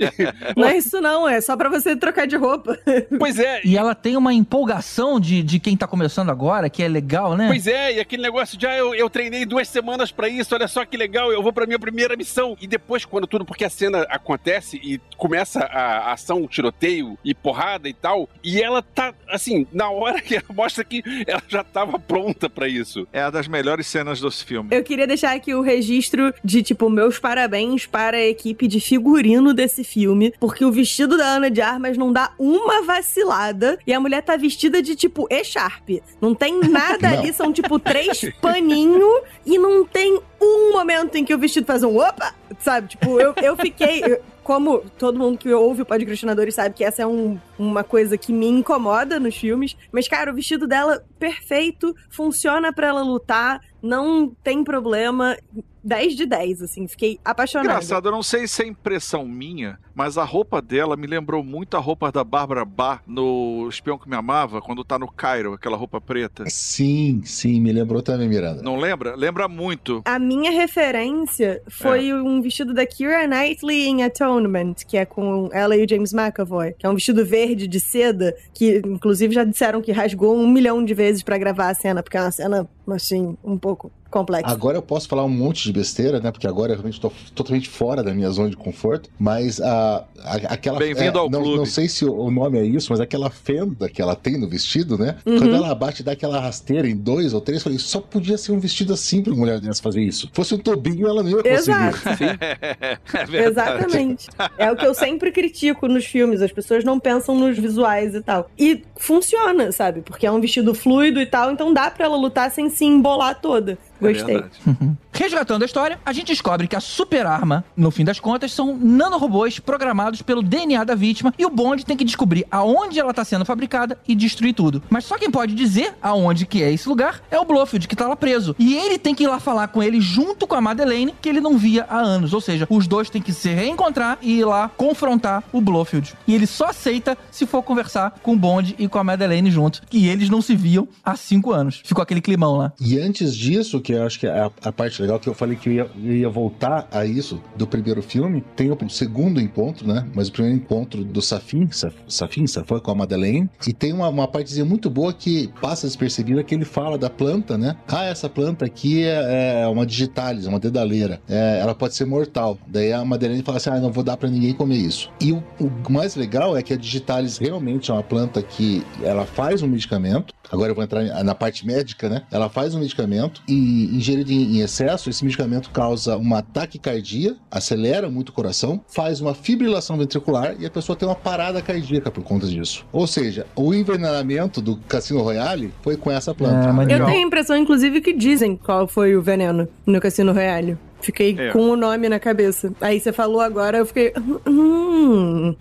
<laughs> Não é isso não, é só pra você trocar de roupa. <laughs> pois é, E ela tem uma empolgação de, de quem tá começando agora, que é legal, né? Pois é, e aquele negócio de, ah, eu, eu treinei duas semanas pra isso, olha só que legal, eu vou pra minha primeira missão. E depois, quando tudo, porque a cena acontece e começa a, a ação, tiroteio e porrada e tal, e ela tá, assim, na hora que ela mostra que ela já tava pronta pra isso. É uma das melhores cenas desse filme. Eu queria deixar aqui o registro de, tipo, meus parabéns para a equipe de figurino desse filme, porque o vestido da Ana de Armas não dá uma vacilada e a mulher tá vestida de, tipo, E-Sharp. Não tem nada Não. ali, são, tipo, três paninhos e não tem um momento em que o vestido faz um opa, sabe? Tipo, eu, eu fiquei... eu- como todo mundo que ouve o Podcastinadores sabe que essa é um- uma coisa que me incomoda nos filmes, mas, cara, o vestido dela perfeito, funciona pra ela lutar, não tem problema. 10 de 10, assim, fiquei apaixonada. Engraçado, eu não sei se é impressão minha, mas a roupa dela me lembrou muito a roupa da Bárbara Barr no Espião que Me Amava, quando tá no Cairo, aquela roupa preta. Sim, sim, me lembrou também, Miranda. Não lembra? Lembra muito. A minha referência foi É. um vestido da Keira Knightley em Atonement, que é com ela e o James McAvoy, que é um vestido verde de seda, que inclusive já disseram que rasgou um milhão de vezes pra gravar a cena, porque é uma cena, assim, um pouco complexa. Agora eu posso falar um monte de besteira, né? Porque agora eu realmente tô totalmente fora da minha zona de conforto. Mas a, a- aquela. Bem-vindo ao não, clube. Não sei se o, nome é isso, mas aquela fenda que ela tem no vestido, né? Uhum. Quando ela bate e dá aquela rasteira em dois ou três, eu falei, só podia ser um vestido assim pra uma mulher dessa fazer isso. Fosse um tobinho, ela não ia conseguir. Exato. <laughs> <laughs> é verdade. Exatamente. É o que eu sempre critico nos filmes. As pessoas não pensam nos visuais e tal. E funciona, sabe? Porque é um vestido fluido e tal, então dá pra ela lutar sem se embolar toda. É Gostei. verdade. <laughs> Resgatando a história, a gente descobre que a super arma, no fim das contas, são nanorobôs programados pelo DNA da vítima e o Bond tem que descobrir aonde ela está sendo fabricada e destruir tudo. Mas só quem pode dizer aonde que é esse lugar é o Blofeld, que tá lá preso. E ele tem que ir lá falar com ele junto com a Madeleine, que ele não via há anos. Ou seja, os dois têm que se reencontrar e ir lá confrontar o Blofeld. E ele só aceita se for conversar com o Bond e com a Madeleine junto. E eles não se viam há cinco anos. Ficou aquele climão lá. E antes disso, que eu acho que é a, a parte legal, que eu falei que eu ia, eu ia voltar a isso do primeiro filme, tem o segundo encontro, né? Mas o primeiro encontro do Safin, Saf- Safin, Safin com a Madeleine, e tem uma, uma partezinha muito boa que passa despercebida, que ele fala da planta, né? Ah, essa planta aqui é, é uma digitalis, uma dedaleira. É, ela pode ser mortal. Daí a Madeleine fala assim, ah, não vou dar pra ninguém comer isso. E o, o mais legal é que a digitalis realmente é uma planta que ela faz um medicamento, agora eu vou entrar na parte médica, né? Ela faz um medicamento e ingerido em, excesso, esse medicamento causa uma taquicardia, acelera muito o coração, faz uma fibrilação ventricular e a pessoa tem uma parada cardíaca por conta disso. Ou seja, o envenenamento do Cassino Royale foi com essa planta. É, Eu tenho a impressão, inclusive, que dizem qual foi o veneno no Cassino Royale. Fiquei É. com o nome na cabeça. Aí você falou agora, eu fiquei. Hum,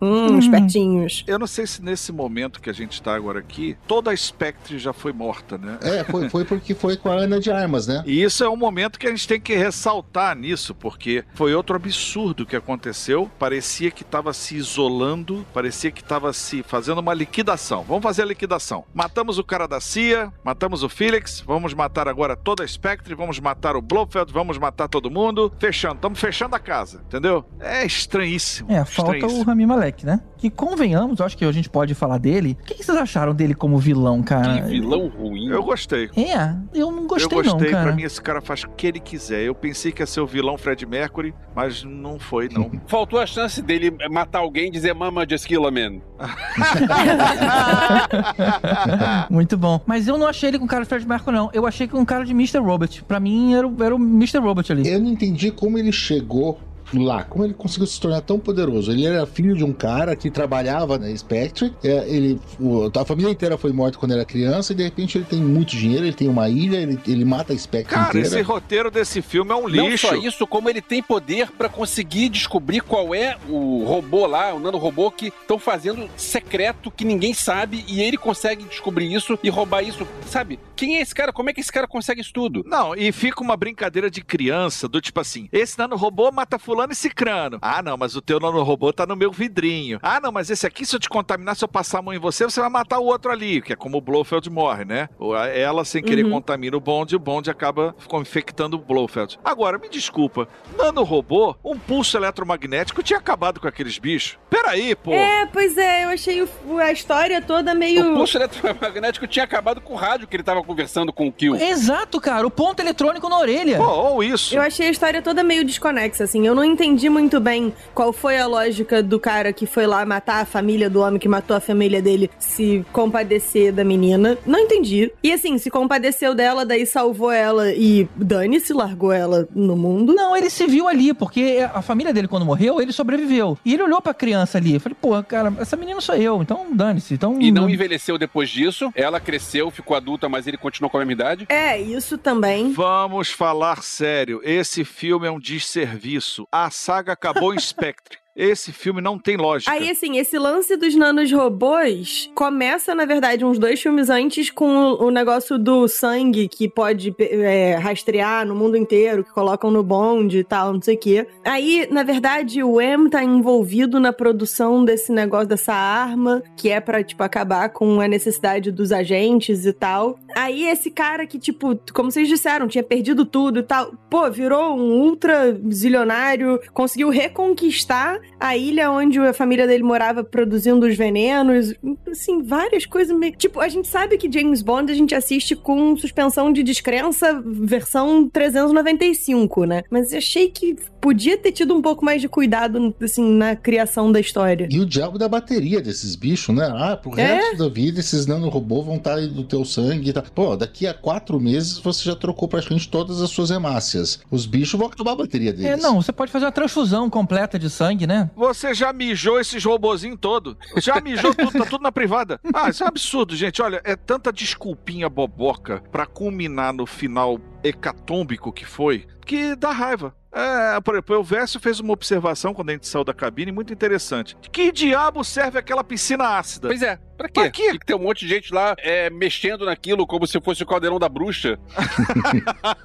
hum, espertinhos. Eu não sei se nesse momento que a gente tá agora aqui, toda a Spectre já foi morta, né? É, foi, foi porque foi com a Ana de Armas, né? E isso é um momento que a gente tem que ressaltar nisso, porque foi outro absurdo que aconteceu. Parecia que estava se isolando, parecia que estava se fazendo uma liquidação. Vamos fazer a liquidação. Matamos o cara da CIA, matamos o Felix, vamos matar agora toda a Spectre, vamos matar o Blofeld, vamos matar todo mundo. Fechando, estamos fechando a casa, entendeu? É estranhíssimo. É, falta estranhíssimo. o Rami Malek, né? Que convenhamos, acho que a gente pode falar dele. O que, que vocês acharam dele como vilão, cara? Que vilão ruim. Eu gostei. É, eu não gostei, eu gostei, não, cara. pra mim esse cara faz o que ele quiser. Eu pensei que ia ser o vilão Fred Mercury, mas não foi, não. <laughs> Faltou a chance dele matar alguém e dizer Mama just kill a man. <laughs> Muito bom. Mas eu não achei ele com cara de Fred Mercury, não. Eu achei com cara de Mr. Robot. Pra mim, era, o- era o Mr. Robot ali. Eu não entendi como ele chegou lá, como ele conseguiu se tornar tão poderoso. Ele era filho de um cara que trabalhava na Spectre, é, ele, a família inteira foi morta quando era criança e de repente ele tem muito dinheiro, ele tem uma ilha, ele, ele mata a Spectre Cara, inteira. esse roteiro desse filme é um Não lixo. só isso, como ele tem poder pra conseguir descobrir qual é o robô lá, o nanorobô que estão fazendo secreto que ninguém sabe e ele consegue descobrir isso e roubar isso. Sabe? Quem é esse cara? Como é que esse cara consegue isso tudo? Não, e fica uma brincadeira de criança, do tipo assim, esse nanorobô mata fulano e cicrano. Ah, não, mas o teu nanorobô tá no meu vidrinho. Ah, não, mas esse aqui, se eu te contaminar, se eu passar a mão em você, você vai matar o outro ali, que é como o Blofeld morre, né? Ela, sem querer, Uhum. contamina o Bond e o Bond acaba ficou infectando o Blofeld. Agora, me desculpa, nanorobô, um pulso eletromagnético tinha acabado com aqueles bichos. Peraí, pô. É, pois é, eu achei o- a história toda meio. O pulso eletromagnético tinha acabado com o rádio que ele tava conversando com o Kill. Exato, cara. O ponto eletrônico na orelha. Pô, ou isso. Eu achei a história toda meio desconexa, assim. Eu não entendi muito bem qual foi a lógica do cara que foi lá matar a família do homem que matou a família dele, se compadecer da menina. Não entendi. E assim, se compadeceu dela, daí salvou ela e dane-se, largou ela no mundo. Não, ele se viu ali, porque a família dele, quando morreu, ele sobreviveu. E ele olhou pra criança ali. Eu falei, pô, cara, essa menina sou eu, então dane-se. Então, E não envelheceu depois disso. Ela cresceu, ficou adulta, mas ele continuou com a mesma idade. É, isso também. Vamos falar sério. Esse filme é um desserviço. A saga acabou em Spectre. Esse filme não tem lógica. Aí, assim, esse lance dos nanos robôs começa, na verdade, uns dois filmes antes com o, negócio do sangue que pode é, rastrear no mundo inteiro, que colocam no bonde e tal, não sei o quê. Aí, na verdade, o M tá envolvido na produção desse negócio, dessa arma, que é pra, tipo, acabar com a necessidade dos agentes e tal. Aí, esse cara que, tipo, como vocês disseram, tinha perdido tudo e tal, pô, virou um ultra zilionário, conseguiu reconquistar a ilha onde a família dele morava produzindo os venenos, assim, várias coisas meio... Tipo, a gente sabe que James Bond a gente assiste com suspensão de descrença versão 395, né? Mas achei que podia ter tido um pouco mais de cuidado, assim, na criação da história. E o diabo da bateria desses bichos, né? Ah, pro É? resto da vida, esses nanorobôs vão estar aí do teu sangue e tal. Pô, daqui a quatro meses você já trocou praticamente todas as suas hemácias. Os bichos vão acabar a bateria deles. É, não, você pode fazer uma transfusão completa de sangue, né? Você já mijou esses robozinhos todo. Já mijou tudo, tá tudo na privada. Ah, isso é um absurdo, gente. Olha, é tanta desculpinha boboca pra culminar no final hecatômbico que foi, que dá raiva. É, por exemplo, o Verso fez uma observação quando a gente saiu da cabine muito interessante. Que diabo serve aquela piscina ácida? Pois é, pra quê? Pra quê? Tem que ter um monte de gente lá é, mexendo naquilo como se fosse o caldeirão da bruxa. <laughs>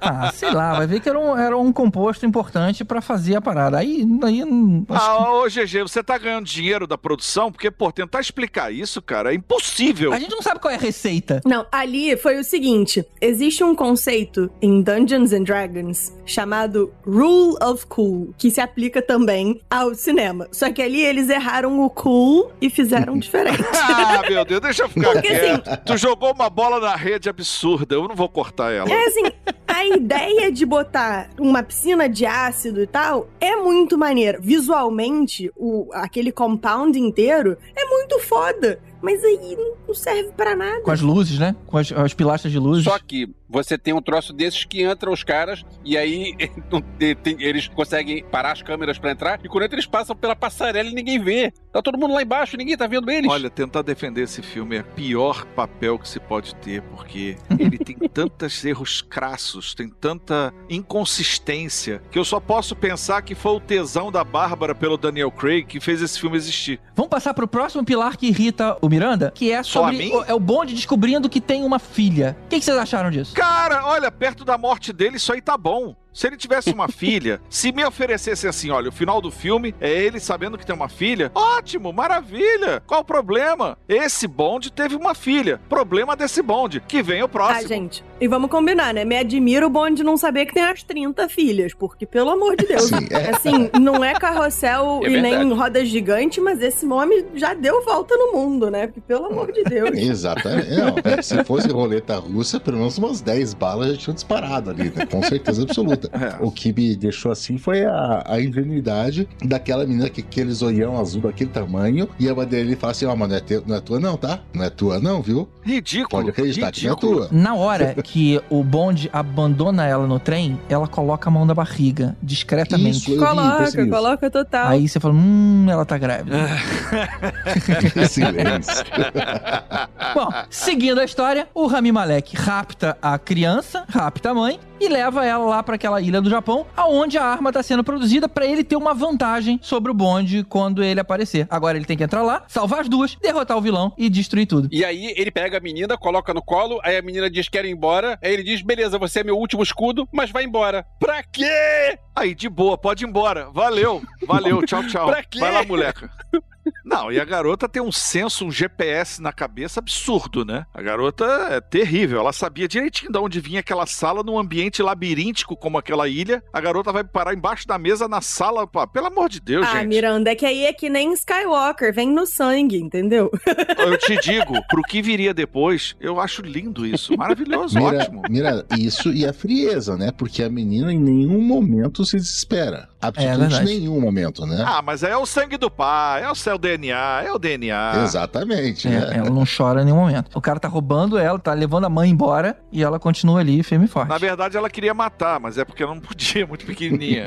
Ah, sei lá, vai ver que era um, era um composto importante pra fazer a parada. Aí, aí hum, acho Ah, ô GG, você tá ganhando dinheiro da produção? Porque, pô, tentar explicar isso, cara, é impossível. a gente não sabe qual é a receita. Não, ali foi o seguinte: existe um conceito em Dungeons and Dragons chamado Rule of Cool, que se aplica também ao cinema. Só que ali eles erraram o cool e fizeram <laughs> diferente. Ah, <laughs> meu Deus, deixa eu ficar Porque, assim, quieto. Tu jogou uma bola na rede absurda, eu não vou cortar ela. É assim, a ideia de botar uma piscina de ácido e tal é muito maneira. Visualmente, o, aquele compound inteiro é muito foda. Mas aí não serve pra nada. Com as luzes, né? Com as, as pilastras de luz. Só que você tem um troço desses que entra os caras e aí <laughs> eles conseguem parar as câmeras pra entrar e quando eles passam pela passarela e ninguém vê. Tá todo mundo lá embaixo, ninguém tá vendo eles. Olha, tentar defender esse filme é o pior papel que se pode ter, porque ele tem <laughs> tantos erros crassos, tem tanta inconsistência, que eu só posso pensar que foi o tesão da Bárbara pelo Daniel Craig que fez esse filme existir. Vamos passar pro próximo pilar que irrita o Miranda, que é Só a sobre. mim? o- é o bonde descobrindo que tem uma filha. O que, que vocês acharam disso? Cara, olha, perto da morte dele, isso aí tá bom. Se ele tivesse uma <laughs> filha, se me oferecesse assim, olha, o final do filme é ele sabendo que tem uma filha, ótimo, maravilha. Qual o problema? Esse bonde teve uma filha. Problema desse bonde. Que vem o Ah, próximo. gente. E vamos combinar, né? Me admira o bonde não saber que tem as 30 filhas, porque, pelo amor de Deus. Sim, é. Assim, não é carrossel É e nem verdade. roda gigante, mas esse homem já deu volta no mundo, né? Porque, pelo amor de Deus. <laughs> Exatamente. Não, é, se fosse roleta russa, pelo menos umas 10 balas já tinham disparado ali, né? Com certeza absoluta. É. O que me deixou assim foi a, a ingenuidade daquela menina que aquele zoião azul daquele tamanho e a mãe dele fala assim: Ó, mas não é, teu- não é tua, não, tá? Não é tua, não, viu? Ridículo. Pode acreditar que não é ridículo. tua. Na hora que o bonde abandona ela no trem, ela coloca a mão na barriga, discretamente. Isso, eu vi, Coloca, coloca total. Aí você fala, hum, ela tá grávida. <laughs> Silêncio. <laughs> Bom, seguindo a história, o Rami Malek rapta a criança, rapta a mãe e leva ela lá pra aquela ilha do Japão, aonde a arma tá sendo produzida pra ele ter uma vantagem sobre o bonde quando ele aparecer. Agora ele tem que entrar lá, salvar as duas, derrotar o vilão e destruir tudo. E aí ele pega a menina, coloca no colo, aí a menina diz que quer ir embora, aí ele diz, beleza, você é meu último escudo, mas vai embora. Pra quê? Aí, de boa, pode ir embora. Valeu, valeu, <laughs> tchau, tchau. Pra quê? Vai lá, moleca. <laughs> Não, e a garota tem um senso, um GPS na cabeça absurdo, né? A garota é terrível. Ela sabia direitinho de onde vinha aquela sala num ambiente labiríntico como aquela ilha. A garota vai parar embaixo da mesa na sala. Pá, pelo amor de Deus, Ah, gente. Miranda, é que aí é que nem Skywalker, vem no sangue, entendeu? Eu te digo, pro que viria depois, eu acho lindo isso. Maravilhoso, Mira, ótimo. mira, isso e a frieza, né? Porque a menina em nenhum momento se desespera. Absolutamente verdade. nenhum momento, né? Ah, mas é o sangue do pai, é o seu DNA, é o DNA. Exatamente. É, né? ela não chora em nenhum momento. O cara tá roubando ela, tá levando a mãe embora e ela continua ali, firme e forte. Na verdade, ela queria matar, mas é porque ela não podia, muito pequenininha.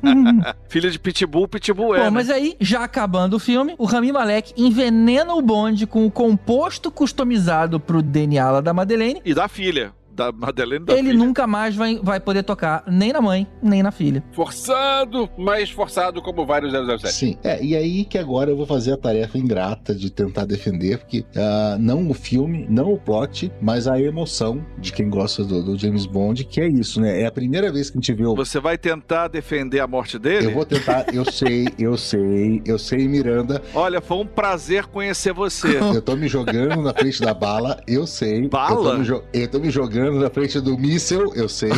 <laughs> Filha de Pitbull, Pitbull é. Bom, né? mas aí, já acabando o filme, o Rami Malek envenena o bonde com o composto customizado pro DNA lá da Madeleine. E da filha, da Madeleine da Ele filha. nunca mais vai, vai poder tocar nem na mãe, nem na filha. Forçado, mas forçado como vários 007. Sim. É, e aí que agora eu vou fazer a tarefa ingrata de tentar defender, porque ah, não o filme, não o plot, mas a emoção de quem gosta do, do James Bond, que é isso, né? É a primeira vez que a gente vê o. Você vai tentar defender a morte dele? Eu vou tentar, eu <laughs> sei, eu sei, eu sei, Miranda. Olha, foi um prazer conhecer você. Eu tô me jogando na frente da bala, eu sei. Bala? Eu tô me, jo- eu tô me jogando na frente do míssel, eu sei.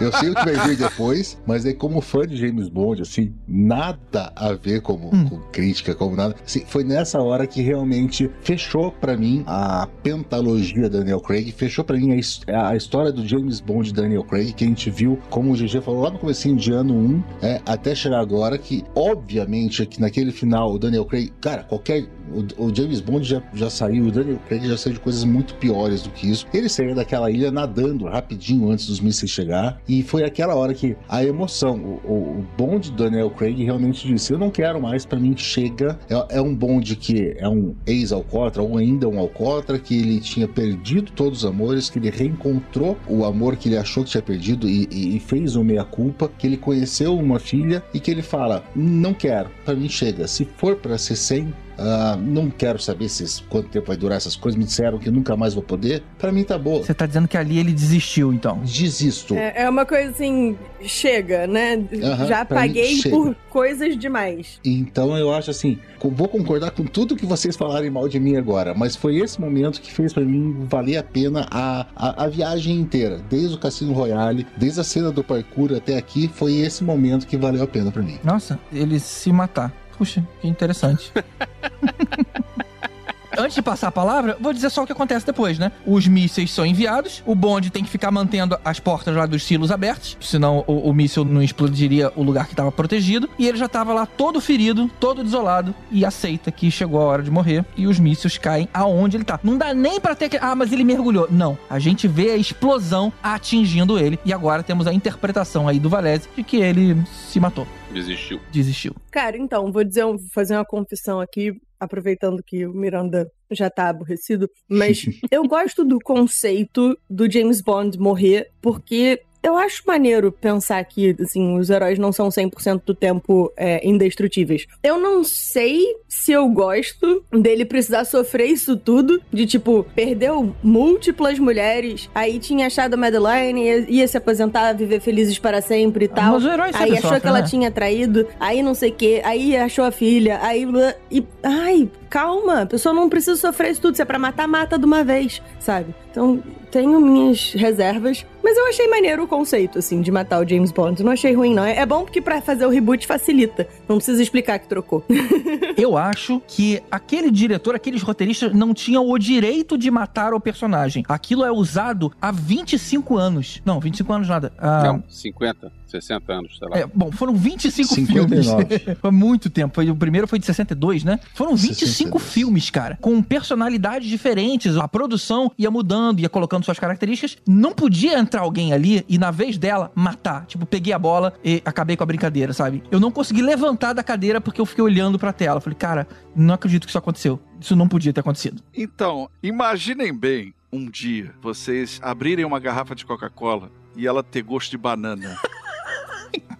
Eu sei o que vai vir depois, mas aí, como fã de James Bond, assim, nada a ver como, Hum. com crítica, como nada. Assim, foi nessa hora que realmente fechou pra mim a pentalogia Daniel Craig, fechou pra mim a, a história do James Bond Daniel Craig, que a gente viu, como o GG falou lá no comecinho de ano 1, é, até chegar agora, que obviamente que naquele final o Daniel Craig, cara, qualquer. O, o James Bond já, já saiu, o Daniel Craig já saiu de coisas muito piores do que isso. Ele saiu daquela ilha nadando rapidinho antes dos mísseis chegar, e foi aquela hora que a emoção, o, o, o Bond do Daniel Craig realmente disse: Eu não quero mais, pra mim chega. É, é um Bond que é um ex-alcoólatra, ou ainda um alcoólatra, que ele tinha perdido todos os amores, que ele reencontrou o amor que ele achou que tinha perdido e, e- e fez o meia-culpa, que ele conheceu uma filha e que ele fala: Não quero, pra mim chega. Se for pra ser 100, ah, não quero saber se, quanto tempo vai durar essas coisas. Me disseram que nunca mais vou poder. Pra mim tá boa. Você tá dizendo que ali ele desistiu, então. Desisto. É, é uma coisa assim, chega, né? Aham, Já mim, paguei chega. por coisas demais. Então eu acho assim, vou concordar com tudo que vocês falarem mal de mim agora, mas foi esse momento que fez pra mim valer a pena a, a, a viagem inteira, desde o Cassino Royale, desde a cena do parkour até aqui, foi esse momento que valeu a pena pra mim. Nossa, ele se matar. Puxa, que interessante. <laughs> Antes de passar a palavra, vou dizer só o que acontece depois, né? Os mísseis são enviados, o bonde tem que ficar mantendo as portas lá dos silos abertos, senão o, o míssil não explodiria o lugar que estava protegido, e ele já estava lá todo ferido, todo desolado, e aceita que chegou a hora de morrer, e os mísseis caem aonde ele tá. Não dá nem pra ter que... Ah, mas ele mergulhou. Não. A gente vê a explosão atingindo ele, e agora temos a interpretação aí do Valese de que ele se matou. Desistiu. Desistiu. Cara, então, vou dizer, um- fazer uma confissão aqui, aproveitando que o Miranda já tá aborrecido, mas eu gosto do conceito do James Bond morrer, porque eu acho maneiro pensar que, assim, os heróis não são 100% do tempo é, indestrutíveis. Eu não sei se eu gosto dele precisar sofrer isso tudo, de tipo, perdeu múltiplas mulheres, aí tinha achado a Madeline, ia, ia se aposentar, viver felizes para sempre e tal. Mas o herói aí achou sofre, que ela né? tinha traído, aí não sei o que, aí achou a filha, aí. E. Ai, calma, a pessoa não precisa sofrer isso tudo. Se é pra matar, mata de uma vez, sabe? Então, tenho minhas reservas. Mas eu achei maneiro o conceito, assim, de matar o James Bond. Não achei ruim, não. É é bom porque pra fazer o reboot facilita. Não precisa explicar que trocou. <laughs> Eu acho que aquele diretor, aqueles roteiristas não tinham o direito de matar o personagem. Aquilo é usado há 25 anos. Não, 25 anos nada. Ah, Não, 50, 60 anos, sei lá. é, bom, foram 25 59. filmes. <laughs> foi muito tempo. Foi, o primeiro foi de 62, né? Foram 25 62. filmes, cara, com personalidades diferentes. A produção ia mudando, ia colocando suas características. Não podia entrar alguém ali e, na vez dela, matar. Tipo, peguei a bola e acabei com a brincadeira, sabe? Eu não consegui levantar da cadeira porque eu fiquei olhando pra tela. Falei, cara, não acredito que isso aconteceu. Isso não podia ter acontecido. Então, imaginem bem um dia vocês abrirem uma garrafa de Coca-Cola e ela ter gosto de banana.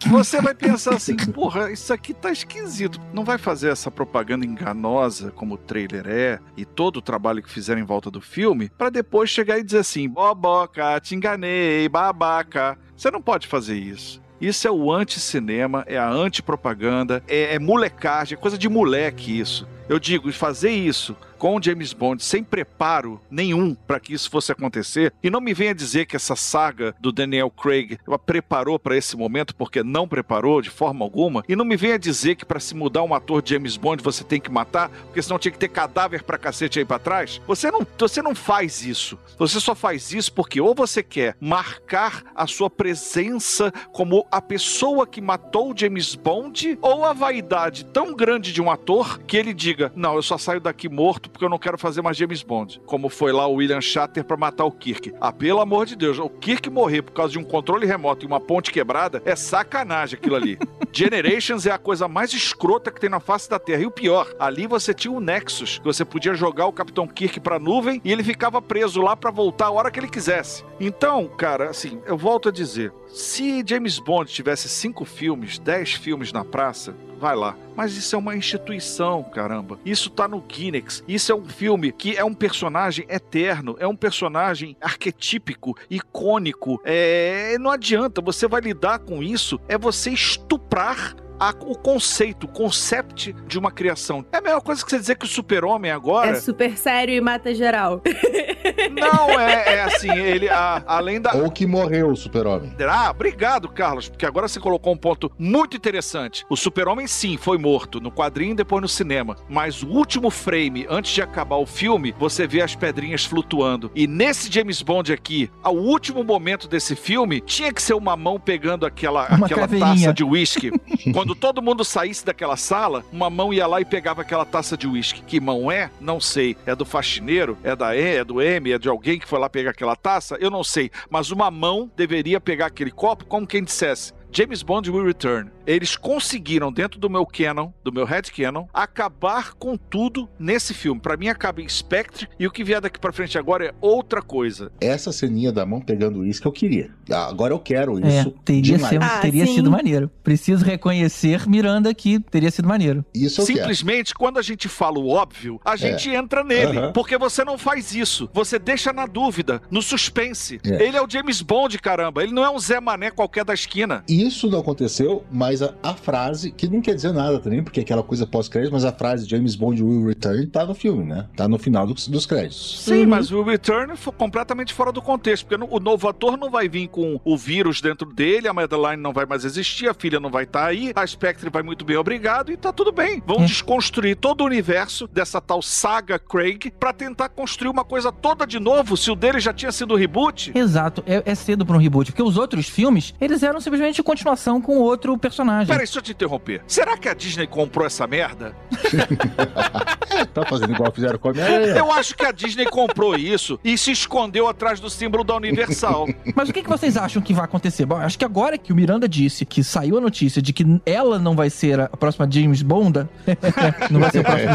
Você vai pensar assim, <laughs> porra, isso aqui tá esquisito. Não vai fazer essa propaganda enganosa como o trailer é e todo o trabalho que fizeram em volta do filme pra depois chegar e dizer assim, boboca, te enganei, babaca. Você não pode fazer isso. Isso é o anti-cinema, é a anti-propaganda, é, é molecagem, é coisa de moleque isso. Eu digo, fazer isso com o James Bond sem preparo nenhum para que isso fosse acontecer, e não me venha dizer que essa saga do Daniel Craig ela preparou para esse momento, porque não preparou de forma alguma, e não me venha dizer que para se mudar um ator de James Bond você tem que matar, porque senão tinha que ter cadáver pra cacete aí pra trás. Você não, você não faz isso. Você só faz isso porque ou você quer marcar a sua presença como a pessoa que matou James Bond, ou a vaidade tão grande de um ator que ele diga: Não, eu só saio daqui morto porque eu não quero fazer mais James Bond. Como foi lá o William Shatter pra matar o Kirk. Ah, pelo amor de Deus, o Kirk morrer por causa de um controle remoto e uma ponte quebrada é sacanagem aquilo ali. <laughs> Generations é a coisa mais escrota que tem na face da Terra. E o pior, ali você tinha o Nexus, que você podia jogar o Capitão Kirk pra nuvem e ele ficava preso lá pra voltar a hora que ele quisesse. Então, cara, assim, eu volto a dizer, se James Bond tivesse cinco filmes, dez filmes na praça, vai lá. Mas isso é uma instituição, caramba. Isso tá no Guinness. Isso é um filme que é um personagem eterno, é um personagem arquetípico, icônico. É, não adianta, você vai lidar com isso, é você estuprar a- o conceito, o concept de uma criação. É a mesma coisa que você dizer que o super-homem agora... É super sério e mata geral. <laughs> Não, é, é assim, ele, a- além da... Ou que morreu o super-homem. Ah, obrigado, Carlos, porque agora você colocou um ponto muito interessante. O Super-Homem, sim, foi morto no quadrinho e depois no cinema. Mas o último frame, antes de acabar o filme, você vê as pedrinhas flutuando. E nesse James Bond aqui, ao último momento desse filme, tinha que ser uma mão pegando aquela, Uma aquela caveirinha. taça de uísque. <laughs> Quando todo mundo saísse daquela sala, uma mão ia lá e pegava aquela taça de uísque. Que mão é? Não sei. É do faxineiro? É da E? É do M? É de alguém que foi lá pegar aquela taça? Eu não sei. Mas uma mão deveria pegar aquele copo como quem dissesse. James Bond will return. Eles conseguiram, dentro do meu canon, do meu head canon, acabar com tudo nesse filme. Pra mim, acaba em Spectre e o que vier daqui pra frente agora é outra coisa. Essa ceninha da mão pegando isso que eu queria. Ah, Agora eu quero É, isso teria, demais. sido- Ah, teria sim. sido maneiro. Preciso reconhecer, Miranda, que teria sido maneiro. Isso eu quero. Simplesmente, quando a gente fala o óbvio, a gente entra nele. Aham. Porque você não faz isso. Você deixa na dúvida, no suspense. É. Ele é o James Bond, caramba. Ele não é um Zé Mané qualquer da esquina. E Isso não aconteceu, mas a, a frase, que não quer dizer nada também, porque é aquela coisa pós-crédito, mas a frase James Bond will return tá no filme, né? Tá no final dos, dos créditos. Sim, mas o Return foi completamente fora do contexto, porque no- o novo ator não vai vir com o vírus dentro dele, a Madeline não vai mais existir, a filha não vai estar aí, a Spectre vai muito bem, obrigado, e tá tudo bem. Vão desconstruir todo o universo dessa tal saga Craig pra tentar construir uma coisa toda de novo, se o dele já tinha sido reboot. Exato, é, é cedo pra um reboot, porque os outros filmes, eles eram simplesmente continuação com outro personagem. Peraí, deixa eu te interromper. Será que a Disney comprou essa merda? <laughs> Tá fazendo igual fizeram com a minha. Eu acho que a Disney comprou isso e se escondeu atrás do símbolo da Universal. Mas o que, que vocês acham que vai acontecer? Bom, acho que agora que o Miranda disse que saiu a notícia de que ela não vai ser a próxima James Bonda, <laughs> não vai ser o próximo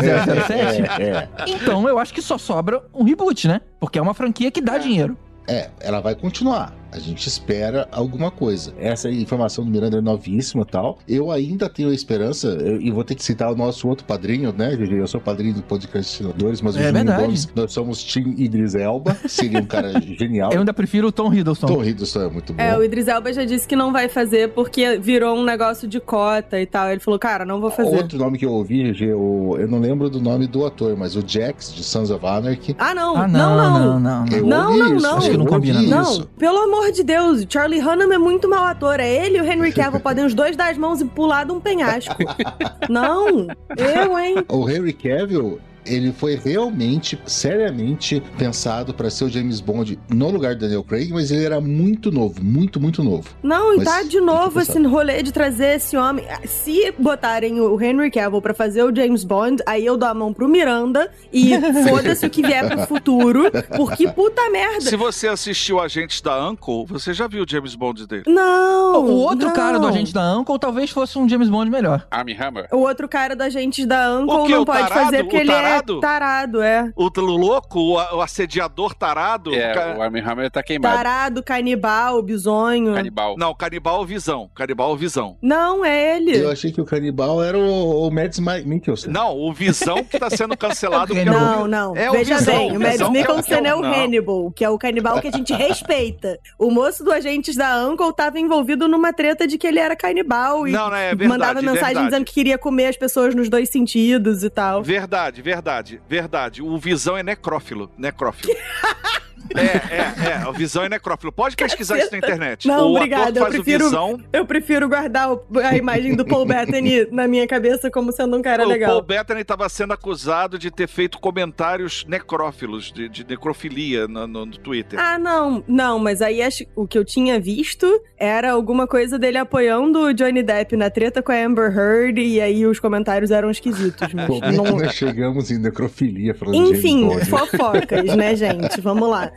007, É, é. então eu acho que só sobra um reboot, né? Porque é uma franquia que dá dinheiro. É, ela vai continuar. A gente espera alguma coisa. Essa informação do Miranda é novíssima e tal. Eu ainda tenho a esperança, eu- e vou ter que citar o nosso outro padrinho, né, GG? Eu sou padrinho do Podcastinadores, mas o É Juninho verdade. Gomes, nós somos Team Idris Elba. Seria um cara <laughs> genial. Eu ainda prefiro o Tom Hiddleston. Tom Hiddleston é muito bom. É, o Idris Elba já disse que não vai fazer porque virou um negócio de cota e tal. Ele falou, cara, não vou fazer. Outro nome que eu ouvi, GG, o- eu não lembro do nome do ator, mas o Jax, de Sons of Anarchy. Ah, não, Ah, não, não. não, não, não. Eu Não, não, isso, não. Acho que não eu combina, não. Não, isso. pelo amor de Deus, Charlie Hunnam é muito mau ator. É ele e o Henry Cavill podem os dois dar as mãos e pular de um penhasco. <laughs> não, eu, hein? O Henry Cavill, ele foi realmente, seriamente pensado para ser o James Bond no lugar do Daniel Craig, mas ele era muito novo, muito, muito novo. Não, e Mas tá de novo esse rolê de trazer esse homem. Se botarem o Henry Cavill pra fazer o James Bond, aí eu dou a mão pro Miranda e <laughs> foda-se o que vier pro futuro, porque puta merda. Se você assistiu Agentes da Uncle, você já viu o James Bond dele. Não! O outro não. cara do agente da Uncle talvez fosse um James Bond melhor. Army Hammer. O outro cara do Agentes da O Uncle não O pode tarado? fazer porque O ele é tarado, é. O t- louco, o, o assediador tarado. É, ca- o Army Hammer tá queimado. Tarado, canibal, bisonho. Canibal. Não, canibal visão. Canibal visão. Não, é ele. Eu achei que o canibal era o, o Mads Mi- Mikkelsen. Não, o visão que tá sendo cancelado. é <laughs> o- Não, não. É o Veja Visão, bem, o o Mads é o- Mikkelsen é é o- o não. Hannibal, que é o canibal que a gente respeita. O moço do Agentes da Uncle tava envolvido numa treta de que ele era canibal e Não, não, é verdade, mandava mensagem verdade. dizendo que queria comer as pessoas nos dois sentidos e tal. Verdade, verdade, verdade. O Visão é necrófilo. Necrófilo. <laughs> É, é, é. O Visão é necrófilo. Pode pesquisar isso na internet. Não, o obrigada, eu prefiro- o Visão. Eu prefiro guardar o- a imagem do Paul Bettany <laughs> na minha cabeça como sendo um cara o legal. Paul Bettany estava sendo acusado de ter feito comentários necrófilos, de, de necrofilia no, no- no Twitter. Ah, não, não, mas aí acho- o que eu tinha visto era alguma coisa dele apoiando o Johnny Depp na treta com a Amber Heard e aí os comentários eram esquisitos, mas é que não... nós chegamos em necrofilia Enfim, James Bond? fofocas, né, gente? Vamos lá.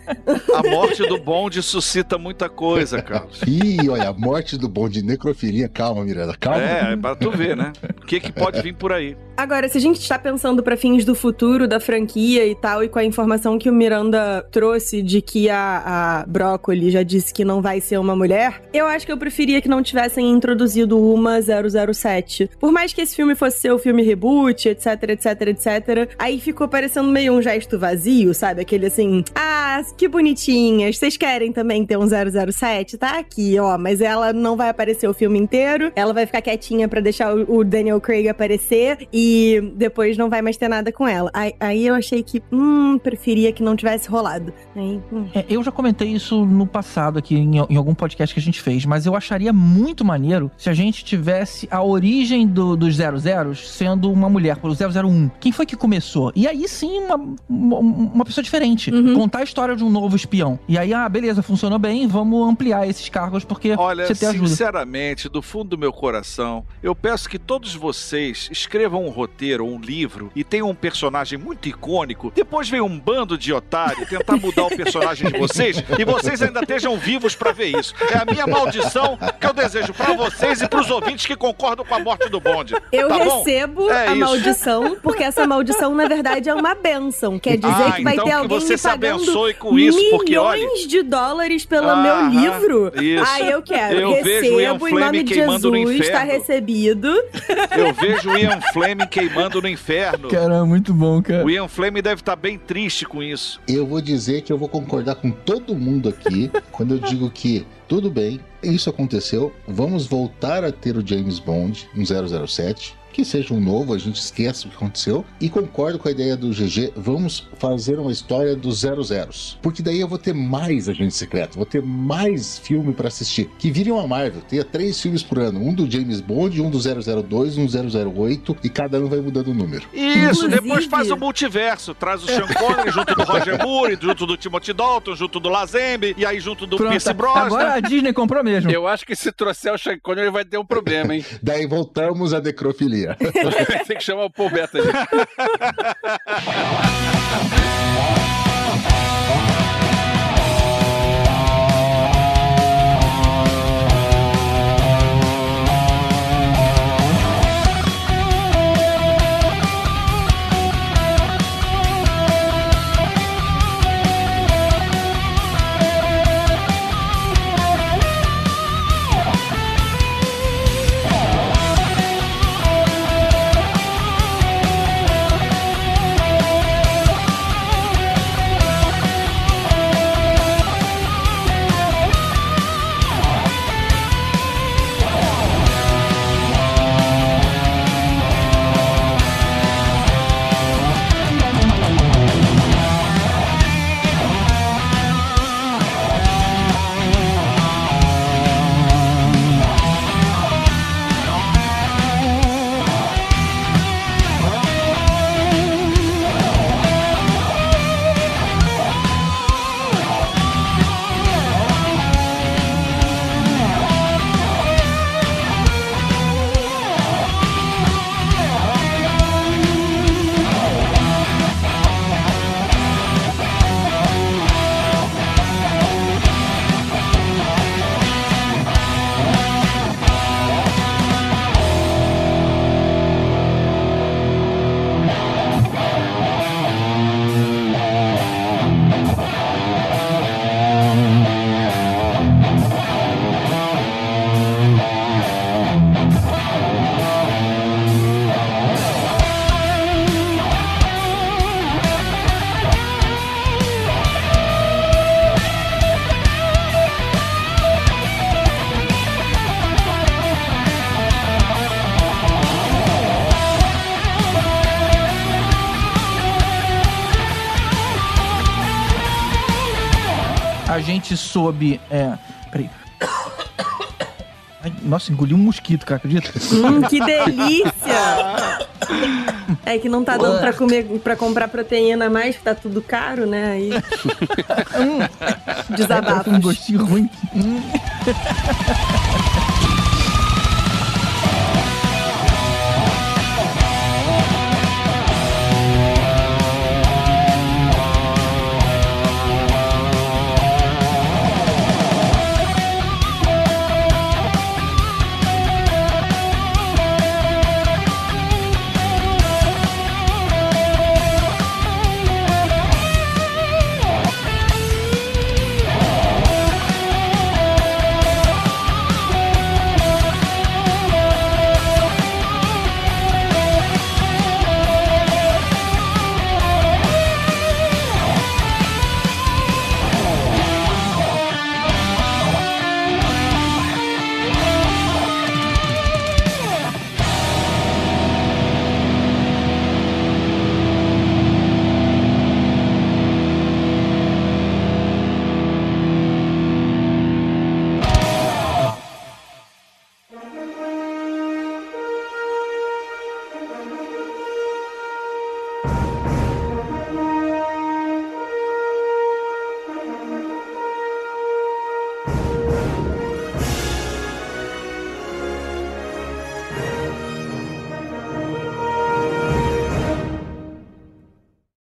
A morte do Bond suscita muita coisa, Carlos. Ih, olha, a morte do bom de necrofilia. Calma, Miranda, calma. É, é pra tu ver, né? O que, que pode vir por aí? Agora, se a gente está pensando para fins do futuro da franquia e tal, e com a informação que o Miranda trouxe de que a, a Brócoli já disse que não vai ser uma mulher, eu acho que eu preferia que não tivessem introduzido uma 007. Por mais que esse filme fosse ser o filme reboot, etc, etc, etc, aí ficou parecendo meio um gesto vazio, sabe? Aquele assim, ah, que bonitinhas, vocês querem também ter um 007? Tá aqui, ó, mas ela não vai aparecer o filme inteiro, ela vai ficar quietinha pra deixar o, o Daniel Craig aparecer e depois não vai mais ter nada com ela. Aí, aí eu achei que, hum, preferia que não tivesse rolado. Aí, hum. É, eu já comentei isso no passado aqui em, em algum podcast que a gente fez, mas eu acharia muito maneiro se a gente tivesse a origem do, dos 00 sendo uma mulher, por 001. Quem foi que começou? E aí sim, uma, uma, uma pessoa diferente. Uhum. Contar a história de um novo espião. E aí, ah, beleza, funcionou bem, vamos ampliar esses cargos porque Olha, você tem ajuda. sinceramente, do fundo do meu coração, eu peço que todos vocês escrevam um roteiro ou um livro e tenham um personagem muito icônico. Depois vem um bando de otário tentar mudar o personagem de vocês e vocês ainda estejam vivos pra ver isso. É a minha maldição que eu desejo pra vocês e pros ouvintes que concordam com a morte do bonde. Eu tá bom? recebo É a isso. maldição, porque essa maldição, na verdade, é uma benção. Quer dizer Ah, que vai então ter que alguém você me se pagando abençoe com isso, porque, olha- milhões de dólares pelo Aham, meu livro. isso. Aí eu quero. Eu vejo o Ian Recebo em Fleming nome de queimando no Jesus, tá inferno. recebido. Eu vejo o Ian Fleming queimando no inferno. Cara, muito bom, cara. O Ian Fleming deve estar bem triste com isso. Eu vou dizer que eu vou concordar com todo mundo aqui quando eu digo que tudo bem, Isso aconteceu. Vamos voltar a ter o James Bond, um 007. Que seja um novo, a gente esquece o que aconteceu. E concordo com a ideia do GG, vamos fazer uma história dos 00s. Porque daí eu vou ter mais agente secreto, vou ter mais filme pra assistir. Que virem uma Marvel, tenha três filmes por ano: um do James Bond, um do 002, um 008, e cada ano vai mudando o número. Isso, Inclusive- depois faz o multiverso. Traz o Sean Connery junto do Roger Moore, junto do Timothy Dalton, junto do Lazembe, e aí junto do Pronto, Pierce Brosnan. agora a Disney comprou mesmo. Eu acho que se trouxer o Sean Connery vai ter um problema, hein? <laughs> Daí voltamos à necrofilia. Tem <laughs> que chamar o Paul Bettany. <laughs> Soube. É. Peraí. Ai, nossa, engoliu um mosquito, cara, acredita? Hum, que delícia! <laughs> É que não tá dando pra comer, para comprar proteína mais, que tá tudo caro, né? Aí. Hum. <laughs> Desabafos. Um gostinho ruim. Hum. <laughs>